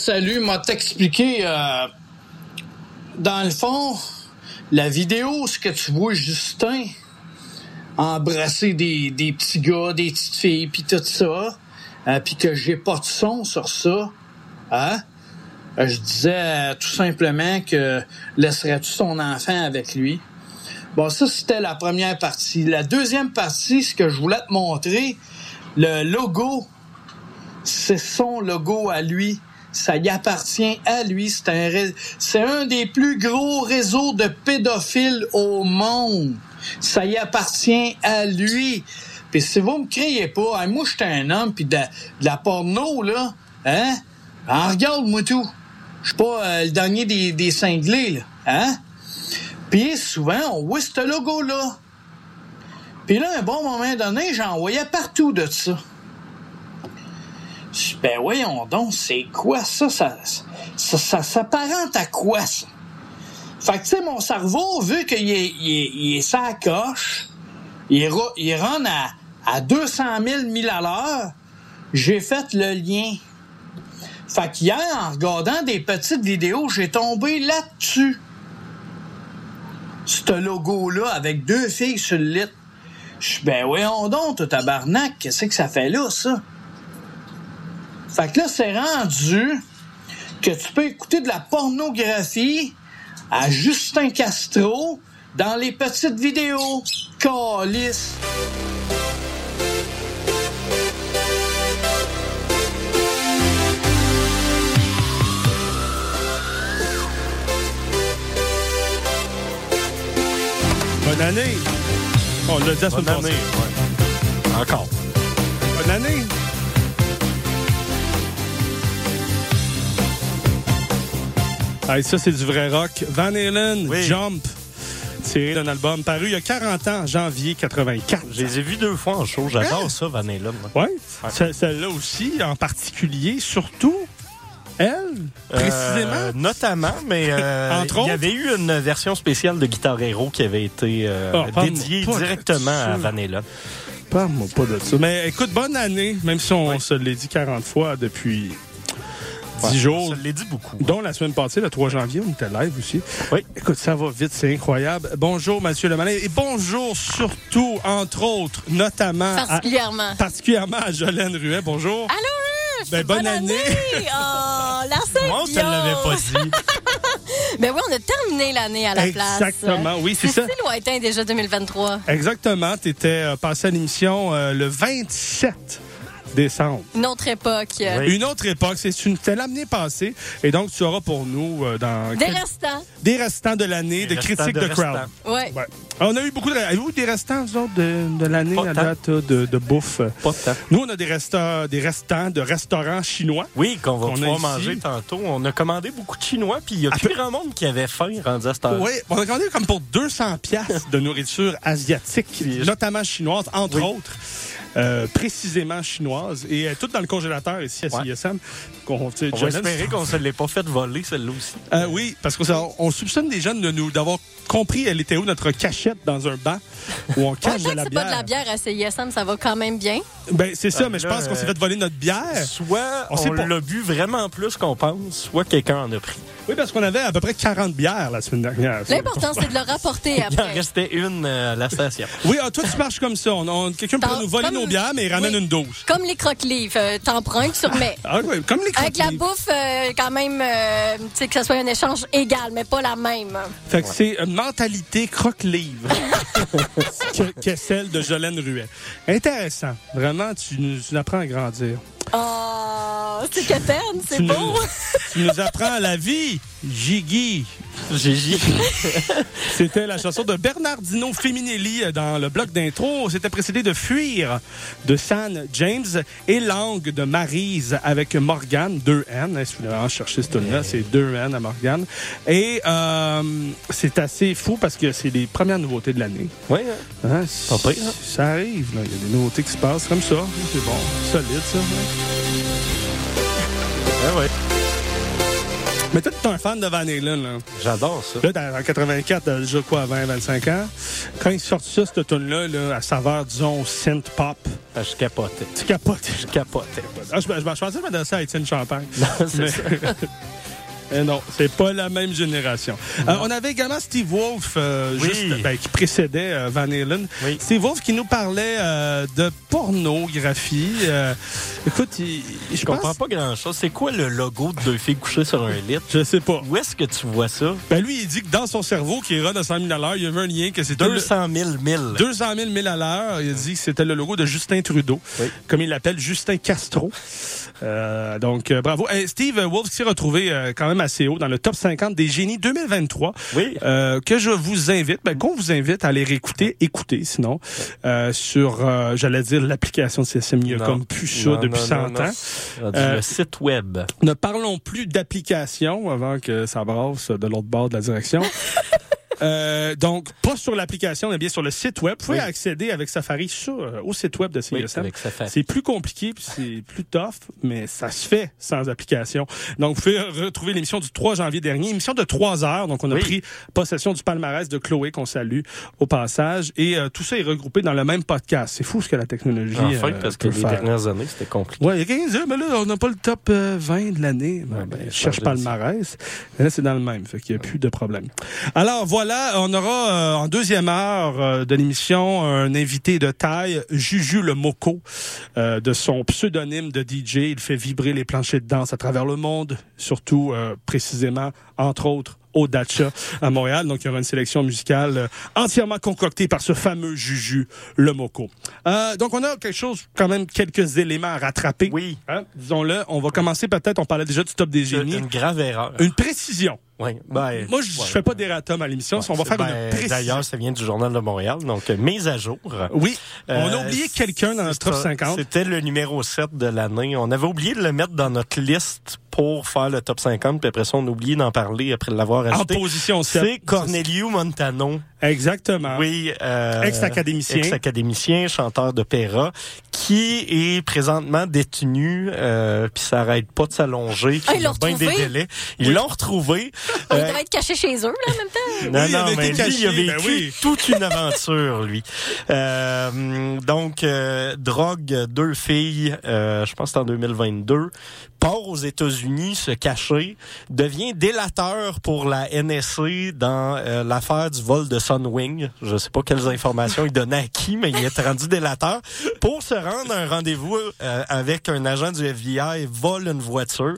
salue, m'a t'expliqué, euh, dans le fond, la vidéo, ce que tu vois Justin embrasser des, des petits gars, des petites filles, puis tout ça, euh, puis que j'ai pas de son sur ça, hein? Euh, Je disais tout simplement que laisserais-tu ton enfant avec lui? Bon, ça, c'était la première partie. La deuxième partie, ce que je voulais te montrer, le logo c'est son logo à lui. Ça y appartient à lui. C'est un, c'est un des plus gros réseaux de pédophiles au monde. Ça y appartient à lui. Puis si vous me criez pas, hein, moi j'étais un homme, puis de, la porno, là, hein? Ah, regarde-moi tout. Je suis pas euh, le dernier des, des cinglés, là, hein? Puis souvent, on voit ce logo-là. Puis là, un bon moment donné, j'en voyais partout de ça. Je Ben voyons donc, c'est quoi ça? Ça, ça, ça s'apparente à quoi ça? Fait que tu sais, mon cerveau, vu qu'il est, il est, il est sa coche, il, il run à, à 200 000 milles à l'heure, j'ai fait le lien. Fait qu'hier, en regardant des petites vidéos, j'ai tombé là-dessus. Ce logo-là avec deux filles sur le lit. Je suis, ben voyons donc, tabarnak, qu'est-ce que ça fait là, ça? Fait que là, c'est rendu que tu peux écouter de la pornographie à Justin Castro dans les petites vidéos. Calice. Bonne année. On l'a dit semaine Bonne année. ouais. Encore. Bonne année. Hey, ça, c'est du vrai rock. Van Halen, Oui. Jump, tiré d'un album paru il y a 40 ans, janvier 84. Je les ai vus deux fois en show. J'adore ça, Van Halen. moi. Ouais. Ce- Celle-là aussi, en particulier, surtout, elle, précisément? Euh, notamment, mais euh, il y avait eu une version spéciale de Guitar Hero qui avait été euh, Ah, dédiée directement à Van Halen. Parle-moi pas de ça. Mais écoute, bonne année, même si on se l'est dit 40 fois depuis 10 jours. Je l'ai dit beaucoup. Dont la semaine passée, le 3 janvier, on était live aussi. Oui. Écoute, ça va vite, c'est incroyable. Bonjour, Mathieu Lemalin. Et bonjour surtout, entre autres, notamment, à- Particulièrement. particulièrement à Jolène Ruet. Bonjour. Allô, Ruth! Ben, bonne année. Oh, la Saint Moi, on te l'avait pas dit. Ben oui, on a terminé l'année à la place. Exactement, oui, c'est C'est ça. si lointain déjà 2023. Exactement. Tu étais passé à l'émission euh, le 27 décembre. Une autre époque. Oui. Une autre époque, c'est une l'année passée. Et donc, tu auras pour nous euh, dans Des quel- restants. des restants de l'année, de critiques de, de crowd. restants. Ouais. Ouais. On a eu beaucoup de. Avez-vous des restants, vous autres, de, de l'année Pas à date euh, de, de bouffe? Pas tant. Nous, on a des restants, des restants de restaurants chinois. Oui, qu'on va pouvoir manger tantôt. On a commandé beaucoup de Chinois, puis il y a plus grand monde qui avait faim rendu à cette heure. Oui, on a commandé comme pour 200 pièces de nourriture asiatique, notamment chinoise, entre Oui. autres. Euh, précisément chinoise et euh, tout dans le congélateur ici à Ouais. CISM. Sais, On va espérer qu'on se l'ait pas fait voler, celle-là aussi. Euh, oui, parce qu'on on soupçonne des jeunes de nous d'avoir compris elle était où notre cachette dans un banc où on Ouais, cache de la c'est bière. pas de la bière à CISM, ça va quand même bien. Ben c'est ça, Ah, mais je pense qu'on s'est euh, fait voler notre bière. Soit On on, l'a bu vraiment plus qu'on pense, soit quelqu'un en a pris. Oui, parce qu'on avait à peu près 40 bières la semaine dernière. L'important, c'est de le rapporter Il en après. restait une euh, à la station. Oui, ah, toi tu marches comme ça. On, on- Quelqu'un peut nous voler comme- nos bières, mais il ramène oui. une dose. Comme les croque-livres. Euh, T'empruntes, tu remets. Ah oui, comme les Avec la bouffe, euh, quand même, euh, tu sais, que ce soit un échange égal, mais pas la même. Fait que c'est une mentalité croque-livre que, que celle de Jolène Ruet. Intéressant. Vraiment, tu nous, tu nous apprends à grandir. Oh, c'est quétaine, c'est nous, tu nous apprends la vie, Gigi. Gigi. C'était la chanson de Bernardino Feminelli dans le bloc d'intro. C'était précédé de Fuir de San James et Langue de Marise avec Morgane, 2 N. hein, Si vous voulez chercher ce tune-là, c'est 2 N à Morgane. Et euh, c'est assez fou parce que c'est les premières nouveautés de l'année. Oui, Hein, Pas pire, hein? Ça arrive, là. il y a des nouveautés qui se passent comme ça. C'est bon, solide ça. ouais. Ouais, ouais. Mais toi, t'es un fan de Van Halen, là. J'adore ça. Là, en 84, t'as déjà quoi, 20, 25 ans? Quand ils sortent ça, cette tune-là, là, à saveur, disons, synth pop, Ah, Je capotais. tu capotes. Je capotais. Ah, je, je, je pensais m'adresser à Étienne Champagne. c'est Mais- ça. Eh non, c'est pas la même génération. Euh, on avait également Steve Wolf, euh, Oui. juste, ben, qui précédait euh, Van Halen. Oui. Steve Wolf qui nous parlait euh, de pornographie. Euh, écoute, il, je comprends pas grand-chose. C'est quoi le logo de deux filles couchées sur un lit? Je sais pas. Où est-ce que tu vois ça? Ben lui, il dit que dans son cerveau, qui est run à 100 000 à l'heure, il y avait un lien que c'était... le- 200 000 1000. 200 000 milles à l'heure. Il a dit que c'était le logo de Justin Trudeau, Oui. comme il l'appelle Justin Castro. Euh, donc, euh, bravo. Steve Wolf qui s'est retrouvé euh, quand même assez haut dans le top 50 des génies 2023. Oui. Euh, que je vous invite, ben, qu'on vous invite à aller réécouter, écouter sinon, euh, sur, euh, j'allais dire, l'application de CSM. Il y a comme plus ça Non, depuis non, 100 non, non. ans. Euh, Le site web. Ne parlons plus d'application avant que ça brasse de l'autre bord de la direction. Euh, donc, pas sur l'application, mais bien sur le site web. Vous pouvez Oui. accéder avec Safari sur, euh, au site web de Oui, sa face. C'est plus compliqué, puis c'est plus tough, mais ça se fait sans application. Donc, vous pouvez retrouver l'émission du 3 janvier dernier, émission de 3 heures. Donc, on a Oui. pris possession du palmarès de Chloé, qu'on salue au passage. Et euh, tout ça est regroupé dans le même podcast. C'est fou ce que la technologie Enfin, euh, parce que les faire. dernières années, c'était compliqué. Ouais, il y a quelqu'un qui dit, Ah, mais là, on n'a pas le top euh, 20 de l'année. Ouais, ben, ben, je cherche changer pas de le ça. marès. Mais Là, c'est dans le même. Fait qu'il n'y a plus de problème. Alors, voilà, on aura euh, en deuxième heure euh, de l'émission un invité de taille, Juju le Moco, euh, de son pseudonyme de DJ. Il fait vibrer les planchers de danse à travers le monde, surtout, euh, précisément, entre autres, au Dacha à Montréal. Donc, il y aura une sélection musicale euh, entièrement concoctée par ce fameux Juju Le Moco. Euh, donc, on a quelque chose, quand même, quelques éléments à rattraper. Oui. Hein, Disons-le. On va commencer peut-être, on parlait déjà du top des génies. une grave erreur. Une précision. Ouais. Ben, Moi, je ouais. fais pas d'erratum à l'émission, on va faire Ben, une précision. D'ailleurs, ça vient du Journal de Montréal, donc euh, mise à jour. Oui, on a Euh, oublié quelqu'un dans c'est top ça. 50. C'était le numéro 7 de l'année. On avait oublié de le mettre dans notre liste pour faire le top 50, puis après ça, on a oublié d'en parler après l'avoir En ajouté. position 7. C'est Cornelio Montano. Exactement. Oui. Euh, Ex-académicien. Ex-académicien, chanteur d'opéra, qui est présentement détenu, euh, puis ça arrête pas de s'allonger. puis Ah, ils il l'ont bien des retrouvé? délais. Ils l'ont retrouvé. Il Euh, devrait être caché chez eux, là, en même temps. non, Oui, il non, avait mais été lui, il a caché, vécu ben oui. toute une aventure, lui. Euh, donc, euh, drogue deux filles, euh, je pense que c'est en 2022, part aux États-Unis se cacher, devient délateur pour la NSC dans euh, l'affaire du vol de Sunwing. Je sais pas quelles informations il donnait à qui, mais il est rendu délateur pour se rendre à un rendez-vous euh, avec un agent du FBI, vole une voiture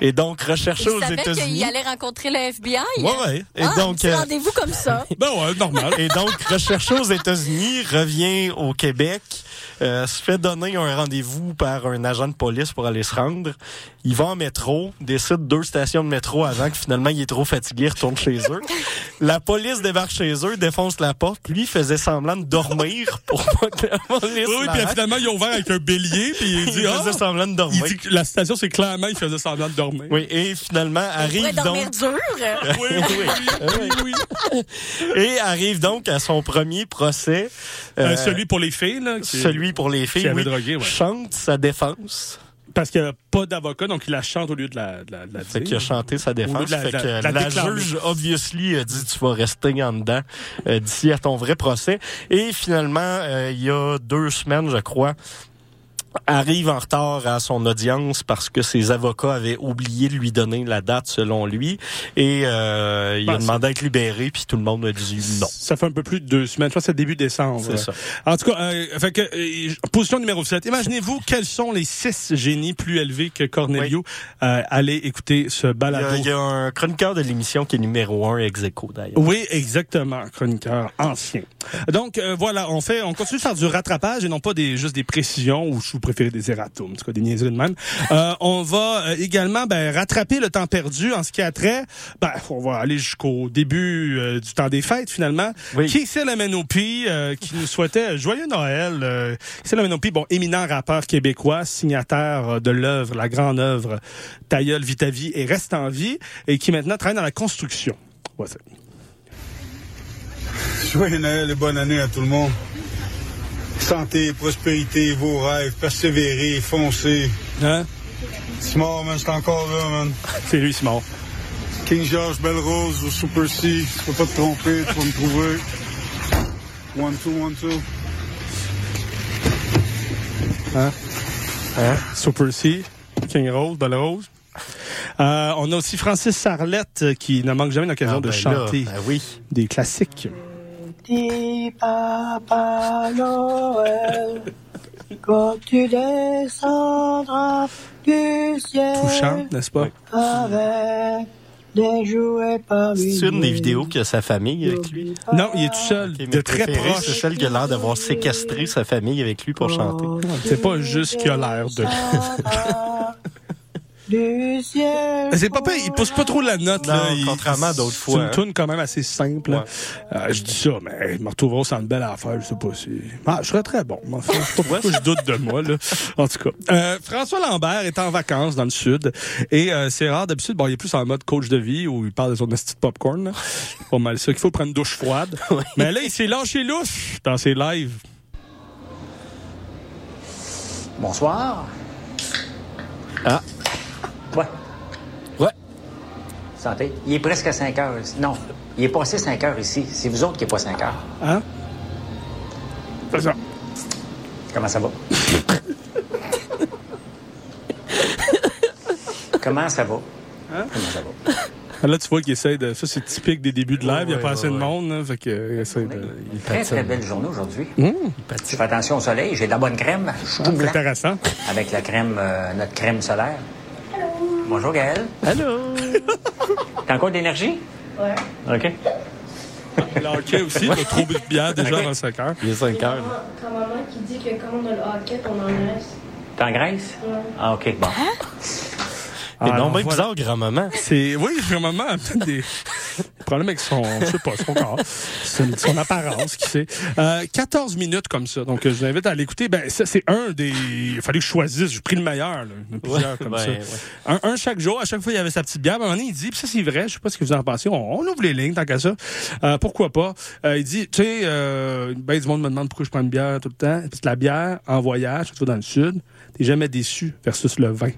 et donc recherché Il aux États-Unis. allait rencontrer le FBI. Ouais, ouais. Et Ah, donc, euh, rendez-vous comme ça. Ben ouais, normal. et donc, recherché aux États-Unis, revient au Québec, euh, se fait donner un rendez-vous par un agent de police pour aller se rendre. Il va en métro, décide deux stations de métro avant que finalement il est trop fatigué, il retourne chez eux. La police débarque chez eux, défonce la porte. Lui faisait semblant de dormir pour pas que la police Oui, puis finalement, ils ont ouvert avec un bélier, puis il il dit, ah, faisait semblant de il dormir. dit la station, c'est clairement, il faisait semblant de dormir. Oui, et finalement Il arrive donc dur. oui, oui, oui, oui. et arrive donc à son premier procès. Euh, Euh, celui pour les filles, là. qui- celui pour les filles, qui avait oui, drogué, ouais. chante sa défense. Parce qu'il n'y a pas d'avocat, donc il la chante au lieu de la, de la, de la Fait dire. qu'il a chanté sa défense. la- fait que la la, juge, obviously, a dit tu vas rester en dedans euh, d'ici à ton vrai procès. Et finalement, euh, il y a deux semaines, je crois, arrive en retard à son audience parce que ses avocats avaient oublié de lui donner la date selon lui. Et euh, il Ben, a demandé à être libéré, puis tout le monde a dit non. Ça fait un peu plus de deux semaines. Je que c'est début décembre. C'est ça. En tout cas, euh, fait que, euh, position numéro 7. Imaginez-vous quels sont les six génies plus élevés que Cornelio. Euh, allez écouter ce Il y, balado. a, il y a un chroniqueur de l'émission qui est numéro un ex d'ailleurs. Oui, exactement, chroniqueur ancien. Donc euh, voilà, on fait, on continue de faire du rattrapage et non pas des juste des précisions ou si vous préférez des erratums, en tout cas des niaiseries de même. Euh, on va euh, également ben, rattraper le temps perdu en ce qui a trait. Ben, on va aller jusqu'au début euh, du temps des fêtes finalement. Oui. Qui c'est le Menopi euh, qui nous souhaitait joyeux Noël. Euh, c'est le Menopi, bon éminent rappeur québécois, signataire de l'œuvre, la grande œuvre Tailleul vit ta vie et reste en vie et qui maintenant travaille dans la construction. Voilà. Joyeux Noël et bonne année à tout le monde. Santé, prospérité, vos rêves, persévérer, foncez. Hein? C'est mort, man, c'est encore là, man. C'est lui, c'est mort. King George, Belle Rose, au Super C. Tu peux pas te tromper, tu vas me trouver. One, two, one, two. Super C, King Rose, Belle Rose. Euh, on a aussi Francis Sarlette euh, qui ne manque jamais l'occasion Ah, de ben là, chanter ben oui. des classiques. Petit Papa Noël, quand tu descendras du ciel Touchant, n'est-ce pas? avec des jouets par C'est une des vidéos que sa famille avec lui. Non, il est tout seul, Ok, de très préférés, proche. C'est celle qui a l'air d'avoir séquestré sa famille avec lui pour chanter. C'est pas juste qu'il a l'air de. C'est pas pire, il pousse pas trop la note. Non, là. Il- contrairement à d'autres fois, C'est une hein. tune quand même assez simple. Ouais. Euh, je dis ça, mais me retrouverai au centre belle affaire, je sais pas si. Ah, je serais très bon. Enfin, je sais pas pourquoi je doute de moi, là. En tout cas. Euh, François Lambert est en vacances dans le sud. Et euh, c'est rare, d'habitude, bon, il est plus en mode coach de vie où il parle de son de popcorn. là. C'est pas mal ça qu'il faut prendre une douche froide. Mais là, il s'est lâché louche dans ses lives. Bonsoir. Ah. Ouais. Ouais. Santé. Il est presque 5 heures. ici. Non, il est passé 5 heures ici. C'est vous autres qui n'est pas 5 heures. Hein? C'est ça. Comment ça va? Comment ça va? Hein? Comment ça va? Là, tu vois qu'il essaie de. Ça, c'est typique des débuts de live. il n'y a pas ouais, assez de monde. là, fait que, il essaie de. Très, très belle journée aujourd'hui. Mmh, Je fais attention au soleil. J'ai de la bonne crème. Je suis intéressant. Avec la crème, euh, notre crème solaire. Bonjour, Gaël. Allô? T'as encore de l'énergie? Ouais. OK. Le hockey aussi, t'as trop bu de bière déjà avant 5 heures. Il est 5 heures. Quand maman qui dit que quand on a le hockey, on en reste. T'es en Grèce? Ah, OK, bon. Et Ah, non, bien voilà. bizarre, grand-maman. C'est, oui, vraiment, peut-être des problèmes avec son, je sais pas, son corps, son, son apparence, qui sait. Euh, 14 minutes comme ça. Donc, euh, je vous invite à l'écouter. Ben, ça, c'est un des, il fallait que je choisisse. J'ai pris le meilleur, là. Il y en a plusieurs Ouais, comme ouais, ça. ouais. Un, un chaque jour. À chaque fois, il y avait sa petite bière. À un moment donné, il dit, puis ça, c'est vrai. Je sais pas ce que vous en pensez. On, on ouvre les lignes, tant qu'à ça. Euh, pourquoi pas? Euh, il dit, tu sais, euh, ben, du monde me demande pourquoi je prends une bière tout le temps. Puis la bière, en voyage, surtout dans le sud, t'es jamais déçu versus le vin.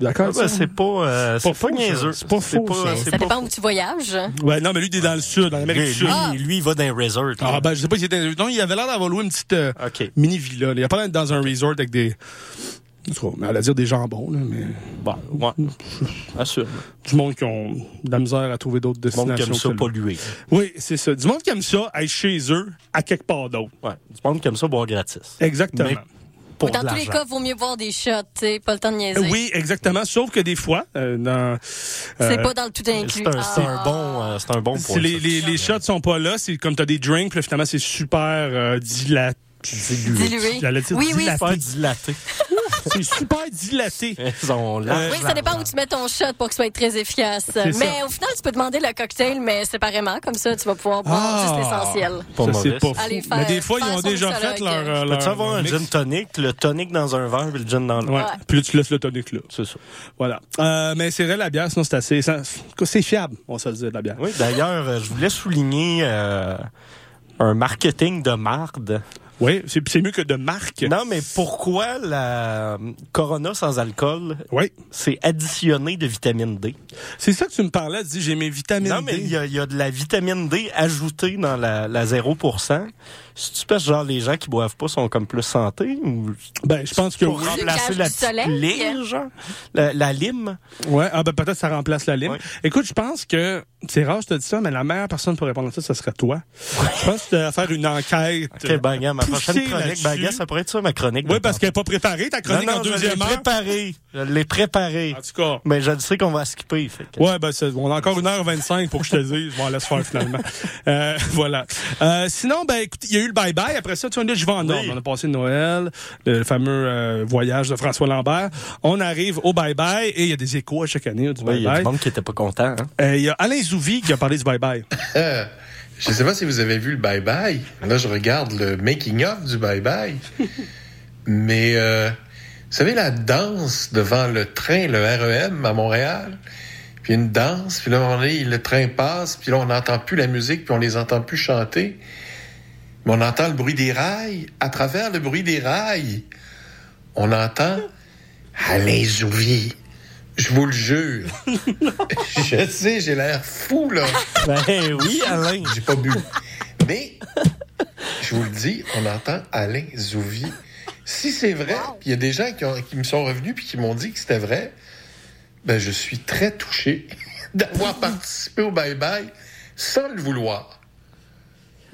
D'accord? Ah, ben, ça? c'est pas, euh, c'est Pas pas, faux, ça. niaiseux. C'est pas faux, ça. c'est Ça pas dépend où tu voyages. Ouais, non, mais lui, il est dans le sud, dans l'Amérique du Sud. lui, lui, il va dans un resort. là. Ah, ben, je sais pas s'il était. Non, il avait l'air d'avoir loué une petite euh, mini-villa. Il a pas l'air d'être dans un resort avec des. Mais elle a dire des jambons, là, mais. Bon, ouais. Assure. Du monde qui ont de la misère à trouver d'autres Du monde destinations. qui aime ça polluer. Oui, c'est ça. Du monde qui aime ça, être chez eux, à quelque part d'autre. Ouais. Du monde qui aime ça boire gratis. Exactement. Mais pour Dans de tous les cas, vaut mieux boire des shots, tu sais, pas le temps de niaiser. Oui, exactement. Sauf que des fois, euh, dans. C'est euh, pas dans le tout inclus. C'est un, c'est un Ah. bon, euh, c'est un bon si point. les, les, les shots sont pas là, c'est comme t'as des drinks, puis là, finalement, c'est super euh, dilaté. Dilué. J'allais dire Oui, oui. dilaté. Pas dilaté. C'est super dilaté. Ils ont large, Oui, ça dépend où tu mets ton shot pour que ce soit très efficace. Mais ça. au final, tu peux demander le cocktail, mais séparément. Comme ça, tu vas pouvoir boire Ah. juste l'essentiel. Pas ça, pas ça. fou. Allez faire- Mais des fois, ils ont déjà fait leur. euh, leur Peux-tu avoir un mix? gin tonic, le tonic dans un verre et le gin dans l'autre? Ouais. Ouais. Puis là, tu laisses le tonic là. C'est ça. Voilà. Euh, mais c'est vrai, la bière, sinon, c'est assez. C'est fiable, on se le dit, la bière. Oui, d'ailleurs, euh, je voulais souligner euh, un marketing de marde. Oui, c'est mieux que de marque. Non, mais pourquoi la Corona sans alcool, Oui. c'est additionné de vitamine D? C'est ça que tu me parlais, tu dis, j'ai mes vitamines non, mais D. il y, a- il y a de la vitamine D ajoutée dans la, la 0%. Si tu penses, genre, les gens qui boivent pas sont comme plus santé? Ou Ben, je pense que pour oui. remplacer la lime, genre? La, la lime? Ouais, ah ben peut-être ça remplace la lime. Ouais. Écoute, je pense que c'est rare, je te dis ça, mais la meilleure personne pour répondre à ça, ce serait toi. Je pense que tu devrais faire une enquête. Ok, ben, gars, ma poussée prochaine chronique, ben, là-dessus. gars, ça pourrait être ça, ma chronique. Oui, parce qu'elle n'est pas préparée, ta chronique non, non, en je l'ai deuxième heure. préparé. Je l'ai préparé. En tout cas. Mais je le sais qu'on va skipper. Fait que- Ouais, ben, c'est- on a encore 1h25 pour que je te dise. Je m'en laisse faire finalement. Euh, voilà. Euh, sinon, ben, écoute, il y a eu le bye-bye. Après ça, tu vois, là, je vais en Oui. On a passé Noël, le fameux euh, voyage de François Lambert. On arrive au bye-bye et il y a des échos à chaque année du Ouais, il y a bye-bye. du monde qui était pas content. Hein? Euh, Il y a Alain Zouvi qui a parlé du bye-bye. Je sais pas si vous avez vu le Bye Bye. Là, je regarde le making-of du Bye Bye. Mais, euh, vous savez, la danse devant le train, le REM à Montréal, puis une danse, puis là, moment donné, le train passe, puis là, on n'entend plus la musique, puis on les entend plus chanter. Mais on entend le bruit des rails. À travers le bruit des rails, on entend Alain Zouvi. Je vous le jure. je sais, j'ai l'air fou, là. Ben oui, Alain. J'ai pas bu. Mais, je vous le dis, on entend Alain Zouvi. Si c'est vrai, puis il y a des gens qui, ont- qui me sont revenus puis qui m'ont dit que c'était vrai, ben je suis très touché d'avoir participé au bye-bye sans le vouloir.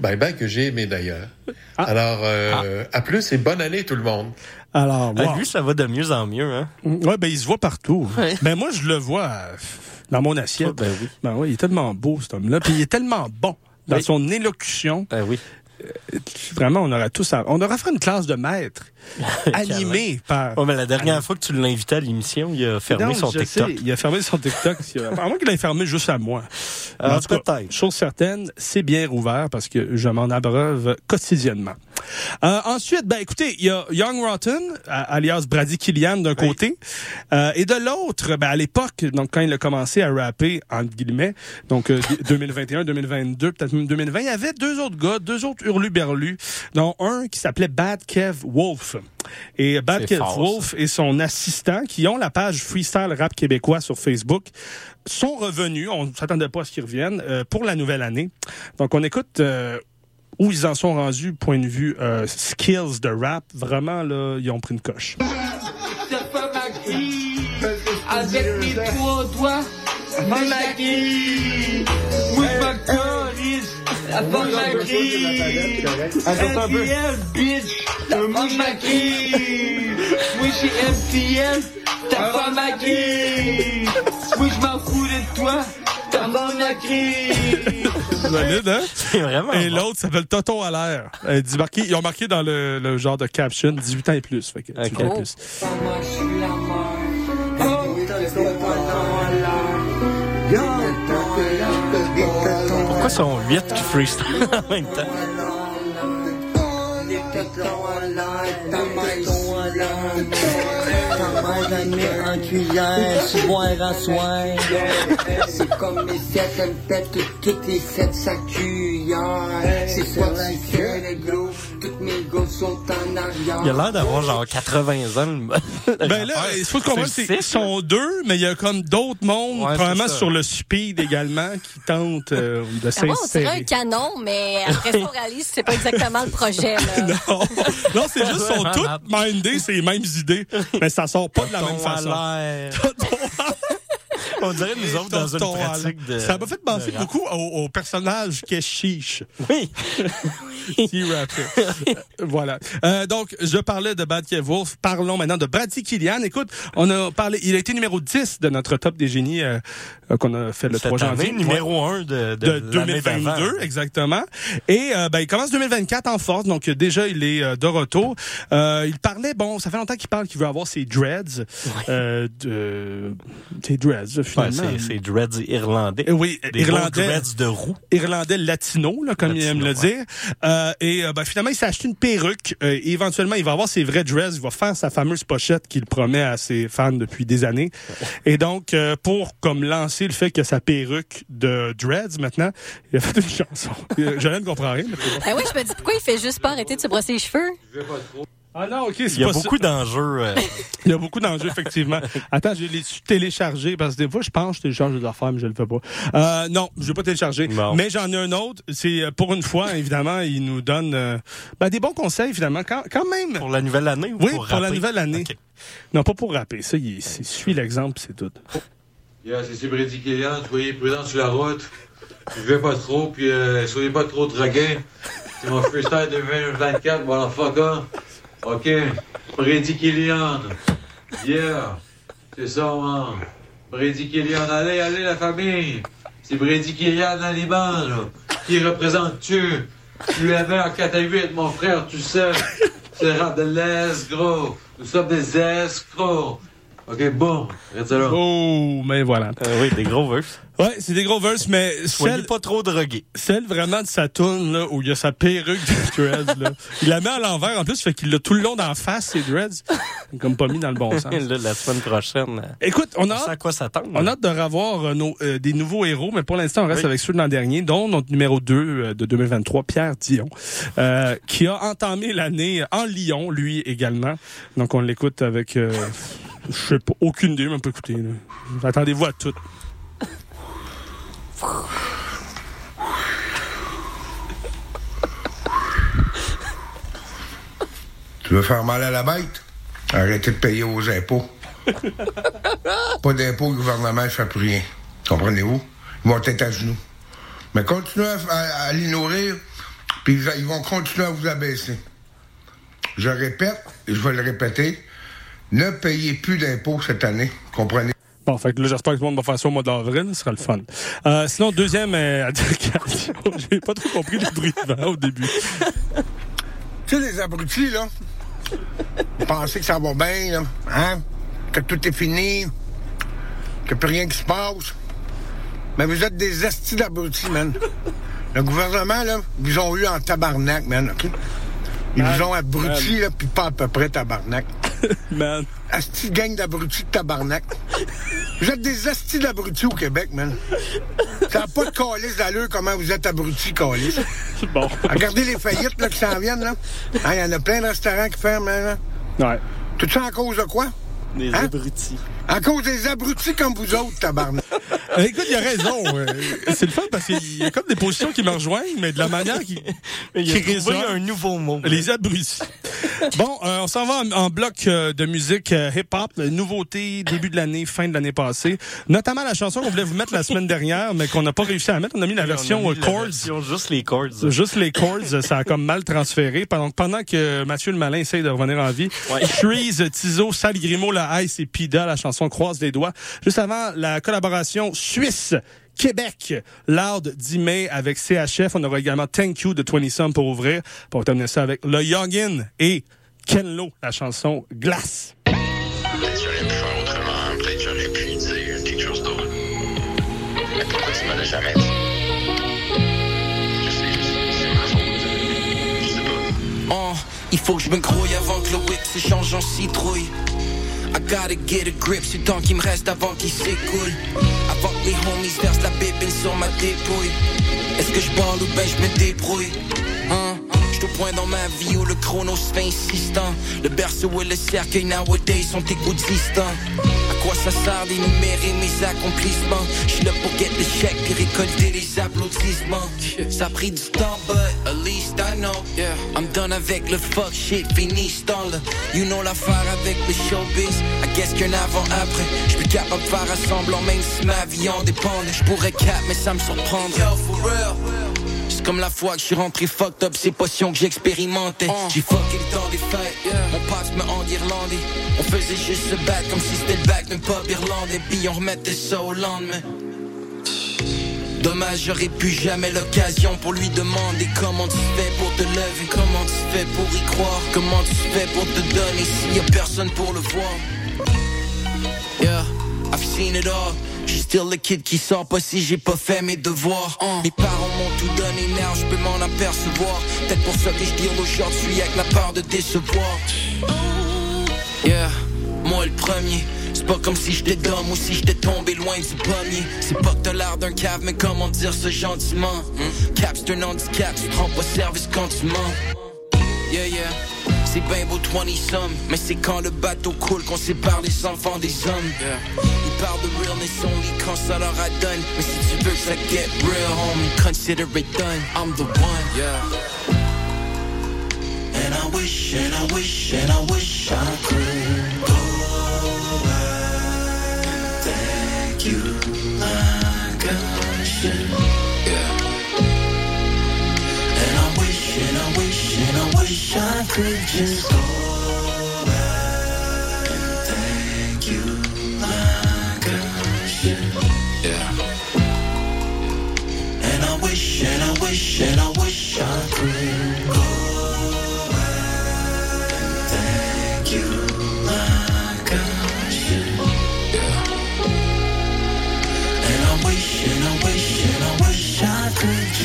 Bye-bye que j'ai aimé d'ailleurs. Alors, euh, à plus et bonne année tout le monde. Alors, Ah, wow. Lui, ça va de mieux en mieux. Hein? Ouais, ben, il se voit partout. Ouais. Ben, moi, je le vois euh, dans mon assiette. Ah, ben oui. Ben oui, il est tellement beau, cet homme-là. Puis il est tellement bon dans Oui. son élocution. Ben oui. Vraiment, on aurait tous à... On aurait fait une classe de maître animée par... Ouais, mais la dernière fois que tu l'as invité à l'émission, il a fermé Non, son TikTok. sais, il a fermé son TikTok. Il a- à moins qu'il l'ait fermé juste à moi. Mais en tout cas, peut-être. chose certaine, c'est bien rouvert parce que je m'en abreuve quotidiennement. Euh, ensuite, ben écoutez, il y a Young Rotten, alias Brady Killian d'un côté, euh, et de l'autre, ben à l'époque, donc quand il a commencé à rapper entre guillemets, donc euh, 2021, 2022, peut-être même 2020, il y avait deux autres gars, deux autres hurluberlus, dont un qui s'appelait Bad Kev Wolf. Et Bad ça. Wolf et son assistant, qui ont la page Freestyle Rap Québécois sur Facebook, sont revenus. On ne s'attendait pas à ce qu'ils reviennent euh, pour la nouvelle année. Donc, on écoute euh, où ils en sont rendus, point de vue euh, skills de rap. Vraiment, là, ils ont pris une coche. Avec mes trois doigts, maquille. La bonne maquille. MTL, bitch, ma maquille. Oui, c'est MTL, Ta femme à qui Oui, je m'en fous de toi. Ta femme à qui Valide, hein? C'est vraiment. Et l'autre s'appelle Toto à l'air. Euh, dit marqué- Ils ont marqué dans le, le genre de caption 18 ans et plus. Fait que 18 ans et plus. Moi, je suis la mort. Sont 8 qui freestyle en. C'est comme les sept, elle toutes les sept sa. C'est pas si que le gros, toutes mes gosses sont en arrière. Il a l'air d'avoir genre 80 ans. le- Ben là, il faut comprendre, c'est qu'ils sont deux, mais il y a comme d'autres mondes, Ouais, probablement sur le speed également, qui tentent euh, de bon, on dirait un s'insérer. canon, mais après ça, on réalise que c'est pas exactement le projet. Là. Non, non c'est juste, sont toutes mindées, c'est les mêmes idées, mais ça sort pas de la même façon. On dirait nous autres dans une pratique de. Ça m'a fait penser beaucoup au, au personnage qu'est Chiche. Oui. Euh, voilà. Euh, donc, je parlais de Bad Kev Wolf. Parlons maintenant de Brady Killian. Écoute, on a parlé, il a été numéro 10 de notre top des génies euh, qu'on a fait le Cette 3 janvier. année, numéro 1 de, de, de l'année d'avant. 2022, exactement. Et euh, ben, il commence 2024 en force, donc déjà il est euh, de retour. Euh, il parlait, bon, ça fait longtemps qu'il parle qu'il veut avoir ses dreads, euh, de, ses dreads Ouais, finalement. c'est, c'est dreads irlandais. Euh, oui, Des irlandais. dreads de roue. Irlandais latino, là, comme il aime le dire. Euh, et euh, ben, finalement, il s'est acheté une perruque. Euh, et éventuellement, il va avoir ses vrais dreads. Il va faire sa fameuse pochette qu'il promet à ses fans depuis des années. Et donc, euh, pour comme lancer le fait que sa perruque de dreads, maintenant, il a fait une chanson. Je ne comprends rien. mais bon. Ben oui, je me dis pourquoi il fait juste pas arrêter de se brosser les cheveux? Ah non, OK, c'est Il y a beaucoup d'enjeux. euh, Il y a beaucoup d'enjeux, effectivement. Attends, je l'ai téléchargé? Parce que des fois, je pense que je télécharge des affaires, mais je le fais pas. Euh, non, je vais pas télécharger. Non. Mais j'en ai un autre. C'est euh, pour une fois, évidemment, il nous donne euh, ben, des bons conseils, finalement, quand, quand même. pour la nouvelle année ou Oui, pour, pour, la rapper? nouvelle année. Ok. Non, pas pour rapper. Ça, il, c'est- suit l'exemple, c'est tout. Yeah, c'est Brady Killian, soyez prudents sur la route. Buvez pas trop, puis euh, soyez pas trop dragués. C'est mon freestyle 2024, voilà, fuck off. OK, Brady Killian. Yeah, c'est ça, man. Brady Killian, allez, allez, la famille. C'est Brady Killian bancs, là. Qui représente-tu? Tu l'avais en 4 à 8, mon frère, tu sais. C'est rap de l'escroc. Nous sommes des escrocs. OK, boum. Arrête ça là. Oh, mais voilà. Euh, oui, des gros verses. Ouais, c'est des gros verses, mais Soyez celle, pas trop drogués. celle vraiment de sa là, où il y a sa perruque de dreads, là. Il la met à l'envers, en plus, fait qu'il l'a tout le long d'en face, ses dreads. Comme pas mis dans le bon sens. Là, la semaine prochaine, euh, Écoute, on a à quoi s'attendre. On a hâte de revoir euh, nos, euh, des nouveaux héros, mais pour l'instant, on reste Oui. avec ceux de l'an dernier, dont notre numéro 2 euh, de 2023, Pierre Dion, euh, qui a entamé l'année en Lyon, lui également. Donc, on l'écoute avec, euh, je sais pas, aucune idée, mais on peut écouter. Attendez-vous à tout. Tu veux faire mal à la bête? Arrêtez de payer aux impôts. Pas d'impôts, le gouvernement ne fait plus rien. Comprenez-vous? Ils vont être à genoux. Mais continuez à, à- à les nourrir, puis ils, ils vont continuer à vous abaisser. Je répète, et je vais le répéter, ne payez plus d'impôts cette année. Comprenez? Fait que là, j'espère que tout le monde va faire ça au mois d'avril, ce sera le fun. Euh, sinon, deuxième euh, j'ai pas trop compris le bruit de au début. Tu sais, les abrutis, là, pensez que ça va bien, là, hein? Que tout est fini, que plus rien qui se passe. Mais vous êtes des estis d'abrutis, man. Le gouvernement, là, vous ont eu en tabarnak, man, OK? Ils vous ont abrutis, là, puis pas à peu près tabarnak. Man. Asti gang d'abrutis de tabarnak. Vous êtes des astis d'abrutis au Québec, man. Ça n'a pas de calice d'allure comment vous êtes abrutis, calice. Bon. Regardez les faillites là, qui s'en viennent, là. Hein, Il y en a plein de restaurants qui ferment, hein, là. Ouais. Tout ça en cause de quoi? Des Hein? abrutis. À cause des abrutis comme vous autres, tabarnak. Euh, écoute, il a raison. euh, c'est le fun parce qu'il y a comme des positions qui me rejoignent, mais de la manière qui, Il a qui trouvé résonne. un nouveau mot. Les abrutis. Bon, euh, on s'en va en, en bloc euh, de musique euh, hip-hop, nouveauté, début de l'année, fin de l'année passée. Notamment la chanson qu'on voulait vous mettre la semaine dernière, mais qu'on n'a pas réussi à mettre. On a mis la version mis la chords. version juste les chords. Juste les chords, ça a comme mal transféré. Pendant, pendant que Mathieu le Malin essaye de revenir en vie, Shreeze, Tizo, Sal Grimaud, La Ice et Pida, la chanson Croise les doigts. Juste avant, la collaboration Suisse. Québec, Loud 10 mai avec CHF. On aura également Thank You de 20 Some pour ouvrir. Pour terminer ça avec Le Youngin et Ken Lo, la chanson Glace. Oh, il faut que je me grouille avant que le whip se change en citrouille. I gotta get a grip sur le temps qui me reste avant qu'il s'écoule. Avant que les homies versent la bébine sur ma dépouille. Est-ce que je balle ou ben je me débrouille? Hein? Au point dans ma vie où le chrono se fait insistant. Le berceau et le cercueil nowadays sont égoutistants. À quoi ça sert d'énumérer mes accomplissements? J'suis là pour get le chèque puis récolter les applaudissements. Ça a pris du temps, but I know. Yeah. I'm done avec le fuck shit, fini ce temps-là. You know l'affaire avec le showbiz. I guess qu'un avant-après. J'suis capable de faire assemblant même si ma vie en dépendait. J'pourrais cap, mais ça me surprendrait. Yo, for real. C'est comme la fois que je suis rentré fucked up, ces potions que j'expérimentais. J'ai fucké le temps des fêtes, mon passe me enguirlandais. On faisait juste se battre comme si c'était le bac d'un pub irlandais, puis on remettait ça au lendemain. Dommage, j'aurais pu jamais l'occasion pour lui demander comment tu fais pour te lever, comment tu fais pour y croire, comment tu fais pour te donner s'il y a personne pour le voir. Yeah, I've seen it all. J'suis still le kid qui sort pas si j'ai pas fait mes devoirs. Mes parents m'ont tout donné, now je peux m'en apercevoir. Peut-être pour ça que je dis aujourd'hui avec la part de décevoir. Yeah, moi le premier. C'est pas comme si j'étais d'homme ou si j'étais tombé loin du pommier. C'est pas que t'as l'air d'un cave, mais comment dire ça gentiment? Hmm? Cap, c'est un handicap, tu prends pas service quand tu mens. Yeah, yeah. C'est bien beau 20 sommes, mais c'est quand le bateau coule qu'on sépare les enfants des hommes. Ils parlent de realness only quand ça leur adonne. Mais si tu veux que ça get real, homie, consider it done. I'm the one, yeah. And I wish, and I wish, and I wish I could wish I could just go back and thank you like I should. Yeah. And I wish, and I wish, and I wish I could go back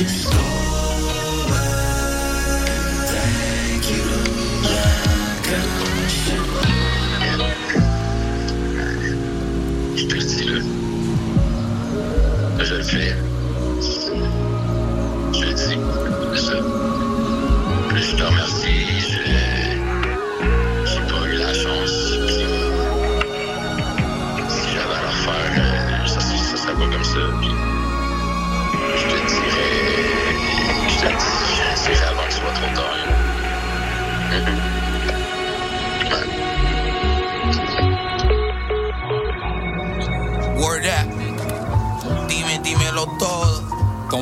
and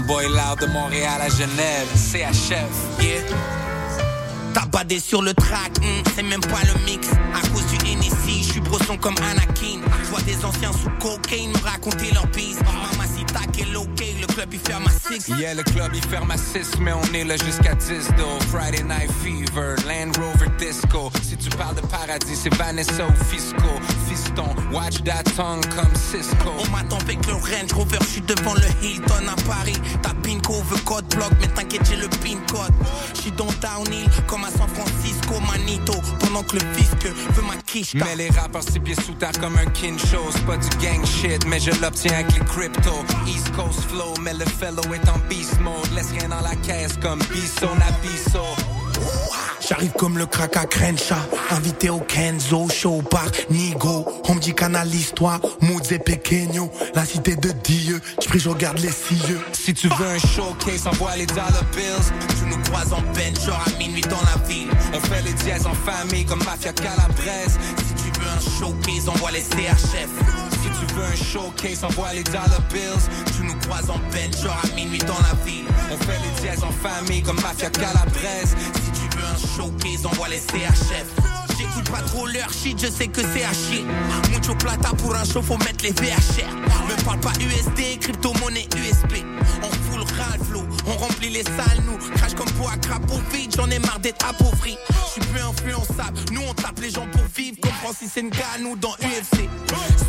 Boy loud de Montréal à Genève, CHF, yeah. Tabadé sur le track, hmm, c'est même pas le mix. À cause du Hennessy, je suis brosson comme Anakin. Je vois des anciens sous cocaine me raconter leur bise. Le club il ferme à 6. Yeah, le club il ferme à 6, mais on est là jusqu'à 10 though. Friday Night Fever, Land Rover Disco. Si tu parles de paradis, c'est Vanessa ou Fisco. Fiston, watch that tongue comme Cisco. On m'attend avec le Range Rover, je suis devant le Hilton à Paris. Ta pinko veut code block, mais t'inquiète, j'ai le pin code. Je suis dans Downhill, comme à San Francisco, Manito. Pendant que le fisc veut ma quiche. Mais les rappeurs six pieds sous terre comme un kin show. C'est pas du gang shit, mais je l'obtiens avec les crypto. East Coast flow, mais le fellow est en beast mode. Laisse rien dans la caisse comme Bisso Nabiso. J'arrive comme le crack à Crenshaw, invité au Kenzo, show par Nigo. On me dit canalise-toi, moods et pequeño, la cité de Dieu. J'prie, je regarde les cieux. Si tu veux un showcase, envoie les dollar bills. Tu nous croises en bench, genre à minuit dans la ville. On fait les dièses en famille comme Mafia Calabrese. Si tu veux un showcase, envoie les CHF. Si tu veux un showcase, envoie les dollar bills. Tu nous croises en bench, genre à minuit dans la ville. On fait les dièses en famille comme Mafia Calabrese. Si tu veux un showcase, envoie les CHF. J'écoute pas trop leur shit, je sais que c'est à chier. Mucho plata pour un show, faut mettre les VHR. Me parle pas USD, crypto-monnaie USP. On fout le flow, on remplit les salles, nous. Crash comme pour à crapaud vide, j'en ai marre d'être appauvri. Je suis plus influençable, nous on tape les gens pour vivre. Comme Francis Ngannou dans UFC.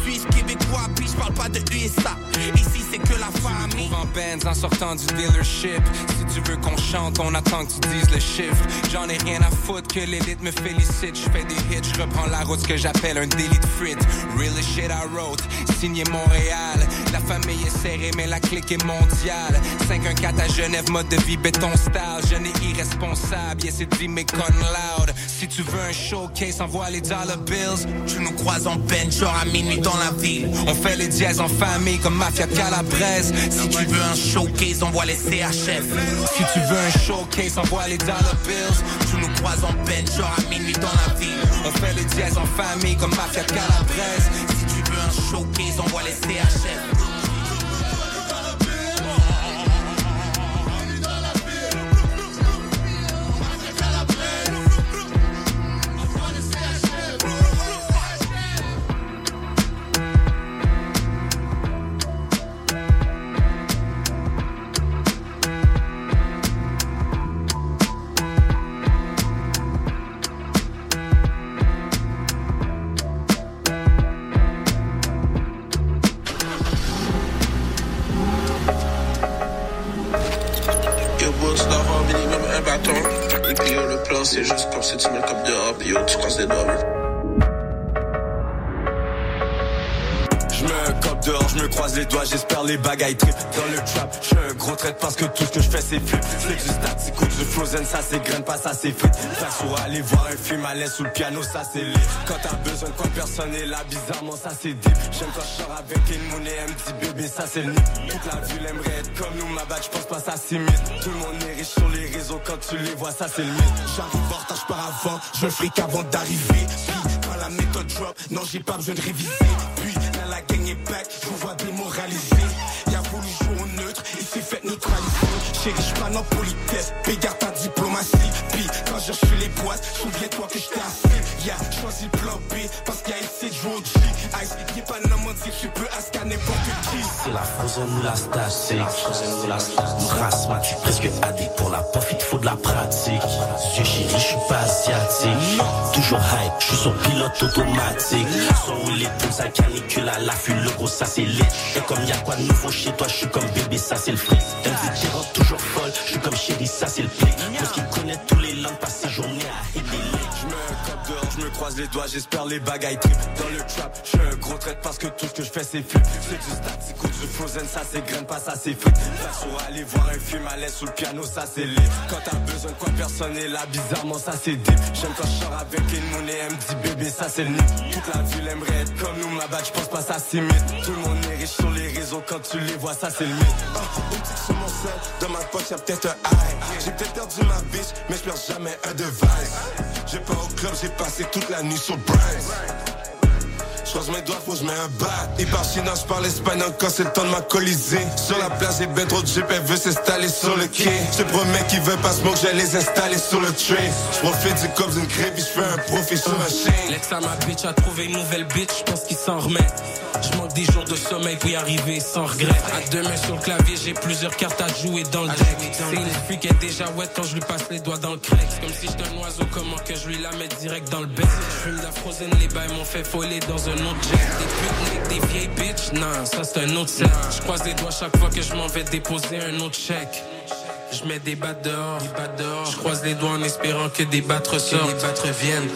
Suisse, québécois, puis je parle pas de USA. Ici c'est que la famille. en Benz en sortant du dealership. Si tu veux qu'on chante, on attend que tu dises le chiffre. J'en ai rien à foutre que l'élite me félicite. Je fais des hits, je reprends la route, ce que j'appelle un délit de frites. Real as shit I wrote, signé Montréal. La famille est serrée, mais la clique est mondiale. 514 à Genève, mode de vie béton style. Jeune et irresponsable, yes, it mais con loud. Si tu veux un showcase, envoie les dollar bills. Tu nous croises en bench, genre à minuit dans la ville. On fait les dièses en famille comme Mafia Calabrese. Si tu veux un showcase, envoie les CHF. Si tu veux un showcase, envoie les dollar bills. Tu nous croises en bench, genre à minuit dans la ville. On fait les dièses en famille comme Mafia Calabrese. Si tu veux un showcase, envoie les CHF. Parce que tout ce que je fais c'est flip C'est du statique ou du frozen, ça c'est graine, pas ça c'est frites sur aller voir un film à l'aise sous le piano, ça c'est lit. Quand t'as besoin de quoi personne est là, bizarrement ça c'est deep. J'aime quand je sors avec une monnaie, un petit bébé, ça c'est le nid Toute la ville aimerait être comme nous, ma bague, je pense pas ça s'imite. Tout le monde est riche sur les réseaux, quand tu les vois, ça c'est le J'arrive en retard, je pars avant, je fric avant d'arriver. Puis quand la méthode drop, non j'ai pas besoin de réviser. Puis là la gang est back, je vous vois démoralisé Chérie, je pas en politesse, pégarde ta diplomatie Puis quand je suis les boîtes, souviens-toi que j'étais assis Y'a choisi le plan B, parce qu'il y a essayé de jouer au G Ice, y'a pas n'importe si tu peux ask à n'importe qui C'est la frozen ou la stage, c'est la frozen ou la stage. Race m'a tué presque addict pour la pof, il te faut de la pratique. Je suis pas asiatique. Toujours hype, je suis son pilote automatique. Sans rouler pour sa canicule à l'affût, le gros ça c'est lit. Et comme y a quoi de nouveau chez toi, je suis comme bébé, ça c'est le fric. Elle dit je suis comme chéri, ça c'est le plic. Parce qu'il connaît tous les langues, passe ses journées à hit des Je me dehors, je me croise les doigts, j'espère les bagailles trip Dans le trap, je suis un gros trait parce que tout ce que je fais c'est flip C'est du statique ou du frozen, ça c'est graine, pas ça c'est Faire sur aller voir un film à l'aise sous le piano, ça c'est lit. Quand t'as besoin de quoi personne est là, bizarrement ça c'est deep J'aime quand je avec une monnaie, un petit bébé, ça c'est le nid. Toute la ville aimerait être comme nous, ma bague, je pense pas ça s'imite. Tout le monde est riche sur les quand tu les vois, ça c'est le mythe Une petite sur mon sel, dans ma poche y'a peut-être un high J'ai peut-être perdu ma bitch, mais je perds jamais un device J'ai pas au club, j'ai passé toute la nuit sur Bryce Choisis mes doigts, faut que je mets un bat. Il part chinois, je parle espagnol quand c'est le temps de m'alcooliser. Sur la plage, j'ai ben trop de jeep, elle veut s'installer sur le quai. Je promets qu'il veut pas smoke, je vais les installer sur le tray. Je profite du cop d'une crêpe, puis je fais un profit sur ma chaîne. L'ex à ma bitch a trouvé une nouvelle bitch, je pense qu'il s'en remet. Je manque des jours de sommeil pour y arriver sans regret. À deux mains sur le clavier, j'ai plusieurs cartes à jouer dans le deck. C'est une fille qui est déjà wet quand je lui passe les doigts dans le crack. Comme si j'étais un oiseau, comment que je lui la mette direct dans le bec. Je fume la frozen, les bails m'ont fait foller dans un autre jet. Des putes, des vieilles bitches, non, ça c'est un autre set. Je croise les doigts chaque fois que je m'en vais déposer un autre chèque. Je mets des battes dehors, des battes dehors. Je croise les doigts en espérant que des battes ressortent, des battes reviennent.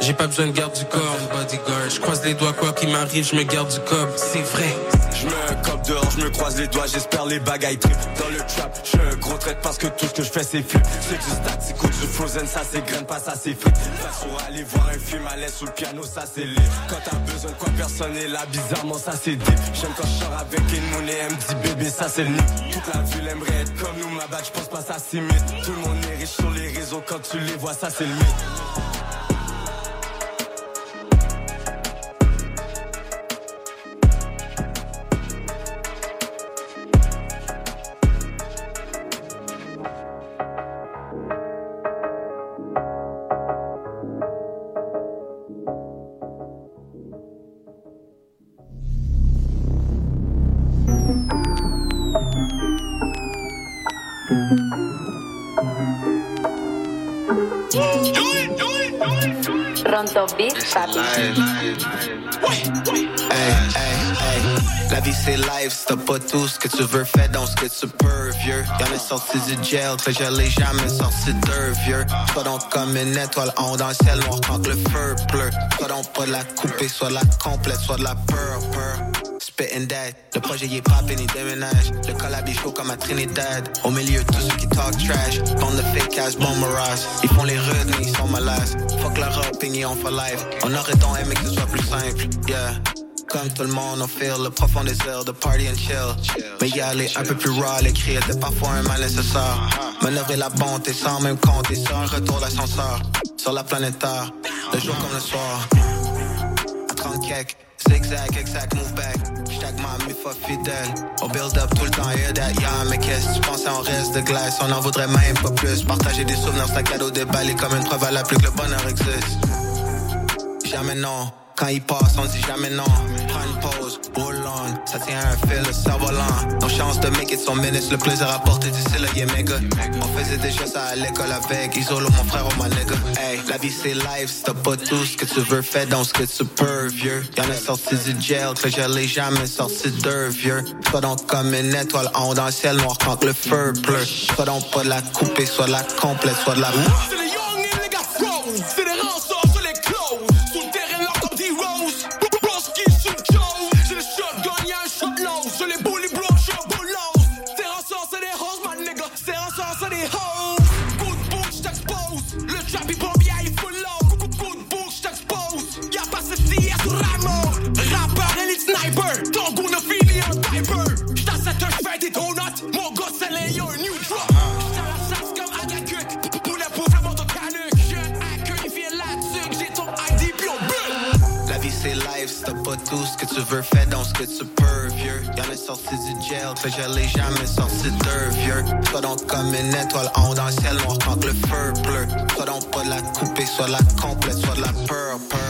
J'ai pas besoin de garde du corps, bodyguard. Je croise les doigts, quoi qu'il m'arrive, je me garde du cob. C'est vrai. Je me cop dehors, je me croise les doigts, j'espère les bagailles trip Dans le trap, je un gros traite parce que tout ce que je fais c'est flip. C'est du static ou du frozen, ça c'est graine, pas ça c'est frites Façon aller voir un film à l'aise sous le piano, ça c'est lit. Quand t'as besoin de quoi personne est là, bizarrement ça c'est deep J'aime quand je sors avec une et elle me dit bébé ça c'est le nid. Toute la ville aimerait être comme nous, ma bad, je pense pas ça s'imite. Tout le monde est riche sur les réseaux, quand tu les vois ça c'est le mythe La vie c'est live, t'as pas tout ce que tu veux, fais donc ce que tu peux, vieux. Y'en est sorti du jail, que je l'ai jamais sorti d'eux, vieux. Sois donc comme une étoile en dans le ciel noir quand le feu pleut. Sois donc pas de la couper, soit la complète, soit de la peur, peur. Le projet y est pas il déménage. Le collab est comme à Trinidad. Au milieu, tous ceux qui talk trash. Bande de fake ass, bon mirage. Ils font les rudes, mais ils sont malades. Fuck leur opinion for life. On aurait donc aimé que ce soit plus simple, yeah. Comme tout le monde, on feel le profond désir de party and chill. Mais y aller un peu plus raw, l'écrit était parfois un mal nécessaire. Manœuvrer la bonté sans même compter un retour d'ascenseur. Sur la planète le jour comme le soir. À 30 kek, zigzag, exact, move back. J'tag ma mufa fidèle. On build up tout le temps, yeah, that, yeah. Mais qu'est-ce que tu pensais, on reste de glace. On en voudrait même pas plus. Partager des souvenirs, c'est cadeau déballé comme une preuve à la plus que le bonheur existe. Jamais non. Quand il passe, on dit jamais non. Une pause, on. Ça tient un fil, le cerf-volant. Nos chances de make it sont minutes. Le plaisir à porter d'ici là, yeah, méga. On faisait déjà ça à l'école avec Isolo, mon frère, oh my nigga. Hey, la vie c'est live, si t'as pas tout ce que tu veux, fais donc ce que tu peux, vieux. Y'en a sorti du jail, que je jamais sorti d'eux, vieux. Sois donc comme une étoile haut dans le ciel noir quand le feu pleut. Sois donc pas de la couper, soit de la complète, soit de la Des donuts. Mon gars, c'est un new drop. J't'ai la sauce comme. Poulet pour le moto canuc. J'ai un hacker, il vient là-dessus. J'ai ton ID, puis on bulle. La vie c'est si t'as pas tout ce que tu veux, fais donc ce que tu peux, vieux. Y'en a sorti du jail, que je l'ai jamais sorti d'eux, vieux. Sois donc comme une étoile haut dans le ciel noir quand le feu pleut. Sois donc pas de la couper, soit la complète, soit de la peur, peur.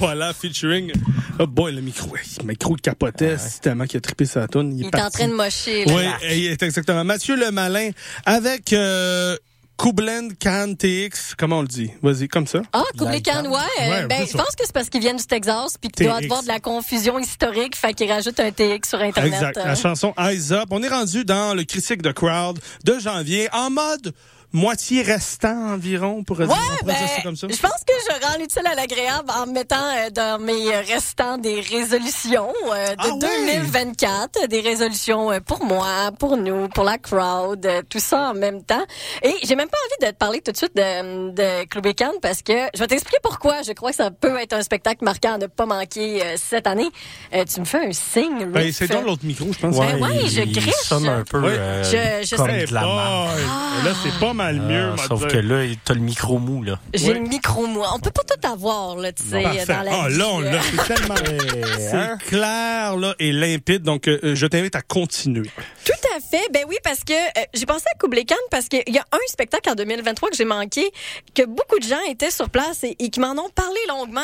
Voilà, featuring. Oh boy, le micro. Le micro il capotait. C'est tellement qu'il a trippé sa tonne. Il est en train de mocher. là. Oui, il est exactement. Mathieu le Malin avec euh, Kublend Can TX. Comment on le dit? Vas-y, comme ça. Ah, Kublai Khan, ouais. Ouais, ben, je pense que c'est parce qu'ils viennent du Texas puis qu'il doit avoir de la confusion historique, fait qu'ils rajoutent un TX sur Internet. Exact. hein. La chanson Eyes Up. On est rendu dans le critique de crowd de janvier en mode moitié restant environ, on pourrait dire, on pourrait dire ça Ben, comme ça? Je pense que je rends l'utile à l'agréable en mettant euh, dans mes restants des résolutions euh, de Ah ouais? 2024, des résolutions euh, pour moi, pour nous, pour la crowd, euh, tout ça en même temps. Et j'ai même pas envie de te parler tout de suite de, de Club Weekend parce que je vais t'expliquer pourquoi je crois que ça peut être un spectacle marquant à ne pas manquer euh, cette année. Euh, tu me fais un signe, Ben, c'est dans l'autre micro, je pense. Ben ouais, je griche. un peu Ouais. euh, Je- je comme sais de la Hey marde. boy! Là, c'est pas mal mieux. Ah, m'a sauf que là, t'as le micro mou, là. J'ai le micro moi. On peut pas tout avoir, là, tu sais, dans la Ah, vie. là, on l'a, c'est tellement hein? c'est clair là, et limpide. Donc, euh, je t'invite à continuer. Tout à fait. Ben oui, parce que euh, j'ai pensé à Kublai Khan parce qu'il y a un spectacle en 2023 que j'ai manqué, que beaucoup de gens étaient sur place et, et qui m'en ont parlé longuement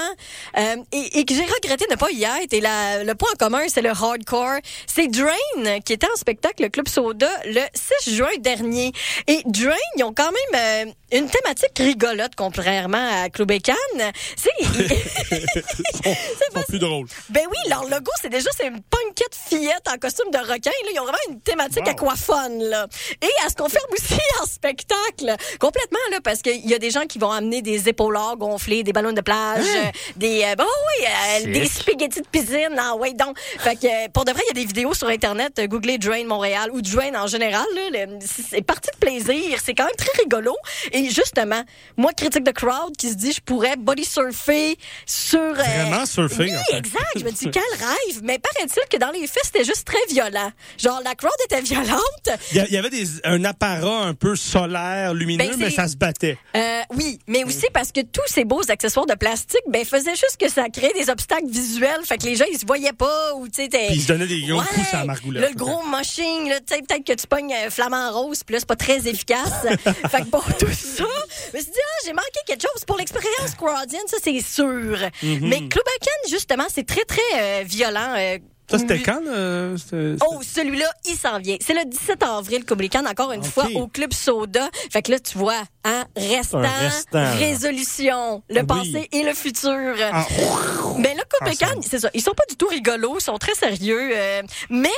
euh, et, et que j'ai regretté de ne pas y être. Et la- le point en commun, c'est le hardcore. C'est Drain qui était en spectacle le Club Soda le 6 juin dernier. Et Drain, ils ont quand même euh, une thématique rigolote contrairement à Khan. C'est sont plus drôles. ben oui, leur logo, c'est déjà c'est une punkette fillette en costume de requin. Là. Ils ont vraiment une thématique aquaphone. Là. Et à ce qu'on ferme aussi en spectacle, complètement, là, parce qu'il y a des gens qui vont amener des épaulards gonflés, des ballons de plage, euh, des euh, bon oui, euh, des spaghettis de piscine. Ah ouais, donc. Fait que euh, pour de vrai, il y a des vidéos sur Internet. euh, Googlez Drain Montréal ou Drain en général. C'est parti de plaisir. C'est quand même très rigolo. Et justement, moi, critique de crowd qui se dit je pourrais body surfer sur. euh, Vraiment surfer, Oui, en fait. exact. Je me dis, quel rêve. Mais paraît-il que dans les faits, c'était juste très violent. Genre, la crowd était violente. Il y avait des, un apparat un peu solaire, lumineux, Ben, mais ça se battait. Euh, oui, mais aussi parce que tous ces beaux accessoires de plastique, ben, faisaient juste que ça créait des obstacles visuels. Fait que les gens, ils se voyaient pas ou, tu sais, ils se donnaient des gros Ouais, coups à la margoulette. Le gros moshing, tu sais, peut-être que tu pognes un flamant rose, puis là, c'est pas très efficace. fait que pour tout ça, je me suis dit, ah, j'ai manqué quelque chose pour l'expérience crowdienne, ça, c'est sûr. Mhm. Mais Club Aken, justement, c'est très, très euh, violent. euh, Ça, c'était quand? là? Oh, celui-là, il s'en vient. C'est le 17 avril, Kublai Khan, encore une fois, au Club Soda. Fait que là, tu vois, hein, restant, Un restant, là. résolution, le Oui. passé et le futur. Ah, Mais là, Kublai Ah, Khan, c'est ça. Ils sont pas du tout rigolos, ils sont très sérieux. euh, mais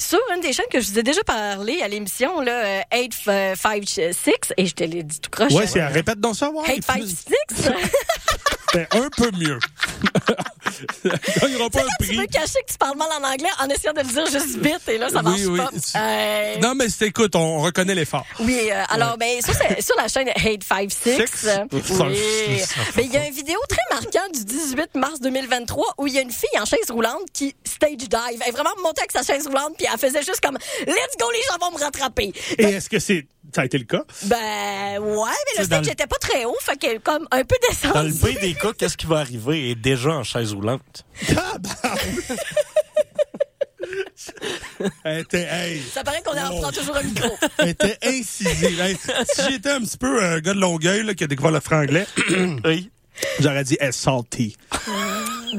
sur une des chaînes que je vous ai déjà parlé à l'émission, là, euh, 856, et je te l'ai dit tout croche. ouais, c'est répète donc ça, ouais. 856. C'était un peu mieux. Gagnera pas un tu prix. veux cacher que tu parles mal en anglais en essayant de le dire juste vite, et là, ça marche Oui, oui. pas. Euh, Non, mais c'est, écoute, on reconnaît l'effort. Oui, euh, alors, ben, ça, c'est sur la chaîne Hate 56. Six? euh, Ça, oui. Ben, il y a une vidéo très marquante du 18 mars 2023 où il y a une fille en chaise roulante qui stage dive. Elle est vraiment montée avec sa chaise roulante puis elle faisait juste comme Let's go, les gens vont me rattraper. Et est-ce que c'est, ça a été le cas? Ben, ouais, mais le stage le- était pas très haut, fait qu'elle est comme un peu descendue. Dans le pire des cas, qu'est-ce qui va arriver? Est déjà en chaise roulante. Elle était, hey, Ça paraît qu'on en Oh. prend toujours un micro. elle était incisive. Hey, si j'étais un petit peu un gars de Longueuil là, qui a découvert le franglais, oui. J'aurais dit hey, salty.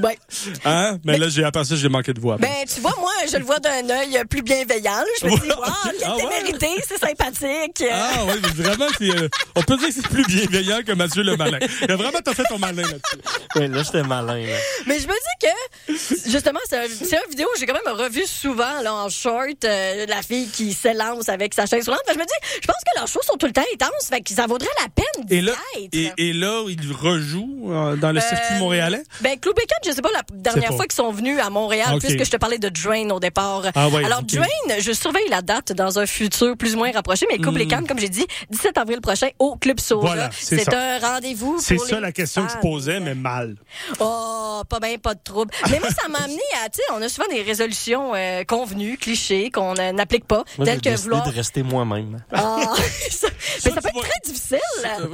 Ouais. Hein? Mais, là, j'ai aperçu que j'ai manqué de voix. Ben, tu vois, moi, je le vois d'un œil plus bienveillant. là. Je me dis, Ouais. wow, quelle Ah ouais? c'est sympathique. Ah oui, mais vraiment, c'est, euh, on peut dire que c'est plus bienveillant que Mathieu le malin. Il a vraiment t'as fait ton malin là-dessus. Oui, là, j'étais malin. Là. Mais je me dis que, justement, c'est un, c'est une vidéo que j'ai quand même revu souvent là, en short, euh, la fille qui s'élance avec sa chaise roulante. Que je me dis, je pense que leurs shows sont tout le temps intenses, fait que ça vaudrait la peine d'y Et là, être. et, et là, il rejoue euh, dans le Euh, circuit montréalais? Ben, Club Bacon, je sais pas la dernière pas. fois qu'ils sont venus à Montréal, puisque je te parlais de Drain au départ. Ah ouais, Alors, ok. Drain, je surveille la date dans un futur plus ou moins rapproché, mais Club Mm. Bacon, comme j'ai dit, 17 avril prochain au Club Soda. Voilà, c'est ça. un rendez-vous C'est ça les la question que je posais, mais mal. Oh, pas bien, pas de trouble. Mais moi, ça m'a amené à, tu sais, on a souvent des résolutions euh, convenues, clichés, qu'on euh, n'applique pas, Moi, j'ai telles que décidé vouloir... de rester moi-même. Ah, ça- mais ça peut être très difficile.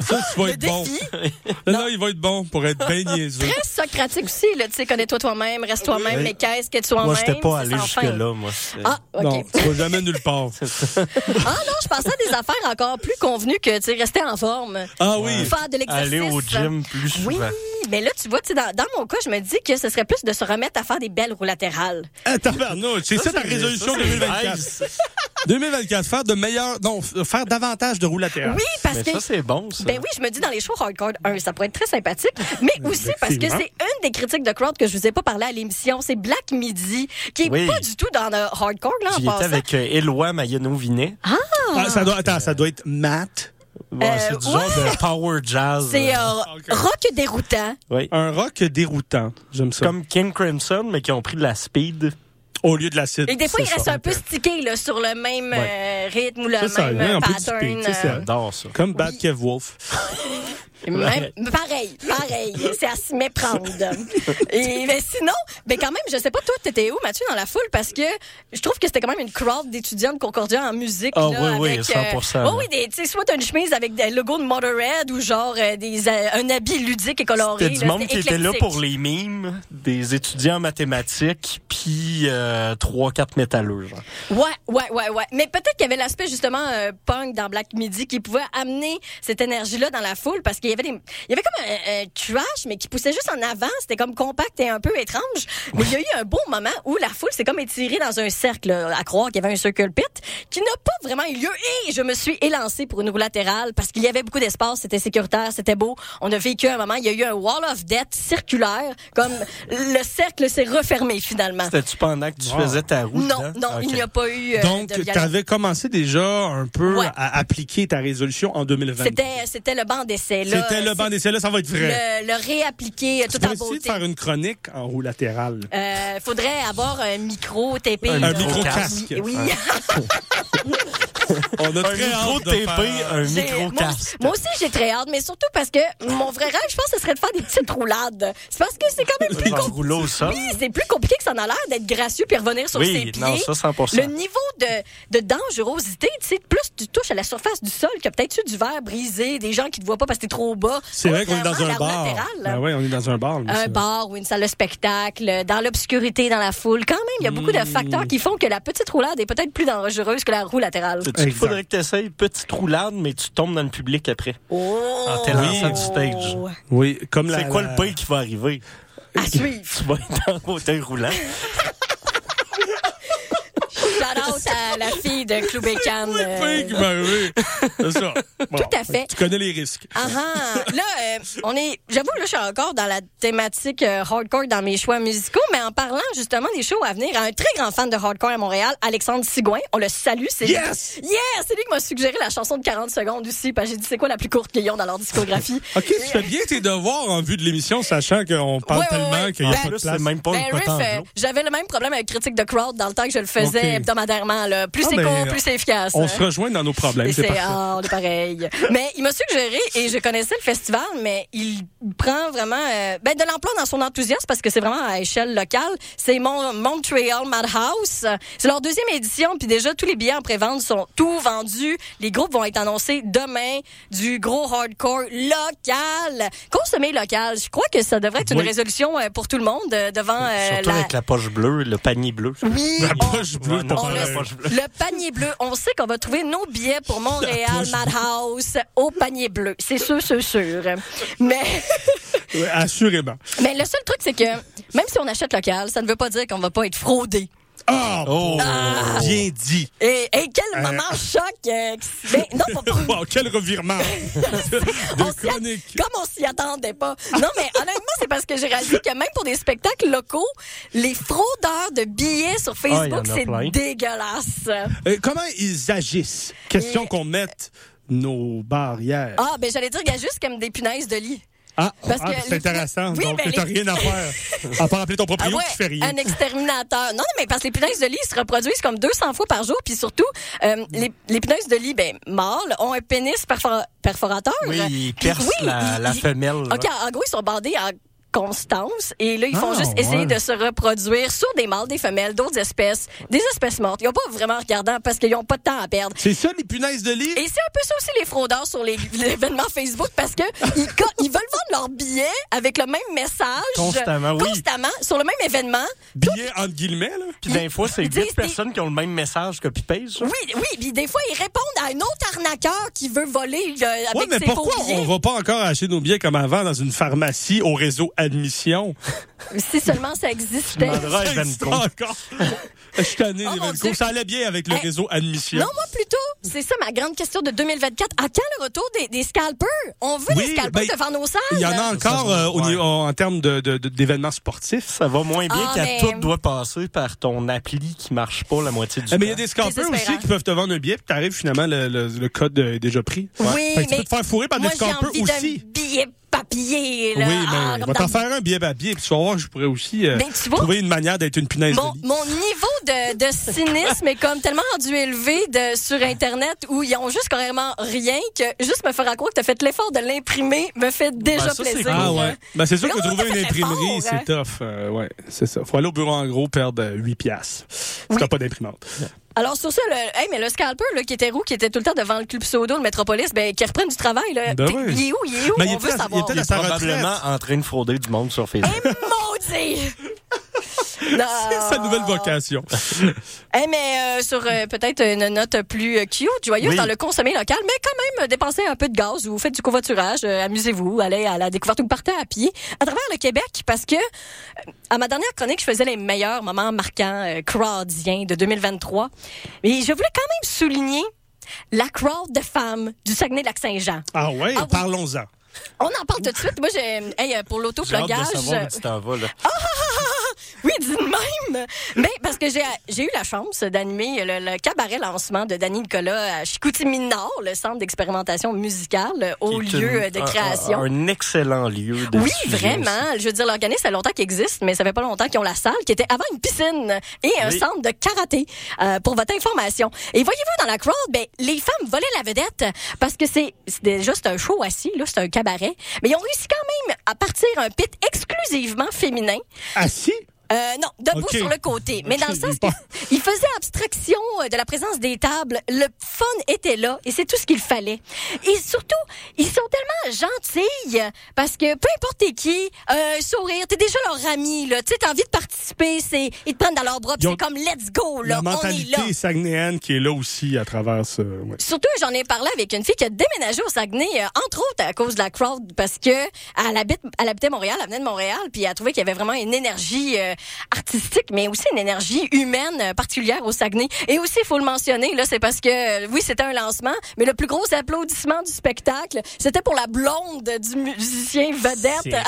Ça, tu vas être bon. défi. Non, non, il va être bon pour être bien niaiseux. Très socratique aussi, là, tu sais, connais-toi toi-même, reste toi-même, mais qu'est-ce que tu sois Moi, même j'étais pas allé jusque-là, moi. Ah, OK. Non, tu vas jamais nulle part. Ah non, je pensais à des affaires encore plus convenues que, tu sais, rester en forme. Ah oui. Faire de l'exercice. Aller au gym plus souvent. Oui, mais là, tu vois, tu sais, dans, dans mon cas, je me dis que ce serait plus de se remettre à faire des belles roues latérales. Ah, tabarnouche, c'est ça, ta résolution ça, c'est 2024. nice. 2024, faire de meilleurs, non, faire davantage de roues latérales. Oui, parce Mais que... ça, c'est bon, ça. Ben oui, je me dis dans les shows hardcore, un, ça pourrait être très sympathique, mais aussi parce que c'est une des critiques de crowd que je vous ai pas parlé à l'émission, c'est Black Midi, qui est Oui. pas du tout dans le hardcore là en passant. avec euh, Éloi Maillot-Vinet. Ah, ça doit, attends, ça doit être Matt. Bon, Euh, c'est du ouais. genre de power jazz. C'est euh, euh, rock déroutant. oui. Un rock déroutant. J'aime ça. Comme King Crimson, mais qui ont pris de la speed. Au lieu de l'acide. Et des fois, il reste ça. un peu stické là, sur le même euh, rythme ou le C'est ça, même oui, euh, un peu pattern. ça. euh. J'adore ça. Comme Bad Kev Wolf. Même, pareil, pareil. C'est à s'y méprendre. Et mais sinon, ben quand même, je sais pas, toi, t'étais où, Mathieu, dans la foule? Parce que je trouve que c'était quand même une crowd d'étudiants de Concordia en musique. Ah là, oui, oui, avec, 100%, oh oui, des- tu sais, soit une chemise avec des logos de Motorhead ou genre euh, des, euh, un habit ludique et coloré. C'était du là, monde qui était là pour les mimes, des étudiants en mathématiques, puis euh, trois, quatre métalleux. Genre. Ouais, ouais, ouais, ouais. Mais peut-être qu'il y avait l'aspect justement euh, punk dans Black Midi qui pouvait amener cette énergie-là dans la foule parce qu'il y avait des, il y avait comme un, un trash mais qui poussait juste en avant. C'était comme compact et un peu étrange. Mais il y a eu un beau moment où la foule s'est comme étirée dans un cercle, là, à croire qu'il y avait un circle pit qui n'a pas vraiment eu lieu. Et je me suis élancée pour une roue latérale parce qu'il y avait beaucoup d'espace, c'était sécuritaire, c'était beau. On a vécu un moment, il y a eu un wall of death circulaire, comme le cercle s'est refermé finalement. C'était-tu pendant que tu Wow. faisais ta roue? Non, non, il n'y a pas eu euh, Donc, tu avais commencé déjà un peu Ouais. à appliquer ta résolution en 2020. C'était, c'était le banc d'essai. là. C'était le banc d'essai, là, ça va être vrai. Le, le réappliquer euh, tout en essayer de beauté. faire une chronique en roue latérale. Euh, faudrait avoir un micro tapé. Un là. micro-casque. Oui. oui. On a Un très micro hâte de TP, faire- un J'ai- micro-casque. Moi, moi aussi, j'ai très hâte, mais surtout parce que mon vrai rêve, je pense, ce serait de faire des petites roulades. C'est parce que c'est quand même plus compliqué. Oui, c'est plus compliqué que ça en a l'air d'être gracieux puis revenir sur Oui, ses pieds. non, ça, 100%. Le niveau de, de dangerosité, tu sais, plus tu touches à la surface du sol, a peut-être eu du verre brisé, des gens qui te voient pas parce que t'es trop bas. C'est vrai qu'on est dans un la roue bar. latérale, Ben oui, on est dans un bar. lui, un ça. bar ou une salle de spectacle, dans l'obscurité, dans la foule. Quand même, il y a beaucoup de Hmm. facteurs qui font que la petite roulade est peut-être plus dangereuse que la roue latérale. Tu Il faudrait que tu essayes petite roulade, mais tu tombes dans le public après? Oh! En t'élançant du stage. Oui, comme la. C'est quoi la- le pire qui va arriver? À suivre. Tu vas être dans le fauteuil roulant. À la fille de Clou Bécane. euh. C'est ça. Bon, Tout à fait. Tu connais les risques. Ah ah. Là, euh, on est. J'avoue, là, je suis encore dans la thématique euh, hardcore dans mes choix musicaux, mais en parlant justement des shows à venir, un très grand fan de hardcore à Montréal, Alexandre Sigouin, on le salue. C'est Yes! lui. Yes! C'est lui qui m'a suggéré la chanson de 40 secondes aussi, parce que j'ai dit c'est quoi la plus courte qu'ils ont dans leur discographie? OK, tu fais bien tes devoirs en vue de l'émission, sachant qu'on parle Ouais, ouais, tellement ouais. qu'il n'y a Ben, pas de place. même pas Ben, euh, j'avais le même problème avec Critique de Crowd dans le temps que je le faisais hebdomadairement. Là. Plus Ah, c'est court, plus c'est efficace. On hein. se rejoint dans nos problèmes, c'est on est pareil. Mais il m'a suggéré et je connaissais le festival, mais il prend vraiment euh, ben, de l'emploi dans son enthousiasme parce que c'est vraiment à échelle locale. C'est mon Montreal Madhouse. C'est leur deuxième édition, puis déjà tous les billets en pré-vente sont tout vendus. Les groupes vont être annoncés demain. Du gros hardcore local, consommer local. Je crois que ça devrait être une résolution euh, pour tout le monde euh, devant euh, Surtout la. avec la poche bleue, le panier bleu. Oui, La on- poche bleue, on le- bleue. Le panier bleu. On sait qu'on va trouver nos billets pour Montréal Madhouse au panier bleu. C'est sûr, c'est sûr. Mais, Ouais, assurément. mais le seul truc, c'est que même si on achète local, ça ne veut pas dire qu'on va pas être fraudé. Ah, Oh, Ah. bien dit. Et, et quel Euh. moment choc! euh, ben, non, pas- pas- Wow, quel revirement de on chronique. Comme on s'y attendait pas. Non, mais honnêtement, c'est parce que j'ai réalisé que même pour des spectacles locaux, les fraudeurs de billets sur Ah, Facebook, c'est dégueulasse. Euh, comment ils agissent? Question qu'on mette nos barrières. Ah, ben j'allais dire, il y a juste comme des punaises de lit. Ah, Parce ah, que c'est intéressant. Oui, Donc, ben, t'as les- rien à faire. À part appeler ton Ah proprio ouais, qui fait rien. un exterminateur. Non, non, mais parce que les punaises de lit se reproduisent comme 200 fois par jour, puis surtout, euh, les, les punaises de lit, ben, mâles, ont un pénis perfora- perforateur. Oui, ils percent la, la femelle. OK, en gros, ils sont bandés en constance et là, ils font Ah, juste essayer ouais. de se reproduire sur des mâles, des femelles, d'autres espèces, des espèces mortes. Ils n'ont pas vraiment regardant parce qu'ils n'ont pas de temps à perdre. C'est ça, les punaises de lit? Et c'est un peu ça aussi les fraudeurs sur les l'événement Facebook parce que ils, veulent vendre leurs billets avec le même message Constamment, oui. constamment sur le même événement. Billets entre guillemets, là. Puis des fois, c'est huit personnes qui ont le même message que Pipège. Oui, oui, puis des fois ils répondent à un autre arnaqueur qui veut voler euh, avec Ouais, mais ses pourquoi faux billets. on va pas encore acheter nos billets comme avant dans une pharmacie au réseau admission? Si seulement ça existait. Ça existe encore. Je suis tanné, Oh. Ça allait bien avec le Hey. réseau admission. Non, moi plutôt, c'est ça ma grande question de 2024. À quand le retour des, des scalpers? On veut Oui, des scalpers ben, devant nos salles. Il y en a encore euh, Ouais. en termes de- de- de- d'événements sportifs. Ça va moins bien Ah, qu'à mais- tout doit passer par ton appli qui marche pas la moitié du Eh, mais il y a temps. des scalpers aussi qui peuvent te vendre un billet, puis t'arrives finalement, le, le- le code est déjà pris. Oui, Fait que tu mais peux te faire fourrer par moi, des scalpers aussi. Billet papier. Là. Oui, Ah, mais on comme va t'en faire un billet papier, puis tu vas voir que je pourrais aussi euh, Ben, tu vois? trouver une manière d'être une punaise Mon, de lit. mon niveau de, de cynisme est comme tellement rendu élevé de, sur Internet où ils ont juste carrément rien que juste me faire croire que t'as fait l'effort de l'imprimer me fait déjà Ben, ça, c'est plaisir. Ah ouais. Ben, c'est sûr Mais que trouver une imprimerie, hein? c'est tough. Euh, ouais, c'est ça. Faut aller au bureau en gros, perdre euh, 8 piastres. Si t'as pas d'imprimante. Alors sur ça, le, hey, mais le scalper là, qui était roux, qui était tout le temps devant le club pseudo, le Métropolis, ben, qui reprenne du travail. Là. Ben oui. Il est où? Il est où? Mais il On est veut savoir. il est probablement en train de frauder du monde sur Facebook. Maudit! Non. C'est sa nouvelle vocation. Hey, mais euh, sur euh, peut-être une note plus euh, cute, joyeuse Oui. dans le consommer local, mais quand même dépensez un peu de gaz ou faites du covoiturage, euh, amusez-vous, allez à la découverte ou partez à pied à travers le Québec parce que à ma dernière chronique, je faisais les meilleurs moments marquants euh, crowdiens de 2023. Mais je voulais quand même souligner la crowd de femmes du Saguenay-Lac-Saint-Jean. Ah ouais, Ah oui. parlons-en. On en parle tout de suite. Moi, j'ai, hey, euh, pour où tu t'en vas, là. Oui, dis même. Mais parce que j'ai eu la chance d'animer le, le cabaret lancement de Danny Nicolas à Chicoutimi Nord, le centre d'expérimentation musicale au Qui est lieu une- de création. Un, excellent lieu de Oui, vraiment. Je veux dire, l'organisme, ça fait longtemps qu'il existe, mais ça fait pas longtemps qu'ils ont la salle, qui était avant une piscine et un Oui. centre de karaté, euh, pour votre information. Et voyez-vous, dans la crowd, ben, les femmes volaient la vedette, parce que c'est c'est déjà c'est un show assis, là, c'est un cabaret. Mais ils ont réussi quand même à partir un pit exclusivement féminin. Assis? Euh, non, debout sur le côté. Mais dans le sens qu'il il faisait abstraction euh, de la présence des tables. Le fun était là et c'est tout ce qu'il fallait. Et surtout, ils sont tellement gentils parce que peu importe t'es qui, euh, sourire, t'es déjà leur ami, là. Tu sais, t'as envie de participer, c'est, ils te prennent dans leurs bras c'est comme let's go, là. La On est là. mentalité saguenéenne qui est là aussi à travers ce. ouais. Surtout, j'en ai parlé avec une fille qui a déménagé au Saguenay, euh, entre autres à cause de la crowd, parce que elle, habite, elle habitait Montréal, elle venait de Montréal, puis elle a trouvé qu'il y avait vraiment une énergie euh, artistique, mais aussi une énergie humaine particulière au Saguenay. Et aussi, il faut le mentionner, là, c'est parce que, euh, oui, c'était un lancement, mais le plus gros applaudissement du spectacle, c'était pour la blonde du musicien vedette.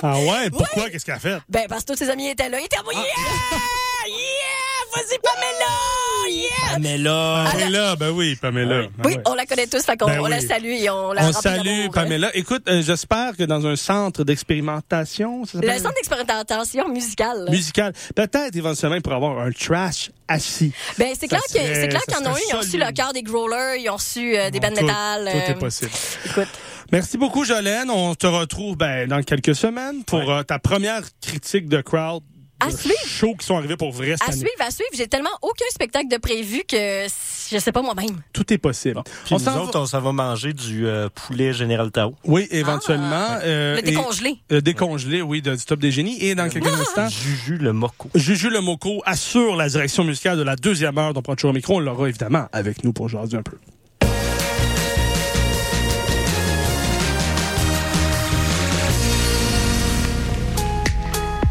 Ah ouais? Pourquoi? Qu'est-ce qu'elle a fait? ben, parce que tous ses amis étaient là. Ils étaient Ah. yeah! Yeah! Vas-y, Pamela! Yeah! Pamela. Pamela, ben oui, Pamela. Ben Oui, on la connaît tous, fait qu'on Ben on la salue et on la On salue. Pamela. Écoute, euh, j'espère que dans un centre d'expérimentation, Le centre d'expérimentation musicale. là. musical, peut-être éventuellement pour avoir un trash assis. Ben, c'est clair clair ça qu'ils en ont eu. Ils ont reçu le cœur des growlers, ils ont reçu euh, des bandes Tout- métal. Tout euh, est possible. Écoute. Merci beaucoup, Jolène. On te retrouve ben, dans quelques semaines pour euh, ta première critique de crowd. À suivre. shows qui sont arrivés pour vrai cette À année. suivre, à suivre. J'ai tellement aucun spectacle de prévu que je sais pas moi-même. Tout est possible. Puis On nous s'en autres, va- on s'en va manger du euh, poulet Général Tao. Oui, éventuellement. euh, Le et- décongelé. euh, décongelé, oui, de- du top des génies. Et dans quelques instants, Juju le Moco. Juju le Moco assure la direction musicale de la deuxième heure d'On prend toujours au micro. On l'aura évidemment avec nous pour jaser un peu.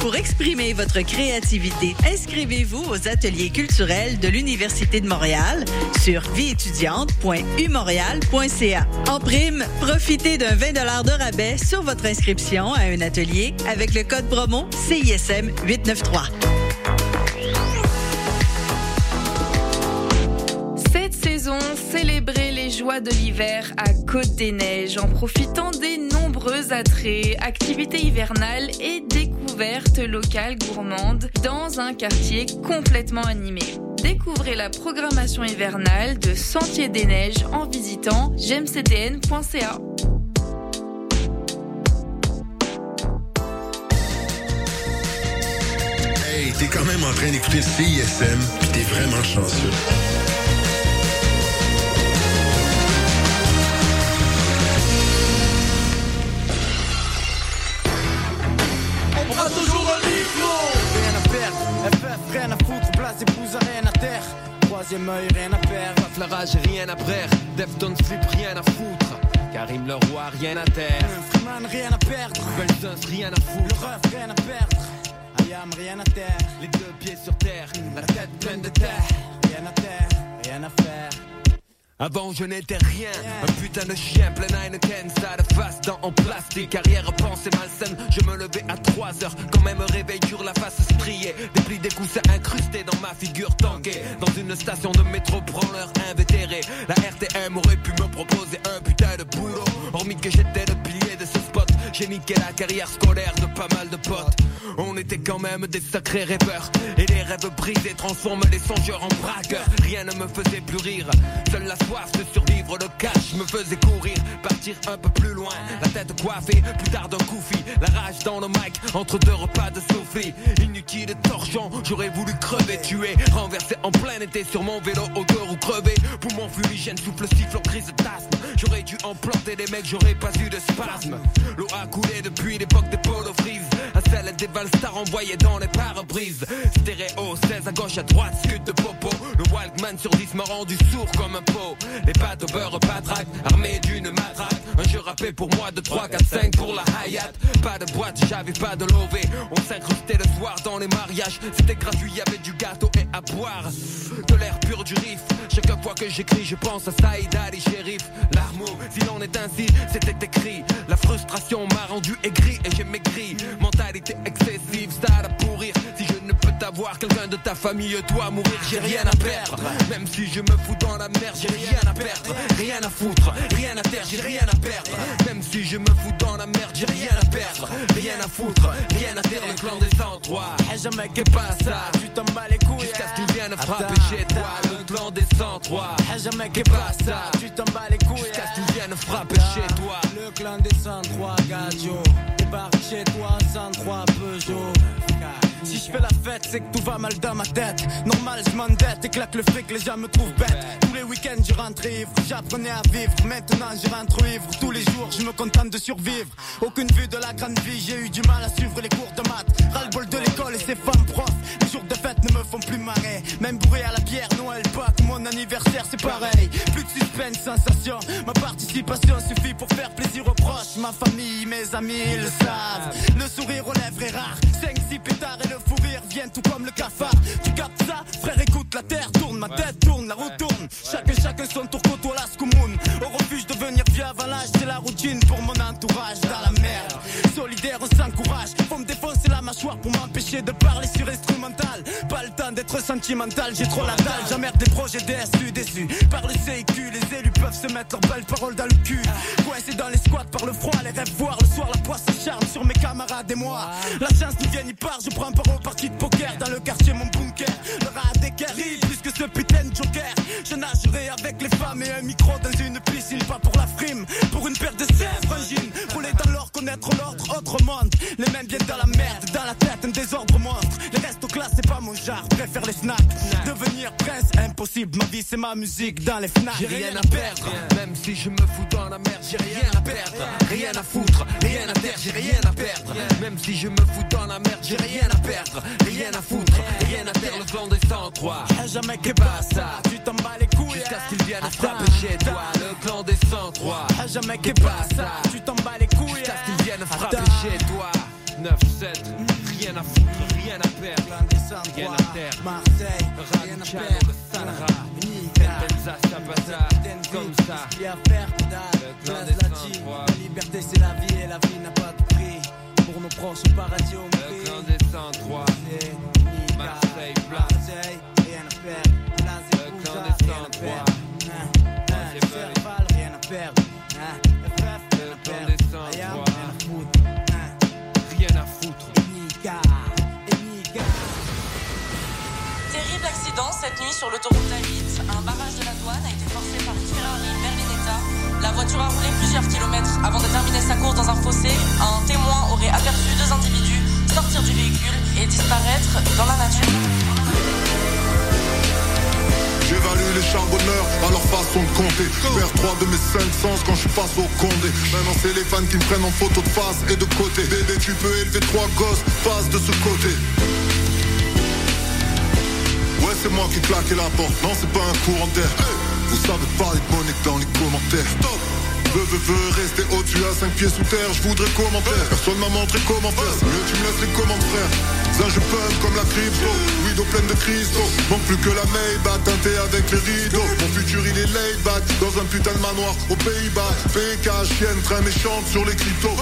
Pour exprimer votre créativité, inscrivez-vous aux ateliers culturels de l'Université de Montréal sur vieétudiante.umontréal.ca. En prime, profitez d'un 20 de rabais sur votre inscription à un atelier avec le code promo CISM 893. De l'hiver à Côte des Neiges en profitant des nombreux attraits, activités hivernales et découvertes locales gourmandes dans un quartier complètement animé. Découvrez la programmation hivernale de Sentier des Neiges en visitant gemcdn.ca. Hey, t'es quand même en train d'écouter CISM, t'es vraiment chanceux. Épouse, rien à terre Troisième œil, rien à perdre Flarage, rien à frère. Deftones flip, rien à foutre. Karim le roi, rien à terre. Freeman, rien à perdre Belzos, rien à foutre. Le ref, rien à perdre Ayam, rien à terre Les deux pieds sur terre, la tête pleine de terre. Rien à terre, rien à faire Avant je n'étais rien, un putain de chien plein Heineken, ça de face dans en plastique, arrière pensée malsaine, je me levais à 3 heures, quand même réveil sur la face striée, des plis des coussins incrustés dans ma figure tankée, dans une station de métro branleur invétéré, la RTM aurait pu me proposer un putain de boulot, hormis que j'étais le pilier j'ai niqué la carrière scolaire de pas mal de potes, on était quand même des sacrés rêveurs, et les rêves brisés transforment les songeurs en braqueurs, rien ne me faisait plus rire, seule la soif de survivre, le cash me faisait courir, partir un peu plus loin, la tête coiffée, plus tard d'un koufi, la rage dans le mic, entre deux repas de souffle, inutile torchon, j'aurais voulu crever, tuer, renversé en plein été sur mon vélo, odeur ou crevé, poumon fumigène, souffle sifflant, crise d'asthme, j'aurais dû en planter des mecs, j'aurais pas eu de spasme, l'eau a coulé depuis l'époque des polo frises, à celle des valstars envoyées dans les pare-brises, stéréo, 16 à gauche, à droite, scud de popo, le Walkman sur 10 m'a rendu sourd comme un pot, les pâtes au beurre patraque, armé d'une matraque. Un jeu rappé pour moi de 3, 4, 5 pour la Hayat. Pas de boîte, j'avais pas de lové. On s'incrustait le soir dans les mariages. C'était gratuit, y avait du gâteau et à boire. De l'air pur du riff. Chaque fois que j'écris, je pense à Saïd Ali Shérif. L'armeau, si l'on est ainsi, c'était écrit. La frustration m'a rendu aigri et j'ai maigri. Mentalité excessive, ça à pourrir. T'avoir, quelqu'un de ta famille, toi mourir, j'ai rien à perdre. Même si je me fous dans la merde, j'ai rien à perdre. Rien à foutre, rien à terre, j'ai rien à perdre. Même si je me fous dans la merde, j'ai rien à perdre. Rien à foutre, rien à terre, le clan des 103. Jamais que pas ça, tu t'en bats les couilles. Jusqu'à ce qu'ils viennent frapper chez toi, le clan des 103. Jamais que pas ça, tu t'en bats les couilles. Jusqu'à ce qu'ils viennent frapper chez toi. Le clan des 103 Gadio Débarque chez toi 103 Peugeot si je fais la fête, c'est que tout va mal dans ma tête. Normal, je m'endette et claque le fric, les gens me trouvent bête. Tous les week-ends, je rentre ivre. J'apprenais à vivre, maintenant je rentre ivre. Tous les jours, je me contente de survivre. Aucune vue de la grande vie, j'ai eu du mal à suivre les cours de maths. Ras-le-bol de l'école et ses femmes profs. Les jours de fête ne me font plus marrer. Même bourré à la bière, Noël, Pâques, mon anniversaire, c'est pareil. Plus de suspense, sensation. Ma participation suffit pour faire plaisir aux proches. Ma famille, mes amis, ils le savent. Le sourire aux lèvres est rare. 5-6 pétards et le fou rire viennent tout comme le cafard. Tu captes ça, frère, écoute, la terre tourne, ma tête tourne, la route tourne. Chacun, chacun son tour, côtoie la scoumoune. Au refuge de venir vieux avant l'âge, c'est la routine pour mon entourage. Dans la merde, solidaire, on s'encourage. Faut me défoncer la mâchoire pour m'empêcher de parler sur instrumental. Pas le temps d'être sentimental, j'ai trop la dalle. J'emmerde des projets déçus, déçus. Par le CIQ, les élus peuvent se mettre leurs belles paroles dans le cul. Coincé dans les squats par le froid, les mes camarades et moi. La chance nous vient, y part, je prends part aux parties de poker dans le quartier, mon bunker. Le rat d'équerre, plus que ce putain de joker. Je nagerai avec les femmes et un micro dans une piscine, pas pour la frime, pour une paire de sèvres, un jean. Rouler dans l'or, connaître l'ordre, autre monde. Les mêmes viennent dans la merde, genre, préfère les snacks. Devenir prince, impossible, ma vie c'est ma musique dans les fenêtres. J'ai rien à perdre, même si je me fous dans la merde, j'ai rien à perdre, rien à foutre, rien à terre, j'ai rien à perdre, même si je me fous dans la merde, j'ai rien à perdre, rien à foutre, rien à terre, le clan des 103. Jamais que pas ça, tu t'en bats les couilles. Jusqu'à ce qu'ils viennent frapper chez toi, le clan des 103. Jamais que pas ça, tu t'en comme ça. Il y a à faire, la 103. La liberté c'est la vie et la vie n'a pas de prix. Pour nos proches au paradis on Le sur l'autoroute A8. Un barrage de la douane a été forcé par une Ferrari Berlinetta. La voiture a roulé plusieurs kilomètres avant de terminer sa course dans un fossé. Un témoin aurait aperçu deux individus sortir du véhicule et disparaître dans la nature. J'évalue les charbonneurs à leur façon de compter. Vers 3 de mes 5 sens quand je face au condé. Maintenant c'est les fans qui me prennent en photo de face et de côté. Bébé, tu peux élever trois gosses, passe de ce côté. C'est moi qui claquais la porte. Non, c'est pas un courant d'air. Vous savez parler de monnaie dans les commentaires. Stop. Veux, veux, veux rester au-dessus à 5 pieds sous terre, je voudrais comment faire. Personne m'a montré comment faire. C'est mieux, tu me laisses les commandes, frère. Ça, je pump comme la crypto. Widow pleine de cristaux. Manque plus que la Maybach teintée avec les rideaux. Mon futur, il est laid back dans un putain de manoir aux Pays-Bas. PK, chienne, très méchante sur les cryptos.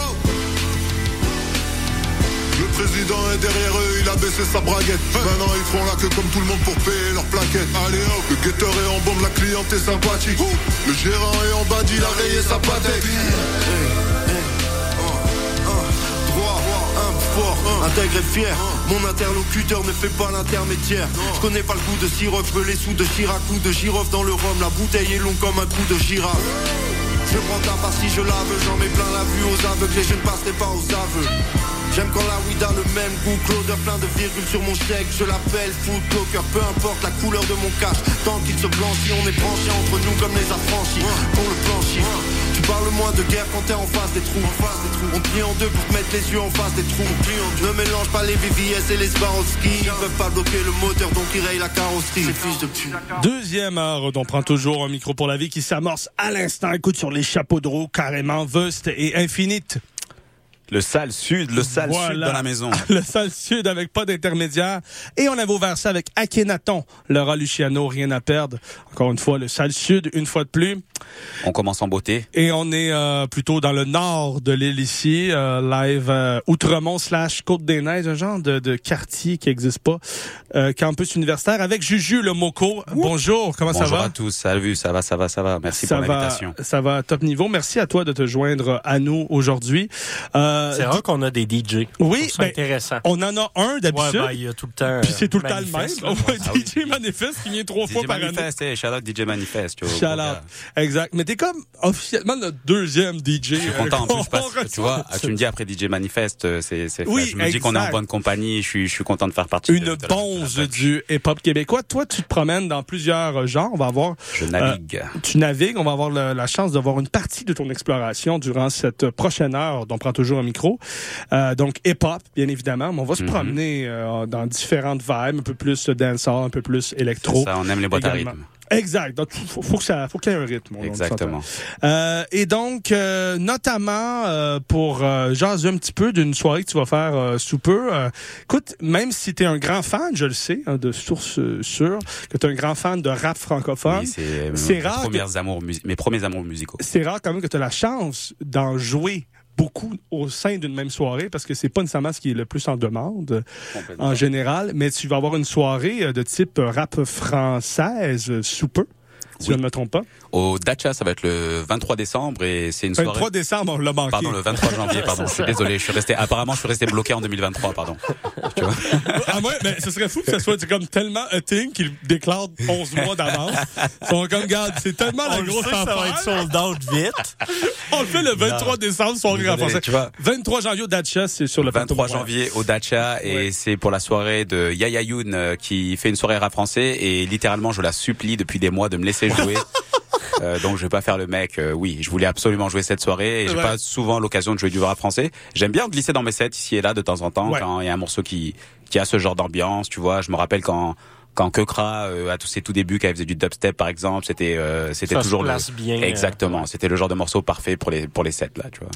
Le président est derrière eux, il a baissé sa braguette. Maintenant ils font la queue comme tout le monde pour payer leurs plaquettes. Allez hop, le guetteur est en bombe, la cliente est sympathique. Le gérant est en bas, il a rayé sa fort, intègre et fier. Mon interlocuteur ne fait pas l'intermédiaire. Je connais pas le goût de sirop, je veux les sous de Chirac ou de girofle dans le rhum. La bouteille est longue comme un coup de girafe. Je prends ta part si je lave, j'en mets plein la vue aux aveugles et je ne passerai pas aux aveux. J'aime quand la weed a le même goût, Claude plein de virgules sur mon chèque, je l'appelle food blocker, peu importe la couleur de mon cash, tant qu'il se blanchit, on est branchés entre nous comme les affranchis, pour le plancher. Tu parles moins de guerre quand t'es en face des trous, en face des trous. On te plie en deux pour te mettre les yeux en face des trous. Ne mélange pas les VVS et les Swarovski, ils peuvent pas bloquer le moteur donc ils rayent la carrosserie. De pute. Deuxième heure dont prend toujours un micro pour la vie qui s'amorce à l'instant. Écoute sur les chapeaux de roue, carrément, Vust et Infinite. Le sale sud, le sale Voilà. sud de la maison. Le sale sud avec pas d'intermédiaire. Et on avait ouvert ça avec Akhenaton, Laura Luciano, rien à perdre. Encore une fois, le sale sud, une fois de plus. On commence en beauté. Et on est euh, plutôt dans le nord de l'île ici, euh, live euh, Outremont slash Côte-des-Neiges, un genre de, de quartier qui existe pas, euh, campus universitaire, avec Juju le Moco. Bonjour, comment Bonjour ça va? à tous, salut, ça va, ça va, ça va. Merci ça pour l'invitation. ça va à top niveau. Merci à toi de te joindre à nous aujourd'hui. Euh, C'est rare qu'on a des DJ. Oui, C'est ben, intéressant. On en a un d'habitude. Ouais, ben, il y a tout le temps. Puis c'est euh, tout le temps le même. On voit DJ Manifeste qui vient trois fois par année. Manifest, hey, shout out DJ Manifest. tu vois, Shout out. Exact. Mais t'es comme officiellement notre deuxième DJ. Je suis content en plus parce que tu vois, tu me dis après DJ Manifest, euh, c'est, c'est Oui, je me dis qu'on est en bonne compagnie, je suis, je suis content de faire partie de- Une de la- bonze du hip-hop québécois. Toi, tu te promènes dans plusieurs genres. On va avoir. Je navigue. euh, tu navigues. On va avoir le- la chance de voir une partie de ton exploration durant cette prochaine heure on prend toujours un micro. Euh, donc, hip-hop, bien évidemment. Mais on va se Mhm. promener euh, dans différentes vibes, un peu plus dancehall, un peu plus électro. Ça, on aime les boîtes à rythme. Exact. Donc, faut, faut que ça, faut qu'il y ait un rythme. Exactement. Euh, et donc, euh, notamment euh, pour jaser un petit peu d'une soirée que tu vas faire sous peu. écoute, même si tu es un grand fan, je le sais, hein, de source sûre, que tu es un grand fan de rap francophone, Oui, c'est, mes, rare. que- premières amours, mes premiers amours musicaux. c'est rare quand même que tu as la chance d'en jouer beaucoup au sein d'une même soirée parce que c'est pas nécessairement ce qui est le plus en demande en général, mais tu vas avoir une soirée euh, de type euh, rap française euh, sous peu, si je ne me trompe pas. Au Dacha, ça va être le 23 décembre et c'est une 23 soirée. décembre, on l'a manqué. Pardon, le 23 janvier, pardon. Je suis désolé, je suis resté, apparemment, je suis resté bloqué en 2023, pardon. Tu vois? Ah ouais, mais ce serait fou que ça soit comme tellement a thing qu'ils déclarent 11 mois d'avance. Ils sont comme, regarde, c'est tellement On la le grosse affaire. être sold out vite. On le fait le 23 décembre, soirée Désolé, renforcée. tu vois. 23 janvier au Dacha, c'est sur le 23 plateau. janvier au Dacha et c'est pour la soirée de Yaya Youn euh, qui fait une soirée rap français et littéralement je la supplie depuis des mois de me laisser jouer. Euh, donc je vais pas faire le mec. euh, oui, je voulais absolument jouer cette soirée et j'ai Ouais. pas souvent l'occasion de jouer du rap français. J'aime bien glisser dans mes sets ici et là de temps en temps Ouais. quand il y a un morceau qui qui a ce genre d'ambiance. Tu vois, je me rappelle quand quand Kekra euh, à tous ses tout débuts, quand elle faisait du dubstep par exemple, c'était euh, c'était toujours le bien, euh, exactement. C'était le genre de morceau parfait pour les pour les sets là, tu vois.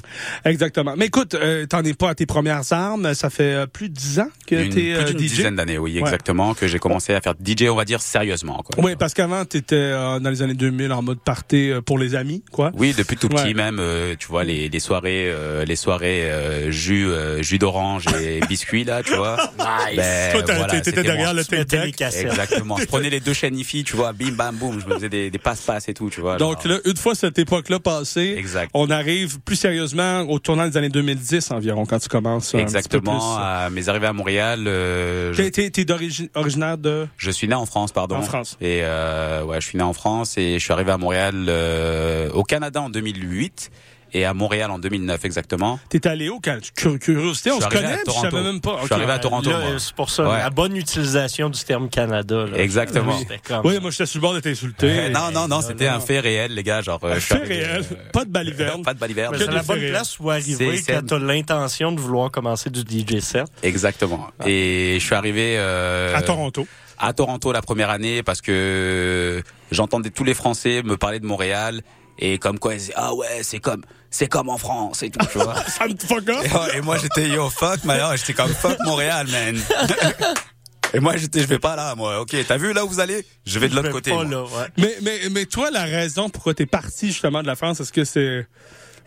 Exactement. Mais écoute, euh, t'en es pas à tes premières armes. Ça fait euh, plus de 10 ans que t'es plus d'une dizaine d'années, oui, Ouais. exactement, que j'ai commencé à faire DJ, on va dire sérieusement. Quoi. Oui, parce qu'avant, t'étais euh, dans les années 2000 en mode party euh, pour les amis, quoi. Oui, depuis tout petit Ouais. même, euh, tu vois les, les soirées, euh, les soirées euh, jus, euh, jus d'orange et biscuits là, tu vois. Nice. Ben, Toi, voilà, t'étais derrière le Tu Exactement. Je prenais les deux chaînes IFI, tu vois, bim bam boum, je me faisais des, des passe-passe et tout, tu vois. Donc genre. là, une fois cette époque-là passée, Exact. on arrive plus sérieusement au tournant des années 2010 environ, quand tu commences. Exactement. À mes arrivées à Montréal, euh, T'es, t'es- originaire de... je suis né en France, pardon. En France. Et euh, ouais, je suis né en France et je suis arrivé à Montréal, euh, au Canada en 2008 et à Montréal en 2009 exactement. T'es allé où quand? Cur- Curiosité, on se connaît, je savais Toronto. même pas. Je suis arrivé à Toronto. Là, moi. euh, c'est pour ça, Ouais. la bonne utilisation du terme Canada. Là. Exactement. C'était comme- Oui, moi, j'étais sur le bord de t'insulter. Euh, non, non, non, c'était un fait réel, les gars. Genre, euh, Un fait arrivé, réel. euh, Pas de baliverne. Pas de baliverne. C'est la bonne place où arriver C'est- quand t'as l'intention de vouloir commencer du DJ set. Exactement. Et je suis arrivé euh, À Toronto. à Toronto la première année parce que j'entendais tous les Français me parler de Montréal Et comme quoi, ils disaient, ah ouais, c'est comme, c'est comme en France et tout, tu vois. Ça me fuck off. Et, ouais, et moi, j'étais yo, fuck, mais alors, j'étais comme fuck Montréal, man. et moi, j'étais, je vais pas là, moi. Ok, t'as vu là où vous allez? Je vais de l'autre côté. moi. Mais, mais, mais toi, la raison pourquoi t'es parti justement de la France, est-ce que c'est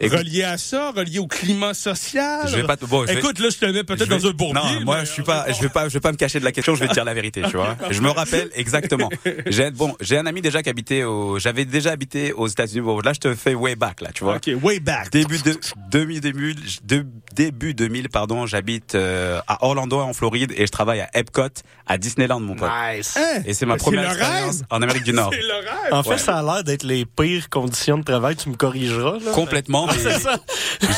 relié à ça, relié au climat social? Je vais pas te- bon, je vais- Écoute, là, je te mets peut-être dans un bourbier. Non, moi mais- je suis pas, je vais pas, je vais pas me cacher de la question. Je vais te dire la vérité, tu vois. Je me rappelle exactement. J'ai bon, j'ai un ami déjà qui habitait au, j'avais déjà habité aux États-Unis. Bon, là je te fais way back là, tu vois. Ok, way back. Début de demi début de, début 2000 pardon. J'habite euh, à Orlando en Floride et je travaille à Epcot à Disneyland mon pote. Nice. Et c'est ma C'est première le expérience en Amérique du Nord. En fait, Ouais. ça a l'air d'être les pires conditions de travail. Tu me corrigeras. Là. Complètement. Ah, c'est ça.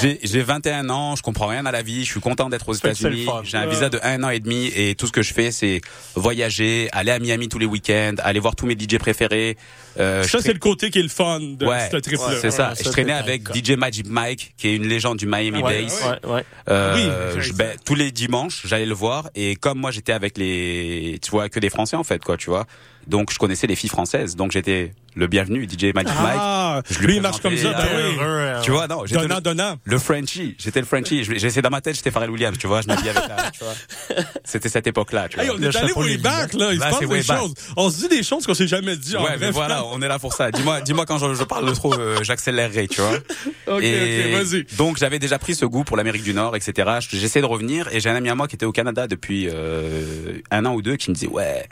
J'ai j'ai 21 ans, je comprends rien à la vie, je suis content d'être aux États-Unis. J'ai un visa de un an et demi et tout ce que je fais, c'est voyager, aller à Miami tous les week-ends, aller voir tous mes DJ préférés. Euh, je Ça, c'est le côté qui est le fun de Ouais, ce trip-là. c'est ça. Je traînais avec DJ Magic Mike, qui est une légende du Miami Ouais, Bass. ouais, ouais. Euh, ben, tous les dimanches, j'allais le voir et comme moi j'étais avec les, tu vois, que des Français en fait, quoi, tu vois. Donc je connaissais les filles françaises, donc j'étais le bienvenu, DJ Magic Ah, Mike. lui, il marche comme ça, oui. euh, Tu vois, non, j'étais Donnant, le, donnant. le Frenchie, j'étais le Frenchie. Je- J'essayais dans ma tête, j'étais Pharrell Williams, tu vois, je m'habillais avec la, tu vois. C'était cette époque-là, tu vois. Hey, on est allé way back, là. Il se Là, passe c'est des back. choses. On se dit des choses qu'on s'est jamais dit. en Ouais, mais vrai. voilà, on est là pour ça. Dis-moi, dis-moi quand je, je parle de trop, euh, j'accélérerai, tu vois. Ok, Et ok, vas-y. Donc j'avais déjà pris ce goût pour l'Amérique du Nord, etc. J'essaie de revenir et j'ai un ami à moi qui était au Canada depuis euh, un an ou deux qui me disait ouais.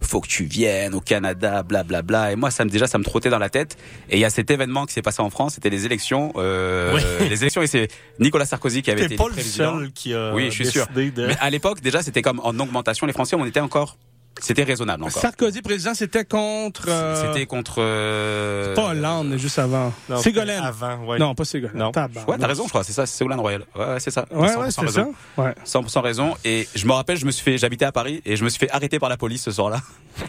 Faut que tu viennes au Canada, blablabla. Bla, bla. Et moi, ça me déjà, ça me trottait dans la tête. Et il y a cet événement qui s'est passé en France, c'était les élections. Euh, Oui. Les élections, et c'est Nicolas Sarkozy qui avait été pas élu le président. seul qui a Oui, je suis sûr. de- Mais à l'époque, déjà, c'était comme en augmentation. Les Français, on était encore, c'était raisonnable encore. Sarkozy, président, c'était contre. euh, C'était contre. euh, Pas Hollande, juste avant. Non, Ségolène. avant, ouais. Non, pas Ségolène. Non. Ouais, t'as raison, je crois. C'est ça, c'est Ségolène Royal. Ouais, ouais, c'est ça. Ouais, 100% ouais, c'est raison. ça. Ouais. 100% raison. Et je me rappelle, je me suis fait, j'habitais à Paris et je me suis fait arrêter par la police ce soir-là.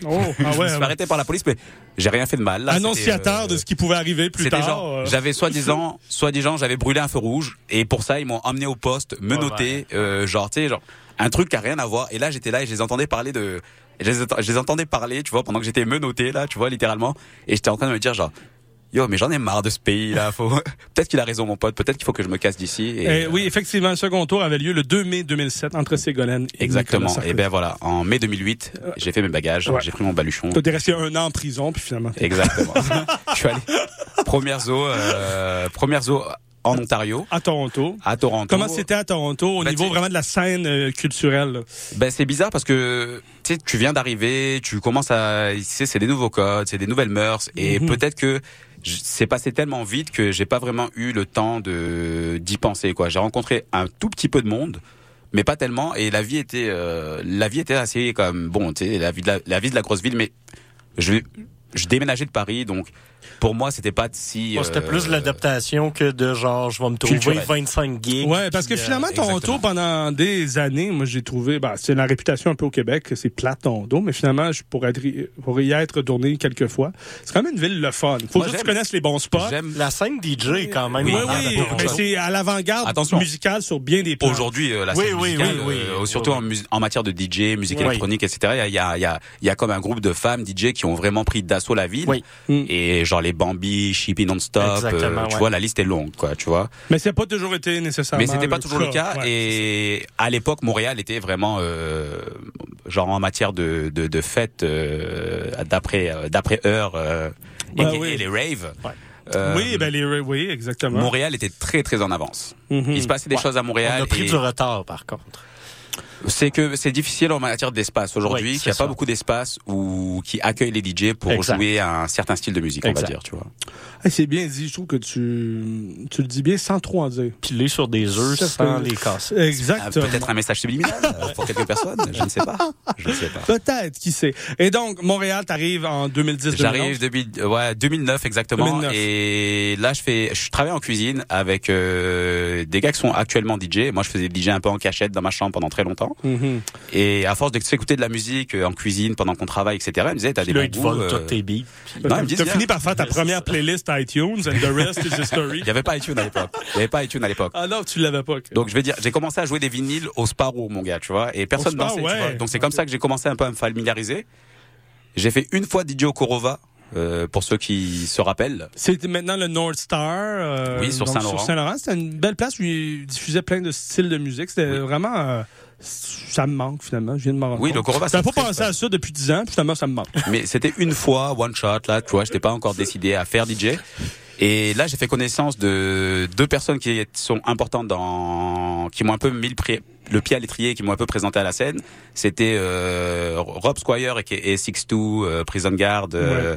Oh, je ah me ouais. suis fait arrêter par la police, mais j'ai rien fait de mal. Là, Annonciateur c'était, euh, de ce qui pouvait arriver plus C'était tard. genre, euh. j'avais soi-disant, soi-disant, j'avais brûlé un feu rouge et pour ça ils m'ont emmené au poste, me Ouais, noter, euh, genre, tu sais, genre un truc qui a rien à voir. Et là j'étais là et je les entendais parler de, je les, je les entendais parler, tu vois, pendant que j'étais menotté là, tu vois, littéralement. Et j'étais en train de me dire genre, yo, mais j'en ai marre de ce pays là. Faut, peut-être qu'il a raison mon pote, peut-être qu'il faut que je me casse d'ici. Et, Eh oui, effectivement, le second tour avait lieu le 2 mai 2007 entre Ségolène et Exactement. Et ben voilà, en mai 2008, j'ai fait mes bagages, Ouais. j'ai pris mon baluchon. T'es resté un an en prison, puis finalement. Exactement. je suis allé première zoo, euh, première zoo en Ontario, À Toronto. à Toronto. Comment c'était à Toronto au Ben, niveau vraiment de la scène euh, culturelle? là? Ben c'est bizarre parce que tu viens d'arriver, tu commences à c'est des nouveaux codes, c'est des nouvelles mœurs et Mhm. peut-être que c'est passé tellement vite que j'ai pas vraiment eu le temps de d'y penser quoi. J'ai rencontré un tout petit peu de monde mais pas tellement et la vie était euh, la vie était assez comme bon tu sais la vie de la, la vie de la grosse ville mais je je déménageais de Paris donc pour moi c'était pas si Moi, c'était euh, plus de l'adaptation que de genre, je vais me trouver Culturel. 25 gigs. Ouais, parce que euh, finalement, Toronto, exactement. pendant des années, moi, j'ai trouvé, bah, c'est la réputation un peu au Québec, c'est plate Toronto, mais finalement, je pourrais être, pour y être tourné quelques fois. C'est quand même une ville le fun. Faut Moi, juste que tu connaisses les bons spots. j'aime La scène DJ quand même. Oui, Oui, mais c'est à l'avant-garde Attention. musicale sur bien des plans. Aujourd'hui, euh, la scène oui, musicale, oui, oui. euh, surtout Oui, En, matière de DJ, musique Oui. électronique, etc. Il y a, il y, a, il y a comme un groupe de femmes DJ qui ont vraiment pris d'assaut la ville. Oui. Mm. Et genre les Bambi, Chippy Non-Stop, euh, tu ouais. vois, la liste est longue, quoi, tu vois. Mais ça n'a pas toujours été nécessairement. Mais c'était pas toujours le cas. Ouais. Et à l'époque, Montréal était vraiment, euh, genre en matière de, de, de fêtes, euh, d'après, euh, d'après heure, euh, Ouais, et, oui. et les raves. Ouais. Euh, oui, ben les, oui, exactement. Montréal était très très en avance. Mhm. Il se passait des Ouais. choses à Montréal. On a pris et- du retard, par contre. C'est que c'est difficile en matière d'espace aujourd'hui, Oui, qu'il n'y a pas beaucoup d'espace où qui accueille les DJ pour Exact. jouer à un certain style de musique, on va dire, tu vois. Hey, c'est bien dit. Je trouve que tu, tu le dis bien sans trop en dire. Piler sur des œufs Ça sans les casser. Ah, Exactement. Peut-être un message subliminal euh, pour quelques personnes, je ne sais pas. Je ne sais pas. Peut-être, qui sait. Et donc, Montréal, t'arrives en 2010 J'arrive depuis ouais 2009 exactement 2009. et là je fais je travaille en cuisine avec euh, des gars qui sont actuellement DJ. Moi je faisais DJ un peu en cachette dans ma chambre pendant très longtemps Mhm. et à force de s'écouter de la musique euh, en cuisine pendant qu'on travaille etc. Ils me disaient t'as des Là, bons ils te goûts, volent euh, tous tes beats. Non, ils me T'as fini par faire ta première playlist iTunes and the rest is history. Il n'y avait pas iTunes à l'époque. Il n'y avait pas iTunes à l'époque. Ah non, tu l'avais pas. Donc je vais dire, j'ai commencé à jouer des vinyles au Sparrow, mon gars, tu vois, et personne Sparrow, dansait. tu ouais. vois. Donc c'est comme ça que j'ai commencé un peu à me familiariser. J'ai fait une fois DJ au Korova euh, pour ceux qui se rappellent. C'était maintenant le North Star. euh, Oui, sur Saint-Laurent. Sur Saint-Laurent, c'était une belle place où il diffusait plein de styles de musique. C'était vraiment. euh, ça me manque finalement. Je viens de m'en rendre Oui, compte. le Corova, J'avais pas pensé à ça depuis 10 ans, puis finalement, ça me manque. Mais c'était une fois, one shot, là, tu vois, j'étais pas encore décidé à faire DJ. Et là, j'ai fait connaissance de deux personnes qui sont importantes dans, qui m'ont un peu mis le, pri- le pied à l'étrier, qui m'ont un peu présenté à la scène. C'était euh, Rob Squire et, et Six Two, euh, Prison Guard, euh,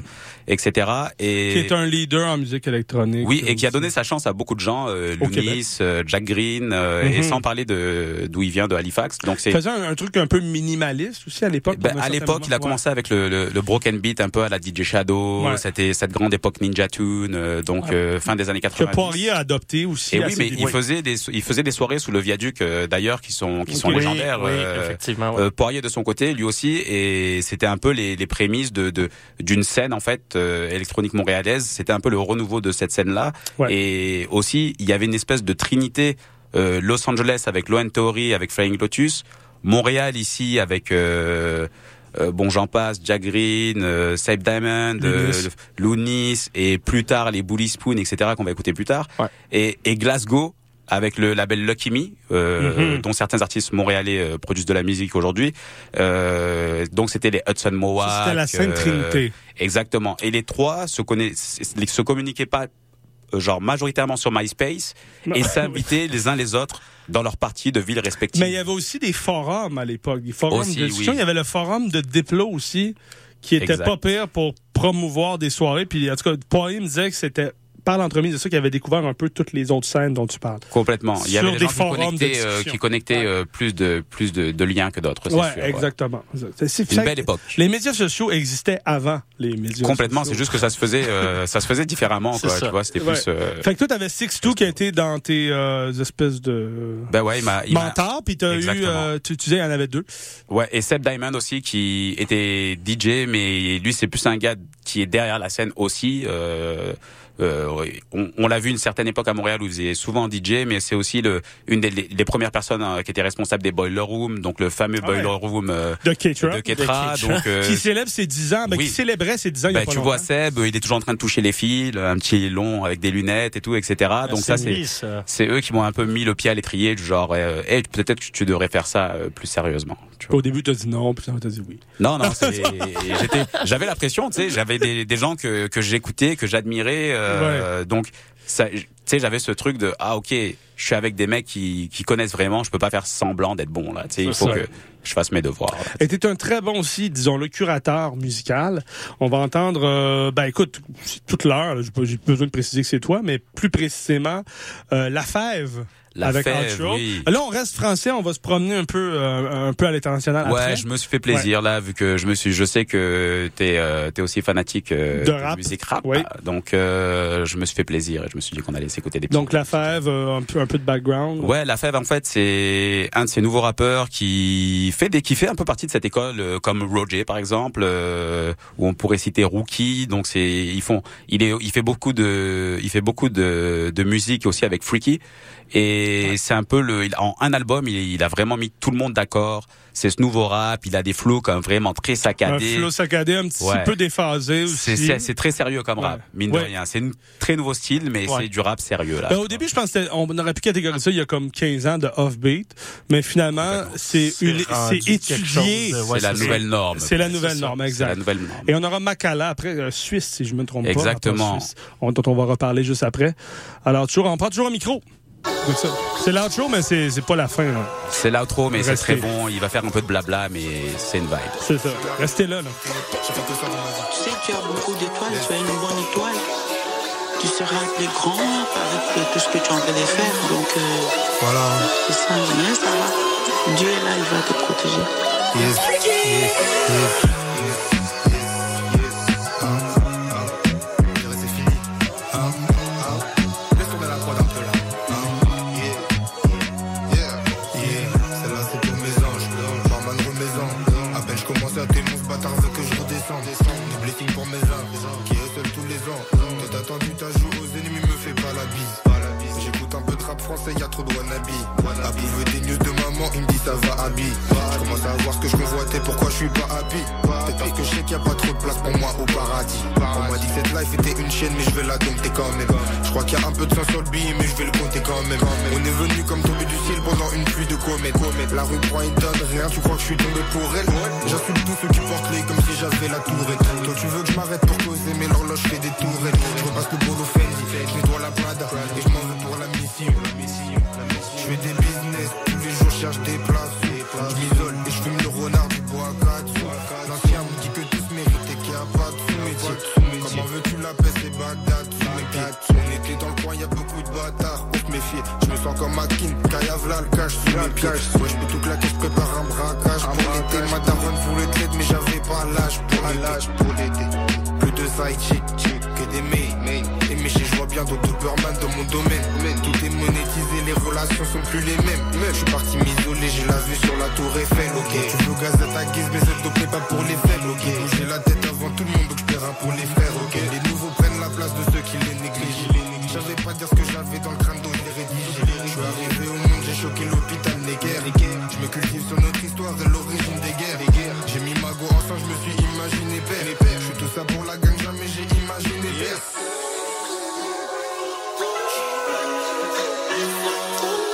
etc. Et Qui est un leader en musique électronique. oui, et qui a donné sa chance à beaucoup de gens, euh, Lunis, euh, Jack Green, euh, et Mhm. sans parler de d'où il vient de Halifax. Donc Il c'est faisait un, un truc un peu minimaliste aussi à l'époque. ben, à l'époque, il a commencé avec le, le, le broken beat, un peu à la DJ Shadow. Ouais. C'était cette grande époque Ninja Tune, euh, donc euh, fin des années Que 80. Poirier a adopté aussi. Et oui, mais il faisait des il faisait des soirées sous le viaduc euh, d'ailleurs qui sont qui sont Oui, légendaires. oui, euh, effectivement, ouais. euh, Poirier de son côté, lui aussi, et c'était un peu les, les prémices de de- d'une scène en fait euh, électronique montréalaise. C'était un peu le renouveau de cette scène là. Et aussi, il y avait une espèce de trinité euh, Los Angeles avec Low End Theory, avec Flying Lotus, Montréal ici avec euh, euh, bon j'en passe, Jack Green, euh, Save Diamond, Lunis. Lunis et plus tard les Bully Spoon, etc. qu'on va écouter plus tard. Et, et Glasgow avec le label Lucky Me, euh, Mhm. dont certains artistes montréalais euh, produisent de la musique aujourd'hui. Euh, donc c'était les Hudson Mohawk. C'était la Sainte Trinité. Exactement. Et les trois se connaissent, se communiquaient pas genre majoritairement sur MySpace et s'invitaient les uns les autres dans leurs parties de villes respectives. Mais il y avait aussi des forums à l'époque. Des forums Aussi, de oui. discussion. Il y avait le forum de Diplo aussi, qui était Exact. pas pire pour promouvoir des soirées. Puis en tout cas, Poirier me disait que c'était par l'entremise de ça qu'il avait découvert un peu toutes les autres scènes dont tu parles. Complètement. Il y avait des, des gens qui de connectaient, euh, qui connectaient euh, plus de plus de, de liens que d'autres. c'est Ouais, sûr, ouais. exactement. C'est- c'est- Une belle que époque. Les médias sociaux existaient avant les médias Complètement. sociaux. C'est juste que ça se faisait, euh, ça se faisait différemment. Quoi, tu vois, c'était Ouais. plus. euh, Fait que toi, t'avais Six Two qui a été dans tes euh, espèces de Ben ouais, il m'a. mentors, puis t'as eu, euh, tu, tu disais, il y en avait deux. Ouais, et Seb Diamond aussi qui était DJ, mais lui c'est plus un gars qui est derrière la scène aussi. Euh, euh, on on l'a vu une certaine époque à Montréal où il faisait souvent DJ, mais c'est aussi le, une des les, premières personnes euh, qui était responsable des Boiler Room, donc le fameux Ah ouais. Boiler Room euh, De Ketra. de Ketra, donc euh, qui célèbre ses 10 ans, ben, oui. qui célébrait ses 10 ans il y a pas tu vois. Seb, il est toujours en train de toucher les fils, un petit long avec des lunettes et tout, etc. Donc c'est ça c'est c'est eux qui m'ont un peu mis le pied à l'étrier, du genre, euh, Hey, peut-être que tu devrais faire ça euh, plus sérieusement. tu vois. Au début, t'as dit non, puis t'as dit oui. Non, non, c'est- j'étais, j'avais la pression, tu sais, j'avais des, des gens que, que j'écoutais, que j'admirais, euh, donc, tu sais, j'avais ce truc de, ah, ok, je suis avec des mecs qui, qui connaissent vraiment, je peux pas faire semblant d'être bon, là, tu sais, il faut ça. que je fasse mes devoirs. là. Et t'es un très bon aussi, disons, le curateur musical. On va entendre, euh, ben écoute, c'est toute l'heure, j'ai besoin de préciser que c'est toi, mais plus précisément, euh, La Fève. La avec Fève, oui. Là, on reste français, on va se promener un peu, euh, un peu à l'international Ouais, après. je me suis fait plaisir là, vu que je me suis, je sais que t'es, euh, t'es aussi fanatique euh, De rap. musique rap, Oui. donc euh, je me suis fait plaisir et je me suis dit qu'on allait s'écouter des. Donc La Fève, euh, un peu, un peu de background. Ouais, La Fève en fait c'est un de ces nouveaux rappeurs qui fait des qui fait un peu partie de cette école euh, comme Roger par exemple euh, où on pourrait citer Rookie donc c'est ils font il est il fait beaucoup de il fait beaucoup de de musique aussi avec Freaky et c'est un peu le il- en un album il, il a vraiment mis tout le monde d'accord c'est ce nouveau rap il a des flows comme vraiment très Un saccadés flow saccadé, un petit Ouais. peu déphasé aussi. c'est très sérieux comme Ouais. rap mine de rien c'est un très nouveau style mais Ouais. c'est du rap sérieux là Ben, au début, je pense qu'on aurait pu catégoriser ça il y a comme 15 ans de offbeat, mais finalement, c'est une, c'est étudié. c'est la nouvelle norme C'est la nouvelle norme, exact. la nouvelle norme Et on aura Makala après, euh, Suisse, si je me trompe pas. Exactement. Dont on va reparler juste après. Alors, toujours, on prend toujours un micro. C'est l'outro, mais c'est c'est pas la fin. hein. C'est l'outro, mais c'est très bon. Il va faire un peu de blabla, mais c'est une vibe. C'est ça. Restez là, là. Tu sais, tu as beaucoup d'étoiles, tu as une bonne étoile. Tu seras plus grand avec tout ce que tu es en train de faire. Donc, euh, Voilà. c'est ça, va. Dieu est là, il va te protéger. Yes, yes, yes. Français, y'a trop de wannabe. À prouver des news de maman, il me dit ça va. Je commence à voir ce que je convoitais, pourquoi je suis pas happy. Peut-être parce que je sais qu'il y a pas trop de place pour moi au paradis. On m'a dit que cette life était une chaîne, mais je vais la dompter quand même. Je crois qu'il y a un peu de sang sur le billet, mais je vais le compter quand même. On est venu comme tomber du ciel pendant une pluie de comètes. La rue croit il donne rien, tu crois que je suis tombé pour elle? J'assume tous ceux qui portent les comme si j'avais la tourette. Toi tu veux que je m'arrête pour causer, mais l'horloge fait des tourelles. Le cache sous mes pieds. Ouais, je peux tout claquer, je prépare un braquage. Pour l'été, ma daronne voulait de l'aide, mais j'avais pas l'âge pour l'été. Plus de side chick, que des mails. Et mes je vois bien d'autres Doberman dans mon domaine. Tout est monétisé, les relations sont plus les mêmes. Je suis parti m'isoler, j'ai la vue sur la tour Eiffel, ok. Tu veux gaz à ta guise, mais cette dope n'est pas pour les faibles, ok. J'ai la tête avant tout le monde, donc je paierai pour les frères,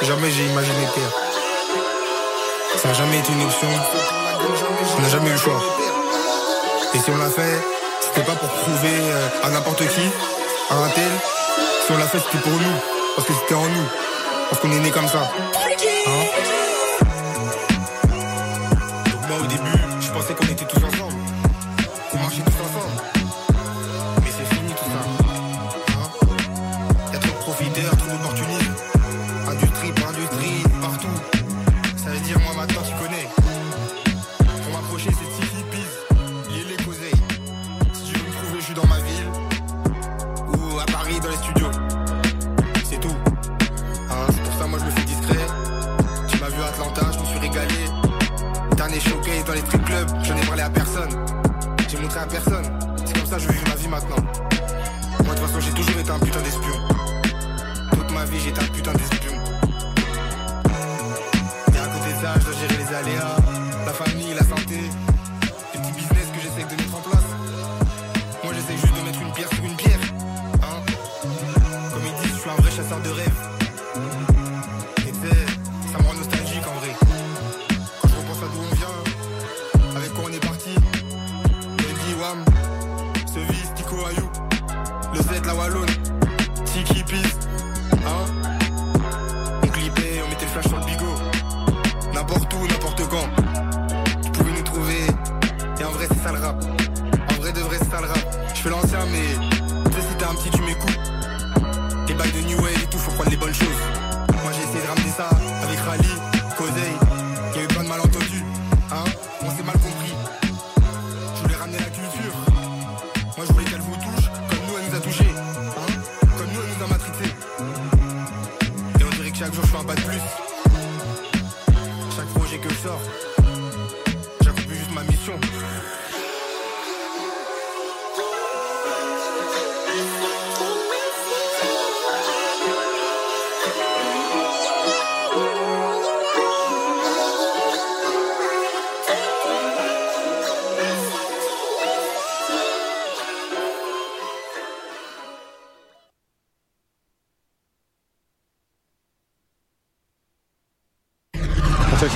Jamais j'ai imaginé père. Ça n'a jamais été une option. On n'a jamais eu le choix. Et si on l'a fait, c'était pas pour prouver euh, à n'importe qui, à un tel. Si on l'a fait, c'était pour nous. Parce que c'était en nous. Parce qu'on est né comme ça. Hein? Je vis ma vie maintenant.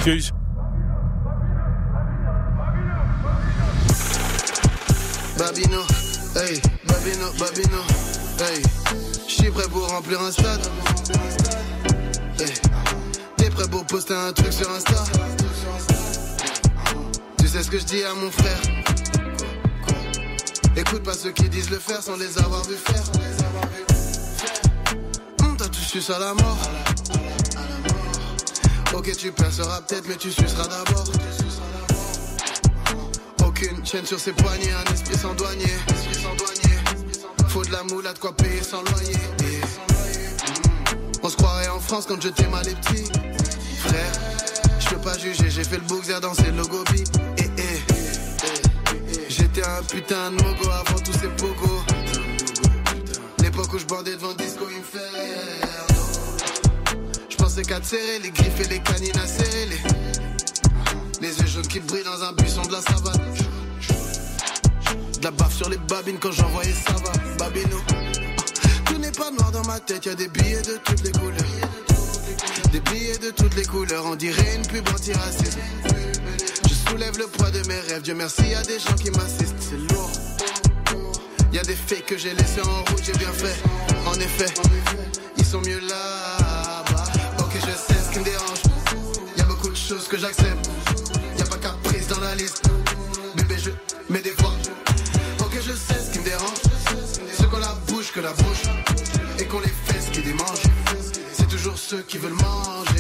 On s'excuse. Babino, hey, Babino, Babino, hey, je suis prêt pour remplir un stade. Hey, t'es prêt pour poster un truc sur Insta? Tu sais ce que je dis à mon frère? Écoute pas ceux qui disent le faire sans les avoir vu faire. Hum, T'as tout su à la mort. Tu perceras peut-être, mais tu suceras d'abord. Aucune chaîne sur ses poignets, un esprit sans douanier. Faut de la moula, de quoi payer sans loyer. On se croirait en France quand je t'aime les petits. Frère, je peux pas juger, j'ai fait le boxer dans ces logobi. Eh, eh. J'étais un putain de mogo avant tous ces pogos. L'époque où je bandais devant Disco Inferno. Je pensais les griffes et les canines à serrer. Les, yeux jaunes qui brillent dans un buisson de la savane. De la baffe sur les babines quand j'envoyais ça va, babino. Tout n'est pas noir dans ma tête, y a des billets de toutes les couleurs. Des billets de toutes les couleurs, on dirait une pub antiraciste. Je soulève le poids de mes rêves, Dieu merci, y a des gens qui m'assistent, c'est lourd. Y a des faits que j'ai laissés en route, j'ai bien fait. En effet, ils sont mieux là qui me dérange. Y a beaucoup de choses que j'accepte. Y a pas caprice dans la liste. Bébé, je mets des fois. Ok, je sais ce qui me dérange. Ceux qu'on la bouche que la bouche. Et qu'on les fesses qui démangent. C'est toujours ceux qui veulent manger.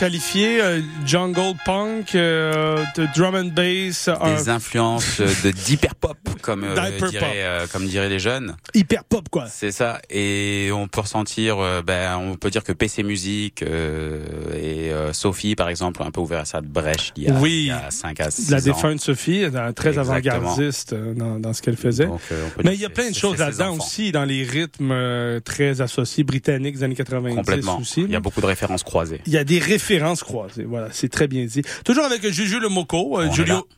Qualifier euh, jungle punk, euh, de drum and bass Des influences de d'hyper pop. Comme euh, pop. euh, comme diraient les jeunes. Hyper pop, quoi. C'est ça. Et on peut ressentir, euh, ben, on peut dire que PC Music euh, et Sophie, par exemple, ont un peu ouvert cette brèche il y a, Oui. il y a 5 à 6 La défunte Sophie, très avant-gardiste dans, dans ce qu'elle faisait. Donc, Mais il y a plein de choses là-dedans aussi, dans les rythmes très associés britanniques des années 90 Complètement. aussi. Il y a beaucoup de références croisées. Il y a des références croisées. Voilà, c'est très bien dit. Toujours avec Juju Le Moco, là.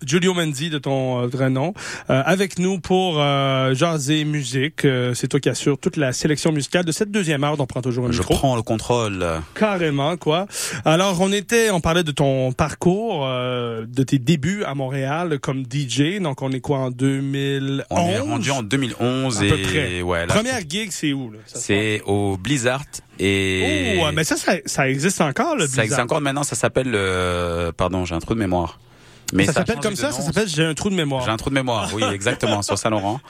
Giulio Mendy de ton vrai nom, euh, avec nous pour euh, jaser musique. Euh, c'est toi qui assure toute la sélection musicale de cette deuxième heure on prend toujours un Je micro. prends le contrôle. Carrément, quoi. Alors, on était, on parlait de ton parcours, euh, de tes débuts à Montréal comme DJ. Donc, on est quoi en 2011? On est rendu en 2011 À et peu près. ouais, là, Première gig, c'est où, c'est au Blizzard et Oh, mais ça, ça, ça existe encore, le ça existe Blizzard. encore maintenant. Ça s'appelle, euh, pardon, j'ai un trou de mémoire. Mais ça s'appelle comme ça, nom. ça s'appelle J'ai un trou de mémoire. J'ai un trou de mémoire, oui, exactement, sur Saint-Laurent.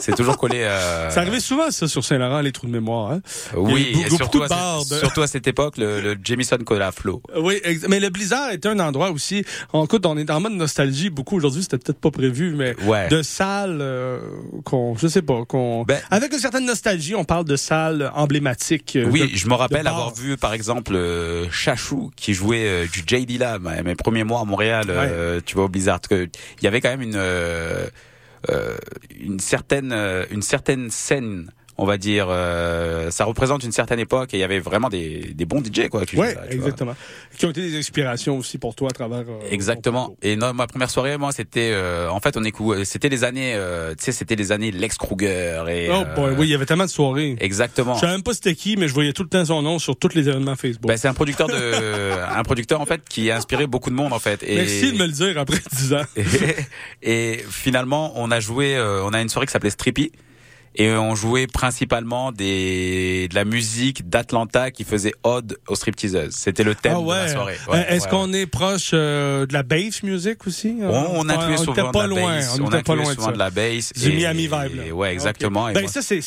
C'est toujours collé. Euh... Ça arrivait souvent, ça, sur Saint-Laurent, les trous de mémoire. Hein? Oui, et surtout, à, surtout à cette époque, le, le Jamison Cola Flow. Oui, ex- mais le Blizzard est un endroit aussi. En écoute, on est en mode nostalgie beaucoup aujourd'hui. C'était peut-être pas prévu, mais Ouais. de salles euh, qu'on, je sais pas, qu'on, avec une certaine nostalgie, on parle de salles emblématiques. euh, Oui, de- je me rappelle avoir vu par exemple euh, Chachou qui jouait euh, du JD là, mes mes premiers mois à Montréal, euh, tu vois au Blizzard. Il y avait quand même une euh, euh, une certaine euh, une certaine scène. On va dire, euh, ça représente une certaine époque et il y avait vraiment des, des bons DJ quoi. qui Ouais, vois. exactement. Qui ont été des inspirations aussi pour toi à travers. euh, Exactement. Et non, ma première soirée, moi, c'était, euh, en fait, on écou- c'était les années, euh, tu sais, c'était les années Lex Kruger et. Oh euh, boy, oui, il y avait tellement de soirées. Exactement. Je savais même pas c'était qui, mais je voyais tout le temps son nom sur tous les événements Facebook. Ben, c'est un producteur de, un producteur en fait qui a inspiré beaucoup de monde en fait. Et, Merci de me le dire après 10 ans. et, et finalement, on a joué, euh, on a une soirée qui s'appelait Strippy. Et on jouait principalement des, de la musique d'Atlanta qui faisait ode aux stripteaseuses. C'était le thème Ah ouais. de la soirée. Euh, Est-ce qu'on est proche euh, de la bass music aussi? On, on incluait Ouais, souvent de pas la loin. bass. On, On, était pas incluait loin de souvent de la bass. Du et- Miami vibe. Là. Ouais, exactement. Et Ben ça, c'est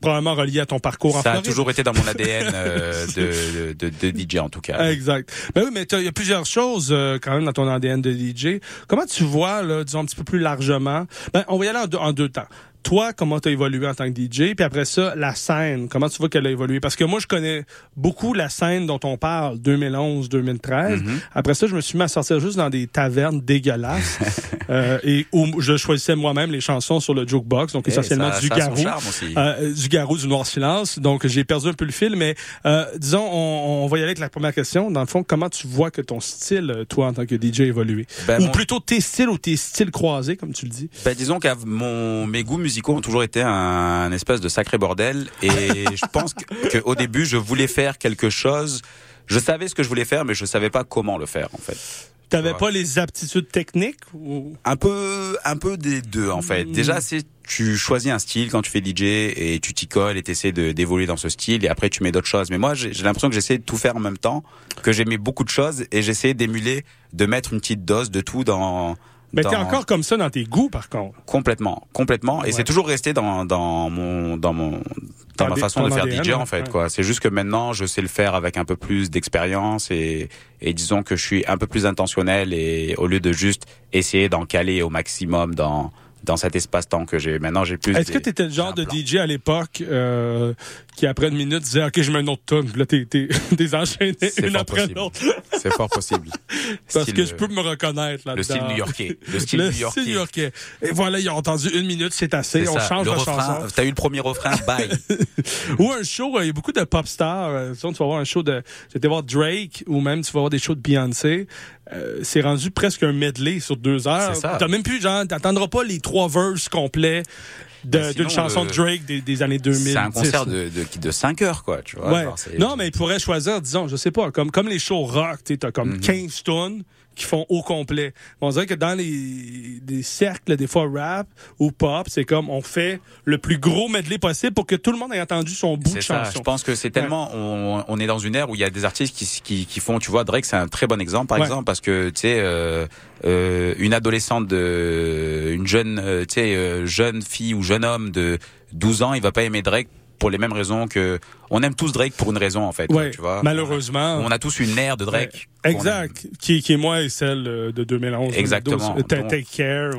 probablement relié à ton parcours en ça a Floride. toujours été dans mon ADN euh, de, de, de, DJ en tout cas. Exact. Ben oui, mais il y a plusieurs choses euh, quand même dans ton ADN de DJ. Comment tu vois, là, disons un petit peu plus largement, ben, on va y aller en deux, en deux temps. Toi, comment tu as évolué en tant que DJ, puis après ça, la scène, comment tu vois qu'elle a évolué? Parce que moi, je connais beaucoup la scène dont on parle, 2011-2013. Mhm. Après ça, je me suis mis à sortir juste dans des tavernes dégueulasses euh, et où je choisissais moi-même les chansons sur le jukebox, donc Eh, essentiellement ça- du ça garou. Euh, du garou, du noir silence. Donc, j'ai perdu un peu le fil, mais euh, disons, on, on va y aller avec la première question. Dans le fond, comment tu vois que ton style, toi, en tant que DJ, a évolué? Ben, ou mon- plutôt tes styles ou tes styles croisés, comme tu le dis? Ben, disons que mon mes goûts musicaux ont toujours été un, un espèce de sacré bordel et je pense que, que au début je voulais faire quelque chose. Je savais ce que je voulais faire, mais je savais pas comment le faire en fait. T'avais pas les aptitudes techniques ou... Un peu, un peu des deux en fait. Déjà, c'est tu choisis un style quand tu fais DJ et tu t'y colles et t'essaies de d'évoluer dans ce style et après tu mets d'autres choses. Mais moi, j'ai j'ai l'impression que j'essayais de tout faire en même temps, que j'aimais beaucoup de choses et j'essayais d'émuler, de mettre une petite dose de tout dans. Mais t'es encore comme ça dans tes goûts, par contre. Complètement, complètement. Et c'est toujours resté dans, dans mon, dans mon, dans Dans ma façon de faire ADN, DJ en fait, ouais. quoi. C'est juste que maintenant, je sais le faire avec un peu plus d'expérience et, et disons que je suis un peu plus intentionnel et au lieu de juste essayer d'en caler au maximum dans, dans cet espace-temps que j'ai. Maintenant, j'ai plus. Est-ce que des- t'étais le genre de DJ à l'époque euh, qui, après une minute, disait « OK, je mets une autre tonne. » Là, t'es t'es- t'es enchaîné C'est une après l'autre. C'est fort possible. Parce Style, que je peux me reconnaître là-dedans. le style new-yorkais. Le style new-yorkais. new-yorkais. Et voilà, ils ont entendu une minute, c'est assez. On ça. change le la refrain, chanson. T'as eu le premier refrain, bye. Ou un show, euh, il y a beaucoup de pop stars. euh, tu vas voir un show de. Tu vas voir Drake ou même tu vas voir des shows de Beyoncé. Euh, c'est rendu presque un medley sur deux heures. T'as même plus, genre, t'attendras pas les trois verses complets Ben, d'une chanson de Drake des, des années 2000. C'est un concert de, de, de 5 heures, quoi, tu vois. Ouais. genre, c'est- Non, mais il pourrait choisir, disons, je sais pas, comme, comme les shows rock, tu as Mhm. comme 15 tonnes qui font au complet. On dirait que dans les, des cercles, des fois rap ou pop, c'est comme on fait le plus gros medley possible pour que tout le monde ait entendu son bout de ça. chanson. Je pense que c'est tellement, on, on est dans une ère où il y a des artistes qui, qui, qui font, tu vois, Drake, c'est un très bon exemple, par Ouais. exemple, parce que tu sais, euh, euh, une adolescente de, une jeune, euh, tu sais, jeune fille ou jeune homme de 12 ans, il va pas aimer Drake pour les mêmes raisons que on aime tous Drake pour une raison en fait. Ouais, tu vois. malheureusement. On a tous une ère de Drake. Ouais, exact. Qui, qui est moi et celle euh, de 2011. Exactement. 2012. Ta- Take care.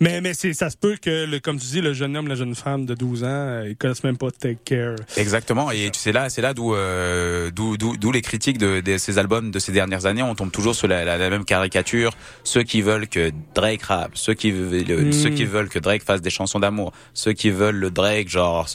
Mais, mais c'est, ça se peut que, le, comme tu dis, le jeune homme, la jeune femme de 12 ans, euh, ils connaissent même pas Take care. Exactement, et tu sais là, c'est là d'où euh, d'où les critiques de, de ces albums de ces dernières années, on tombe toujours sur la, la, la même caricature. Ceux qui veulent que Drake rappe, ceux qui veulent, Mm. ceux qui veulent que Drake fasse des chansons d'amour, ceux qui veulent le Drake genre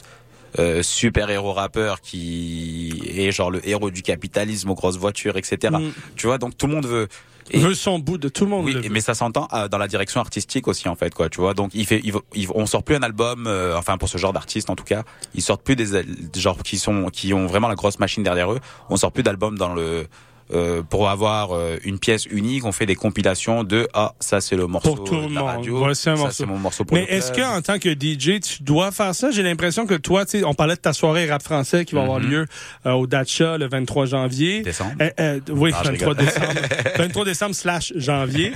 euh, super héros rappeur qui est genre le héros du capitalisme aux grosses voitures, etc. Mm. Tu vois, donc tout le monde veut. Veut son bout de tout le monde. Oui, le mais ça s'entend euh, dans la direction artistique aussi en fait quoi, tu vois. Donc il fait, il, il- on sort plus un album, euh, enfin pour ce genre d'artiste en tout cas, ils sortent plus des al- genre qui sont qui ont vraiment la grosse machine derrière eux. On sort plus d'albums dans le euh, pour avoir euh, une pièce unique, on fait des compilations de ah ça c'est le morceau Pour tout le de la monde. radio, Voici un ça morceau. c'est mon morceau pour Mais le est-ce que en tant que DJ, tu dois faire ça? J'ai l'impression que toi, tu on parlait de ta soirée rap français qui va avoir Mhm. lieu euh, au Dacha le 23 janvier. Décembre. Euh, euh, oui, Ah, je 23 rigole. décembre. 23 décembre slash janvier.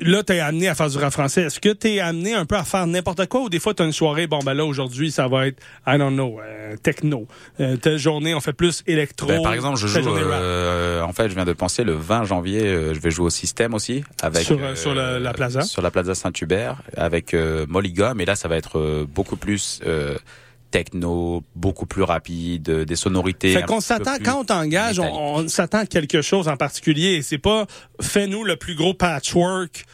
Là, t'es amené à faire du rap français. Est-ce que t'es amené un peu à faire n'importe quoi ou des fois t'as une soirée, bon ben là aujourd'hui ça va être, I don't know, euh, techno. Euh, telle journée on fait plus électro. Ben, par exemple, je joue. journée euh, en fait, je viens de penser le 20 janvier, euh, je vais jouer au système aussi avec Sur, euh, sur la- la plaza. sur la plaza Saint-Hubert avec euh, Molly. Et là, ça va être beaucoup plus euh, techno, beaucoup plus rapide, euh, des sonorités. Fait qu'on s'attend, quand on t'engage, on, on s'attend à quelque chose en particulier. C'est pas fais-nous le plus gros patchwork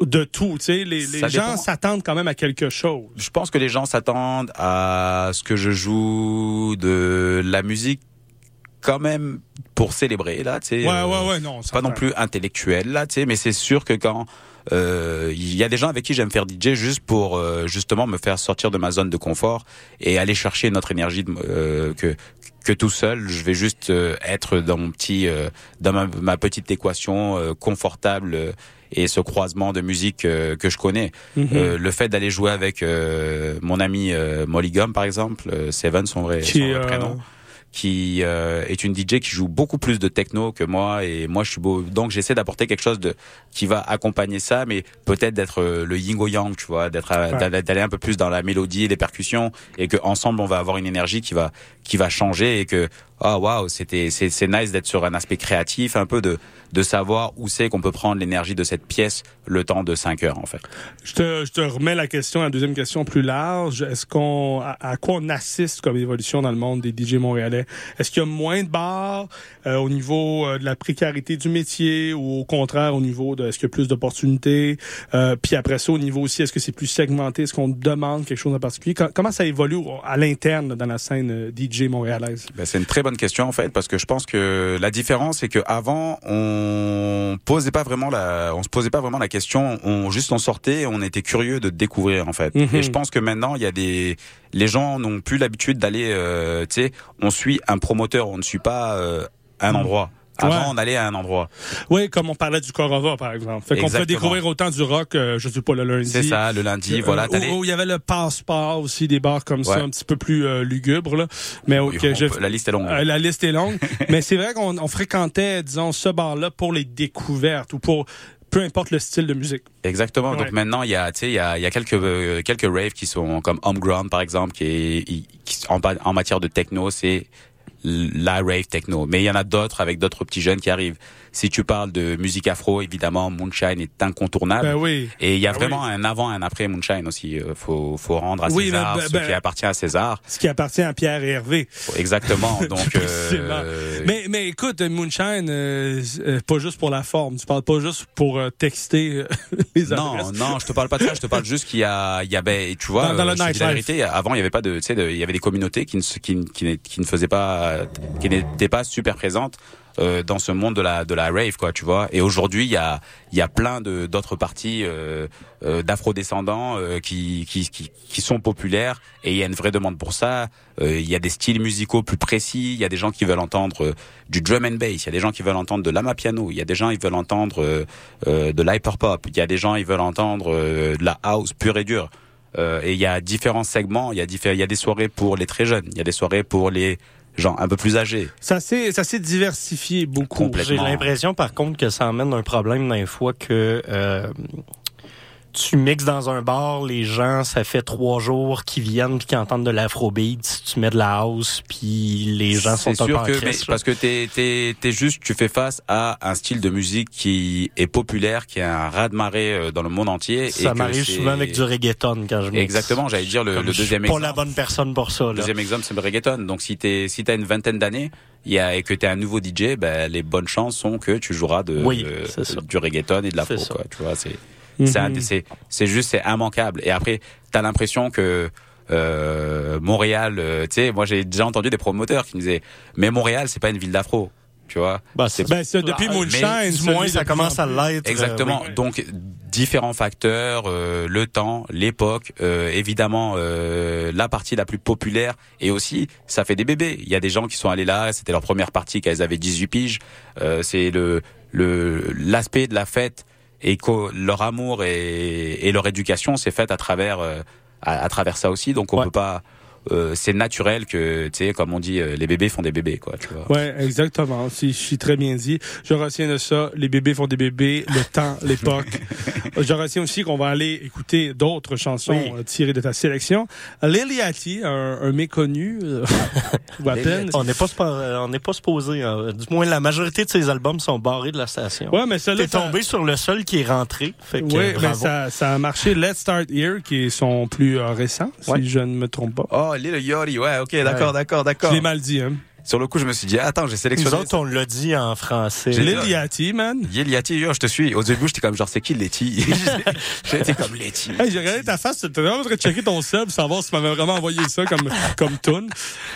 de tout. Tu sais, les, les gens s'attendent quand même à quelque chose. Je pense que les gens s'attendent à ce que je joue de la musique quand même pour célébrer là, tu sais. Ouais, euh, ouais, ouais, non. pas non plus intellectuel là, tu sais, mais c'est sûr que quand il y a des gens avec qui j'aime faire DJ juste pour euh, justement me faire sortir de ma zone de confort et aller chercher notre énergie de, euh, que que tout seul, je vais juste euh, être dans mon petit euh, dans ma, ma petite équation euh, confortable euh, et ce croisement de musique euh, que je connais. Mhm. Euh, le fait d'aller jouer avec euh, mon ami euh, Molly Gum par exemple, euh, Seven son vrai, Qui, son vrai euh, prénom qui euh, est une DJ qui joue beaucoup plus de techno que moi et moi je suis beau donc j'essaie d'apporter quelque chose de qui va accompagner ça mais peut-être d'être euh, le yin au yang tu vois d'être euh, Ouais. d'aller d'aller un peu plus dans la mélodie et les percussions et que ensemble on va avoir une énergie qui va qui va changer et que ah waouh c'était c'est c'est nice d'être sur un aspect créatif un peu de de savoir où c'est qu'on peut prendre l'énergie de cette pièce le temps de 5 heures en fait Je te, je te remets la question, la deuxième question plus large. Est-ce qu'on, à, à quoi on assiste comme évolution dans le monde des DJ montréalais? Est-ce qu'il y a moins de bars euh, au niveau euh, de la précarité du métier ou au contraire au niveau de, est-ce qu'il y a plus d'opportunités? Euh, puis après ça, au niveau aussi, est-ce que c'est plus segmenté? Est-ce qu'on demande quelque chose en particulier? Com- comment ça évolue à l'interne dans la scène euh, DJ montréalaise? Ben, c'est une très bonne question en fait parce que je pense que la différence c'est que avant on posait pas vraiment la on se posait pas vraiment la question. On juste on sortait on était curieux de découvrir en fait. Mhm. et je pense que maintenant il y a des les gens n'ont plus l'habitude d'aller euh, tu sais on suit un promoteur on ne suit pas euh, un endroit avant Ouais. on allait à un endroit Oui, comme on parlait du Corova, par exemple. Fait qu'on peut découvrir autant du rock, euh, je sais pas, le lundi. c'est ça le lundi Euh, voilà où il y avait le passeport aussi, des bars comme ça, un petit peu plus euh, lugubres. Là. Mais ok, peut- la liste est longue Euh, la liste est longue. mais c'est vrai qu'on on fréquentait, disons, ce bar-là pour les découvertes ou pour peu importe le style de musique. Exactement. Ouais. Donc maintenant, il y a, tu sais, il y a, il y a quelques euh, quelques raves qui sont comme Homeground par exemple, qui est qui, en, en matière de techno, c'est la rave techno. Mais il y en a d'autres avec d'autres petits jeunes qui arrivent. Si tu parles de musique afro, évidemment, Moonshine est incontournable. Ben oui. Et il y a Ben vraiment un avant et un après Moonshine aussi. Euh, Faut faut rendre à César ben, ben, ce ben, qui appartient à César. Ce qui appartient à Pierre et Hervé. Exactement. Donc euh. Mais, mais écoute, Moonshine, euh, euh, pas juste pour la forme. Tu parles pas juste pour euh, texter euh, les adresses. Non, non, je te parle pas de ça. Je te parle juste qu'il y a, il y a, ben, tu vois, Dans- dans le la vérité. Avant, il y avait pas de, tu sais, il y avait des communautés qui ne, qui, qui, ne- qui ne faisaient pas, qui n'étaient pas super présentes euh, dans ce monde de la de la rave, quoi, tu vois. Et aujourd'hui, il y a, il y a plein de d'autres parties euh, euh, d'afro-descendants euh, qui, qui qui sont populaires et il y a une vraie demande pour ça. Euh, il y a des styles musicaux plus précis. Il y a des gens qui veulent entendre euh, du drum and bass. Il y a des gens qui veulent entendre de l'amapiano. Il y a des gens qui veulent entendre euh, euh, de l'hyperpop. Il y a des gens qui veulent entendre euh, de la house pure et dure. Euh, et il y a différents segments. Il y a il y a des soirées pour les très jeunes. Il y a des soirées pour les gens un peu plus âgés. Ça s'est ça s'est diversifié beaucoup. J'ai l'impression, par contre, que ça emmène un problème dans les fois que euh, tu mixes dans un bar, les gens, ça fait trois jours qu'ils viennent puis qu'ils entendent de l'afrobeat, tu mets de la house, puis les gens sont C'est un peu sûr en que, mais crise, là. parce que t'es, t'es, t'es juste, tu fais face à un style de musique qui est populaire, qui a un raz-de-marée euh, dans le monde entier. Ça m'arrive souvent avec du reggaeton quand je mixe. Exactement, j'allais dire le, deuxième pas exemple. la bonne personne pour ça, là. Le deuxième exemple, c'est le reggaeton. Donc si t'es, si t'as une vingtaine d'années, il y a, et que t'es un nouveau DJ, ben, les bonnes chances sont que tu joueras de, Oui, euh, du reggaeton et de quoi. Tu vois, c'est, Mhm. c'est, c'est, c'est juste, c'est immanquable. Et après, t'as l'impression que, euh, Montréal, euh, tu sais, moi j'ai déjà entendu des promoteurs qui me disaient, mais Montréal, c'est pas une ville d'afro. Tu vois, Bah, c'est- Ben, c'est depuis Mais- Moonshine. du moins, ça commence à l'être. Exactement. euh, oui. Donc différents facteurs, euh, le temps, l'époque, euh, évidemment euh, la partie la plus populaire et aussi ça fait des bébés. Il y a des gens qui sont allés là, c'était leur première partie quand ils avaient 18 piges. Euh, c'est le le l'aspect de la fête et que leur amour et, et leur éducation s'est faite à travers euh, à, à travers ça aussi. Donc on peut pas euh, c'est naturel que tu sais comme on dit euh, les bébés font des bébés quoi tu vois. Ouais, exactement. Si, je suis très bien dit. Je retiens de ça. Les bébés font des bébés. Le temps, l'époque. je retiens aussi qu'on va aller écouter d'autres chansons Oui. euh, tirées de ta sélection. Liliati, un, un méconnu, ou à peine. On n'est pas, on n'est pas supposé. euh, du moins, la majorité de ces albums sont barrés de la station. Ouais, mais celle-là, T'es ça- tombé sur le seul qui est rentré. Fait que, Oui, euh, mais ça, ça a marché. Let's Start Here, qui est son plus euh, récent, si Ouais. je ne me trompe pas. Oh, Lil Yori, ouais, ok, d'accord, Ouais. d'accord, Je d'accord. l'ai mal dit, hein. Sur le coup, je me suis dit, attends, j'ai Nous sélectionné. autres, on l'a dit en français. J'ai- Lil Yachty, man. Yel Yati, yo, je te suis. Au début, j'étais comme genre, c'est qui Letty J'étais comme Letty. Hey, j'ai regardé ta face, t'étais vraiment en train de checker ton sub, savoir si tu m'avais vraiment envoyé ça comme, comme tune.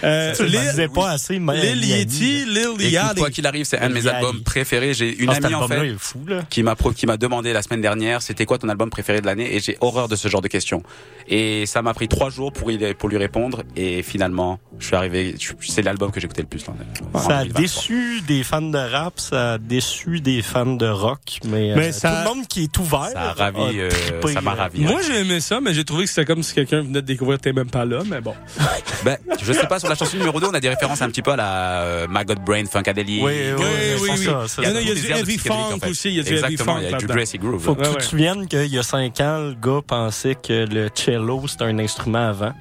Euh, Tu le Lil- disais pas assez, mais Lil Yachty, Lil Écoute, Yachty. quoi qu'il arrive, c'est un de mes albums préférés. J'ai une Ah, amie, en fait, il est fou, là. qui m'a qui m'a demandé la semaine dernière, c'était quoi ton album préféré de l'année? Et j'ai horreur de ce genre de questions. Et ça m'a pris trois jours pour, lui répondre. Et finalement, je suis arrivé, c'est l'album que j'écoutais le plus. Ça a 2023. déçu des fans de rap, ça a déçu des fans de rock, mais, Mais euh, ça- tout le monde qui est ouvert. Ça a ravi, a euh, ça m'a euh, ravi. Moi, j'ai aimé ça, mais j'ai trouvé que c'était comme si quelqu'un venait de découvrir T'es même pas là, mais bon. Ben, je sais pas, sur la chanson numéro 2, on a des références un petit peu à la euh, Maggot Brain, Funkadelic. Oui, oui, oui, oui, Il y a, du heavy funk aussi, il y a du heavy Exactement, funk il y a du. Grassy Groove. Faut que tu te souviennes qu'il y a cinq ans, le gars pensait que le cello, c'était un instrument avant.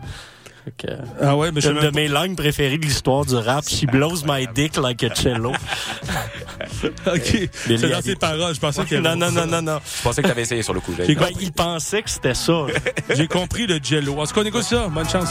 Fait que, Ah ouais, mais une de mes langues préférées de l'histoire du rap, She blows my dick like a cello. OK. Lil C'est dans ses paroles. Je pensais qu'il y Non, non, non, non, non. Je pensais que t'avais essayé sur le coup. Ben, il pensait que c'était ça. J'ai compris le jello. En tout cas, on écoute ça. Bonne chance.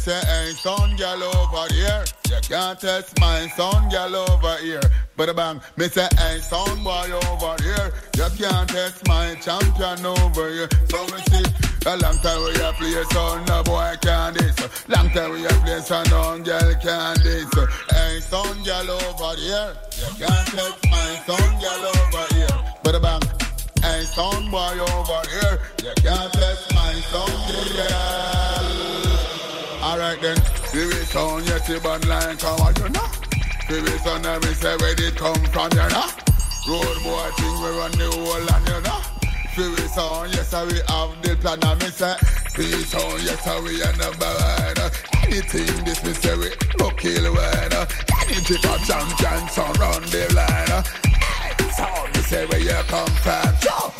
Say, hey, son gal over here. You can't test my son gal over here. But bang, me say, hey, son boy over here. You can't test my champion over here. So we see, a long time we a play, son, no boy can't this. Long time we a play, son, no girl can't this. Hey, son gal over here. You can't test my son gal over here. But bang, hey, son boy over here. You can't test my son girl. Then, we will sound yes, you bad like how you know. We will sound and we say where it come from, you know. Road boy thing we run the whole land, you know. We will sound yes, we have the plan and me say. We sound yes, we are number one. Anything this me say we no kill one. Uh. Anything for champion sound run the line. Uh. Sound me say where you come from, Joe.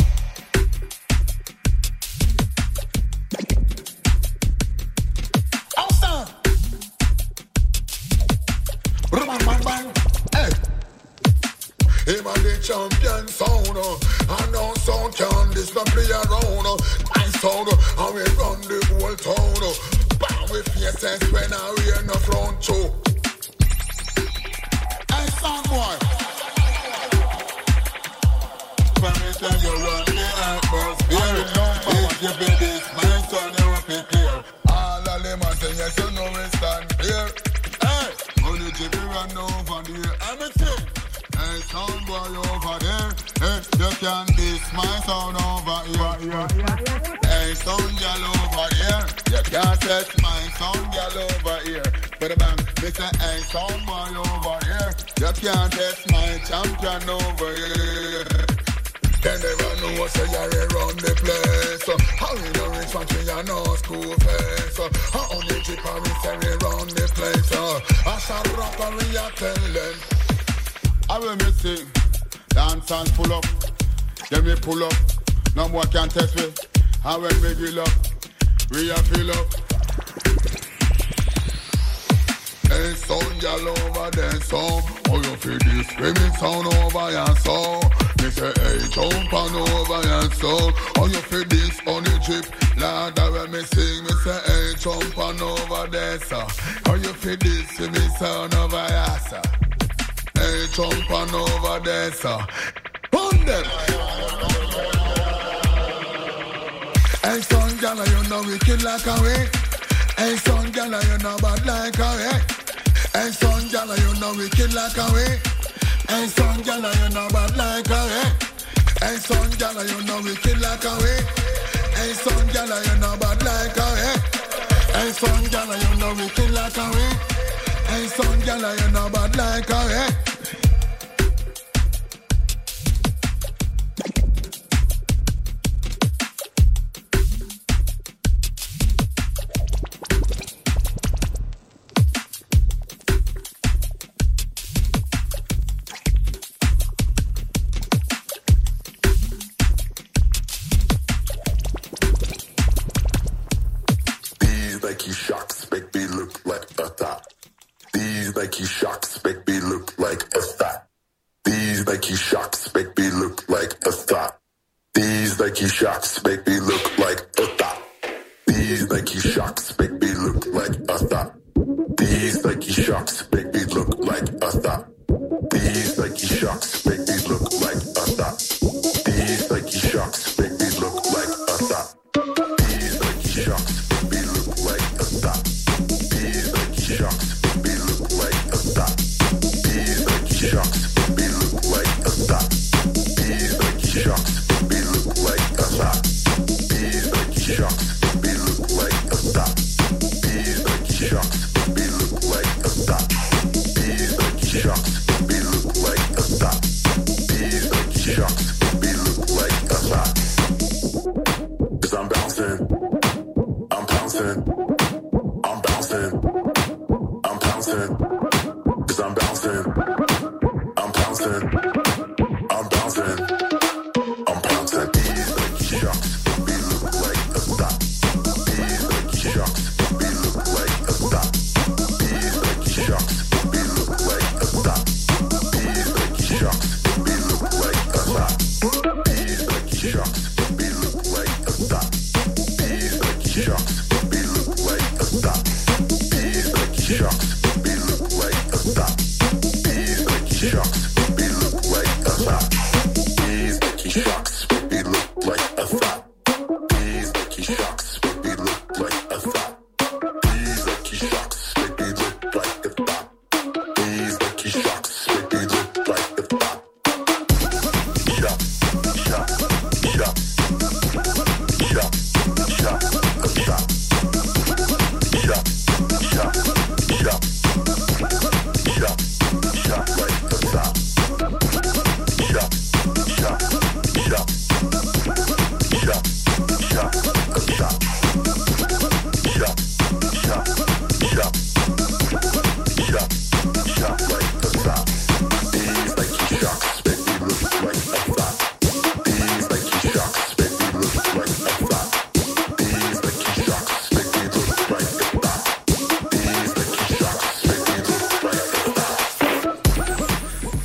I rock and we a tell them. I will me sing, dance and pull up. Then we pull up, no more can test me. And when we grill up, we a fill up. Hey, son, y'all over there, so. Oh, you feel this screaming sound over your soul Me say, hey, jump on over your soul Oh, you feel this on the chip Lord, I when me sing Me say, hey, jump on over there, so Oh, you feel this, me sound over your so Hey, jump on over there, so On them. Hey, son, girl, you know kill like a way Hey, son, girl, you know bad like a way Hey, son, girl, you know kill like a way Hey, son, girl, you know bad like a way Hey, son, girl, you know kill like a way Hey, son, girl, you know bad like a way Hey, son, girl, you know kill like a way Hey, son, girl, you know bad like a way lucky shots, baby.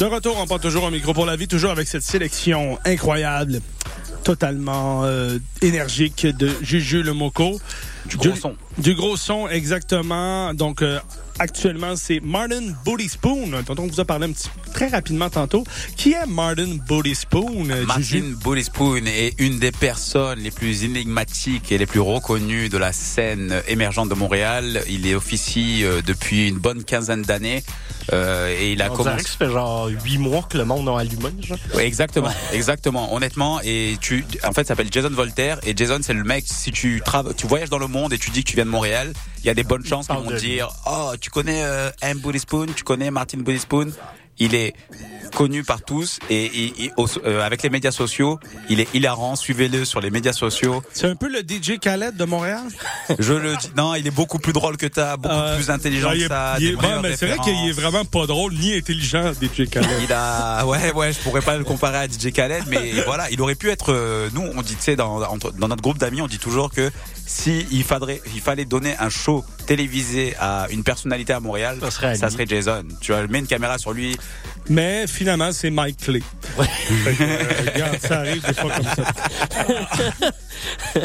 De retour, on porte toujours un micro pour la vie, toujours avec cette sélection incroyable, totalement euh, énergique de Juju le Moco. Du gros son. Du gros son, exactement. Donc, euh, actuellement, c'est Martin Booty Spoon, dont on vous a parlé un petit très rapidement tantôt. Qui est Martin Booty Spoon, euh? Martin Booty-Spoon est une des personnes les plus énigmatiques et les plus reconnues de la scène émergente de Montréal. Il est officie depuis une bonne quinzaine d'années euh, et il a On commencé. que ça fait genre huit mois que le monde a allumé. Genre. Oui, exactement, exactement. Honnêtement, et tu, en fait, ça s'appelle Jason Voltaire. Et Jason, c'est le mec. Si tu travailles, tu voyages dans le monde et tu dis que tu viens de Montréal, il y a des bonnes chances qu'ils vont de te lui. dire, oh, tu connais euh, M. Booty Spoon, tu connais Martin Booty Spoon? Il est connu par tous et, et- et au- euh, avec les médias sociaux, il est hilarant. Suivez-le sur les médias sociaux. C'est un peu le DJ Khaled de Montréal? Je le dis, non, il est beaucoup plus drôle que ça, beaucoup Euh, plus intelligent que ça. c'est vrai qu'il est vraiment pas drôle ni intelligent, DJ Khaled. Il a, ouais, ouais, je pourrais pas le comparer à DJ Khaled, mais voilà, il aurait pu être. euh, nous, on dit, tu sais, dans, notre groupe d'amis, on dit toujours que si il faudrait, il fallait donner un show télévisé à une personnalité à Montréal, ça serait. Jason. Tu vois, mets une caméra sur lui. Mais finalement, c'est Mike Clay. Que, euh, regarde, ça arrive des fois comme ça.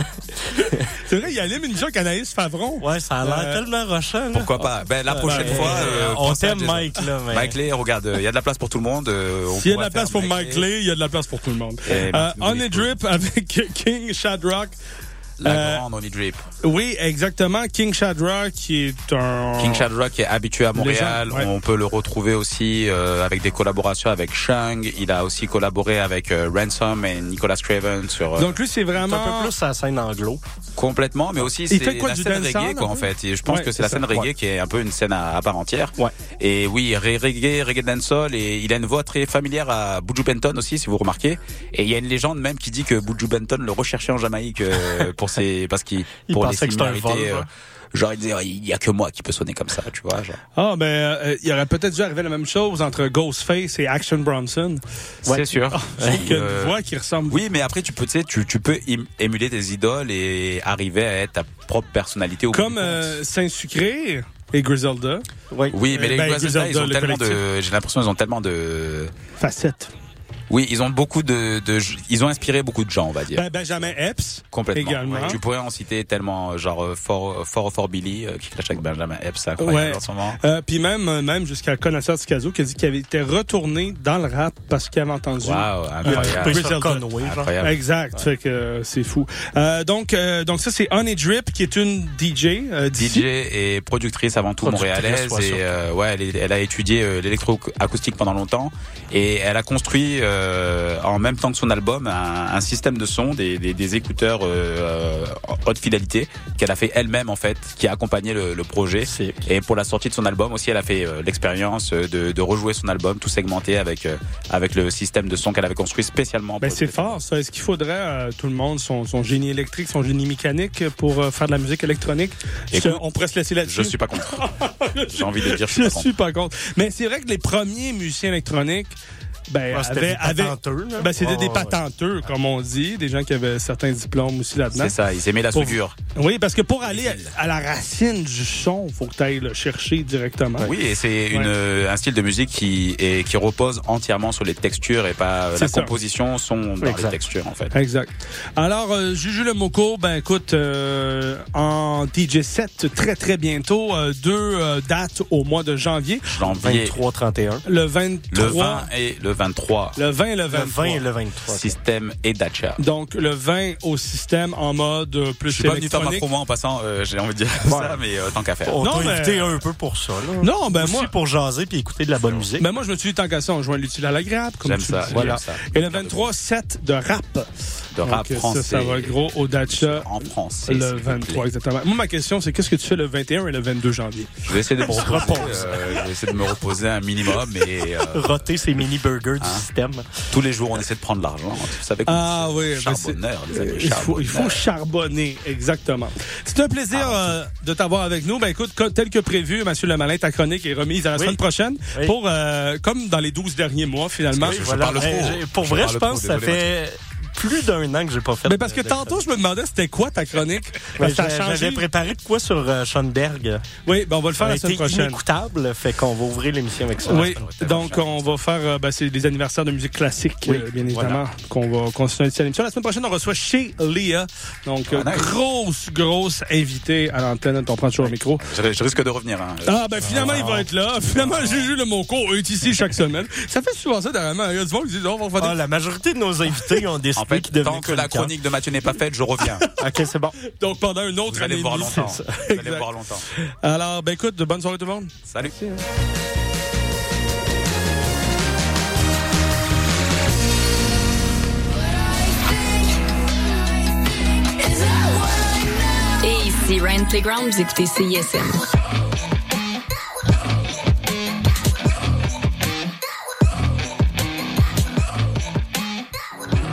c'est vrai, il anime une avec Anaïs Favron. Ouais, ça a l'air Euh, tellement rochant. là. Pourquoi pas? Ben la prochaine Ben, fois, euh, on t'aime. Mike, là. Mais... Mike Lay, regarde, il y a de la place pour tout le monde. euh, on S'il y a de la place pour Mike Clay, il y a de la place pour tout le monde. Euh, Martin On a Drip avec King Shadrach. La Euh, grande Only Drip. Oui, exactement. King Shadrach, qui est un... King Shadrach est habitué à Montréal. Ouais. On peut le retrouver aussi euh, avec des collaborations avec Shang. Il a aussi collaboré avec euh, Ransom et Nicolas Craven sur euh, Donc lui, c'est C'est un vraiment... peu plus la scène anglo. complètement, mais aussi Il c'est fait quoi, la du scène reggae quoi en fait. Et je pense Ouais, que c'est la ça, scène reggae ouais. qui est un peu une scène à, à part entière. Ouais. Et oui, reggae, reggae dancehall et il a une voix très familière à Buju Benton aussi si vous remarquez. Et il y a une légende même qui dit que Buju Benton le recherchait en Jamaïque euh, pour ses parce qu'il Il pour les pensait que c'était un vol, similarités. genre. euh, Genre, il disait, il y a que moi qui peut sonner comme ça, tu vois. Genre. Ah, ben, euh, il y aurait peut-être dû arriver la même chose entre Ghostface et Action Bronson. C'est sûr. Y a Euh, une voix qui ressemble. Oui, mais après, tu peux, tu sais, tu, tu peux émuler tes idoles et arriver à être ta propre personnalité au Comme euh, Saint-Sucré et Griselda. Oui. Oui, mais les ben, Griselda, ils ont le tellement collectif. de, j'ai l'impression, ils ont tellement de, Facettes. Oui, ils ont beaucoup de, de, ils ont inspiré beaucoup de gens, on va dire. Ben, Benjamin Epps. Complètement. également. Ouais, Tu pourrais en citer tellement, genre, euh, fort, fort, fort Billy, euh, qui clash avec Benjamin Epps, c'est incroyable Ouais. en ce moment. Euh, Puis même, euh, même jusqu'à Connaisseur Ticazo qui a dit qu'il avait été retourné dans le rap parce qu'il avait entendu. Waouh, euh, incroyable. Griselda. Conway. Incroyable. Exact, fait que euh, c'est fou. Euh, donc, euh, donc ça c'est Honey Drip qui est une DJ euh. DJ et productrice avant tout Productrice, montréalaise et euh, ouais elle, elle a étudié euh, l'électroacoustique pendant longtemps et elle a construit euh, en même temps que son album un, un système de son des, des, des écouteurs euh, euh, haute fidélité qu'elle a fait elle-même en fait qui a accompagné le, le projet et pour la sortie de son album aussi elle a fait euh, l'expérience euh, de, de rejouer son album tout segmenté avec euh, avec le système de son qu'elle avait construit spécialement Ben c'est fort ça. Est-ce qu'il faudrait euh, tout le monde son, son génie électrique, son génie mécanique pour euh, faire de la musique électronique? Est-ce Écoute, qu'on pourrait se laisser là-dessus. je suis pas contre j'ai envie de dire je Je suis pas contre. Mais c'est vrai que les premiers musiciens électroniques Ben, Ah, c'était avait- des avait- patenteux, là. ben, c'était Ah, des ouais. patenteux, comme on dit, des gens qui avaient certains diplômes aussi là-dedans. C'est ça, ils aimaient la Pour- soudure. Oui, parce que pour aller à, à la racine du son, faut que tu ailles le chercher directement. Oui, et c'est une, Ouais. euh, un style de musique qui, est, qui repose entièrement sur les textures et pas euh, la ça. composition sont dans Exact. les textures en fait. Exact. Alors, euh, Juju Le Moco, ben écoute, euh, en DJ 7 très très bientôt, euh, deux euh, dates au mois de janvier. Janvier. 23-31. Le 23. Le 20 et le 23. Le 20 et le 23. 20 et le 23. Système et Dacia. Donc, le 20 au système en mode euh, plus Je suis pas venu faire ma promo en passant, euh, j'ai envie de dire ça, mais euh, tant qu'à faire. On Non, t'a mais- invité un peu pour ça. Là. Non, ben Aussi moi- pour jaser puis écouter de la bonne musique. Ben moi, je me suis dit, tant qu'à ça, on joint l'utile à l'agréable. comme J'aime tu ça, le dis. j'aime Voilà. ça. Et le 23, 7 de rap. De rap Donc, français. Ça, ça va gros au Dacia. En français. Le s'il vous 23, plaît. exactement. Moi, ma question, c'est qu'est-ce que tu fais le 21 et le 22 janvier? Je vais essayer de me Se reposer. repose. euh, je vais essayer de me reposer un minimum et euh, Roter ces mini du Hein? système. tous les jours on essaie de prendre de l'argent. Vous savez Ah oui, ben charbonneur, c'est- les amis, il, faut, il faut charbonner, exactement. C'est un plaisir Ah, euh, de t'avoir avec nous. Ben écoute, co- tel que prévu, Monsieur Le Malin, ta chronique est remise à la Oui. semaine prochaine Oui. pour euh, comme dans les 12 derniers mois finalement. Oui, je Voilà. parle trop. Pour Je vrai, je pense que ça fait plus d'un an que j'ai pas fait. Mais parce que tantôt, je me demandais c'était quoi ta chronique? Ouais, Parce que ça a j'a- changé. J'avais préparé de quoi sur euh, Schoenberg. Oui, ben on va le faire Ça a la été semaine prochaine. inécoutable, fait qu'on va ouvrir l'émission avec ça. Oui, donc on va faire, euh, ben, c'est des anniversaires de musique classique, Oui, euh, bien évidemment, voilà. qu'on va continuer ici à l'émission. La semaine prochaine, on reçoit chez Léa, donc euh, Ah, nice. grosse, grosse invitée à l'antenne. On prend toujours le micro. Je, je risque de revenir. Hein. Ah, ben finalement, il va être là. Finalement, Juju Le Monco est ici chaque semaine. Ça fait souvent ça, dernièrement. Il y a du monde qui dit, oh, on va faire Ah, la majorité de nos invités ont En fait, tant que la chronique de Mathieu n'est pas faite, je reviens. OK, c'est bon. Donc pendant une autre Vous allez année me voir longtemps. Vous allez voir longtemps. Alors, ben écoute, de bonne soirée tout le monde. Salut. Et ici Ryan Playground, vous écoutez CISM.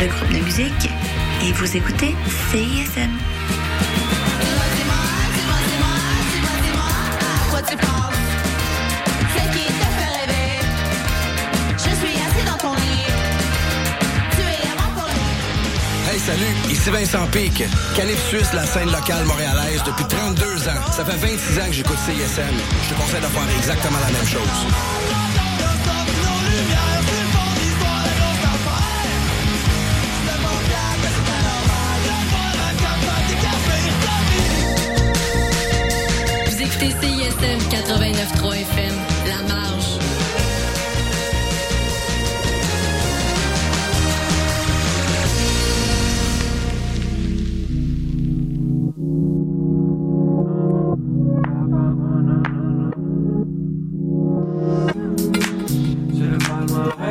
le groupe de musique, et vous écoutez CISM. Quoi tu penses? C'est qui te fait rêver? Je suis assis dans ton lit Tu es à moi pour lui Hey, salut, ici Vincent Pic. Calif Suisse, la scène locale montréalaise depuis 32 ans. Ça fait 26 ans que j'écoute CISM. Je te conseille de faire exactement la même chose. écoutez CISM 89.3 FM, La Marge.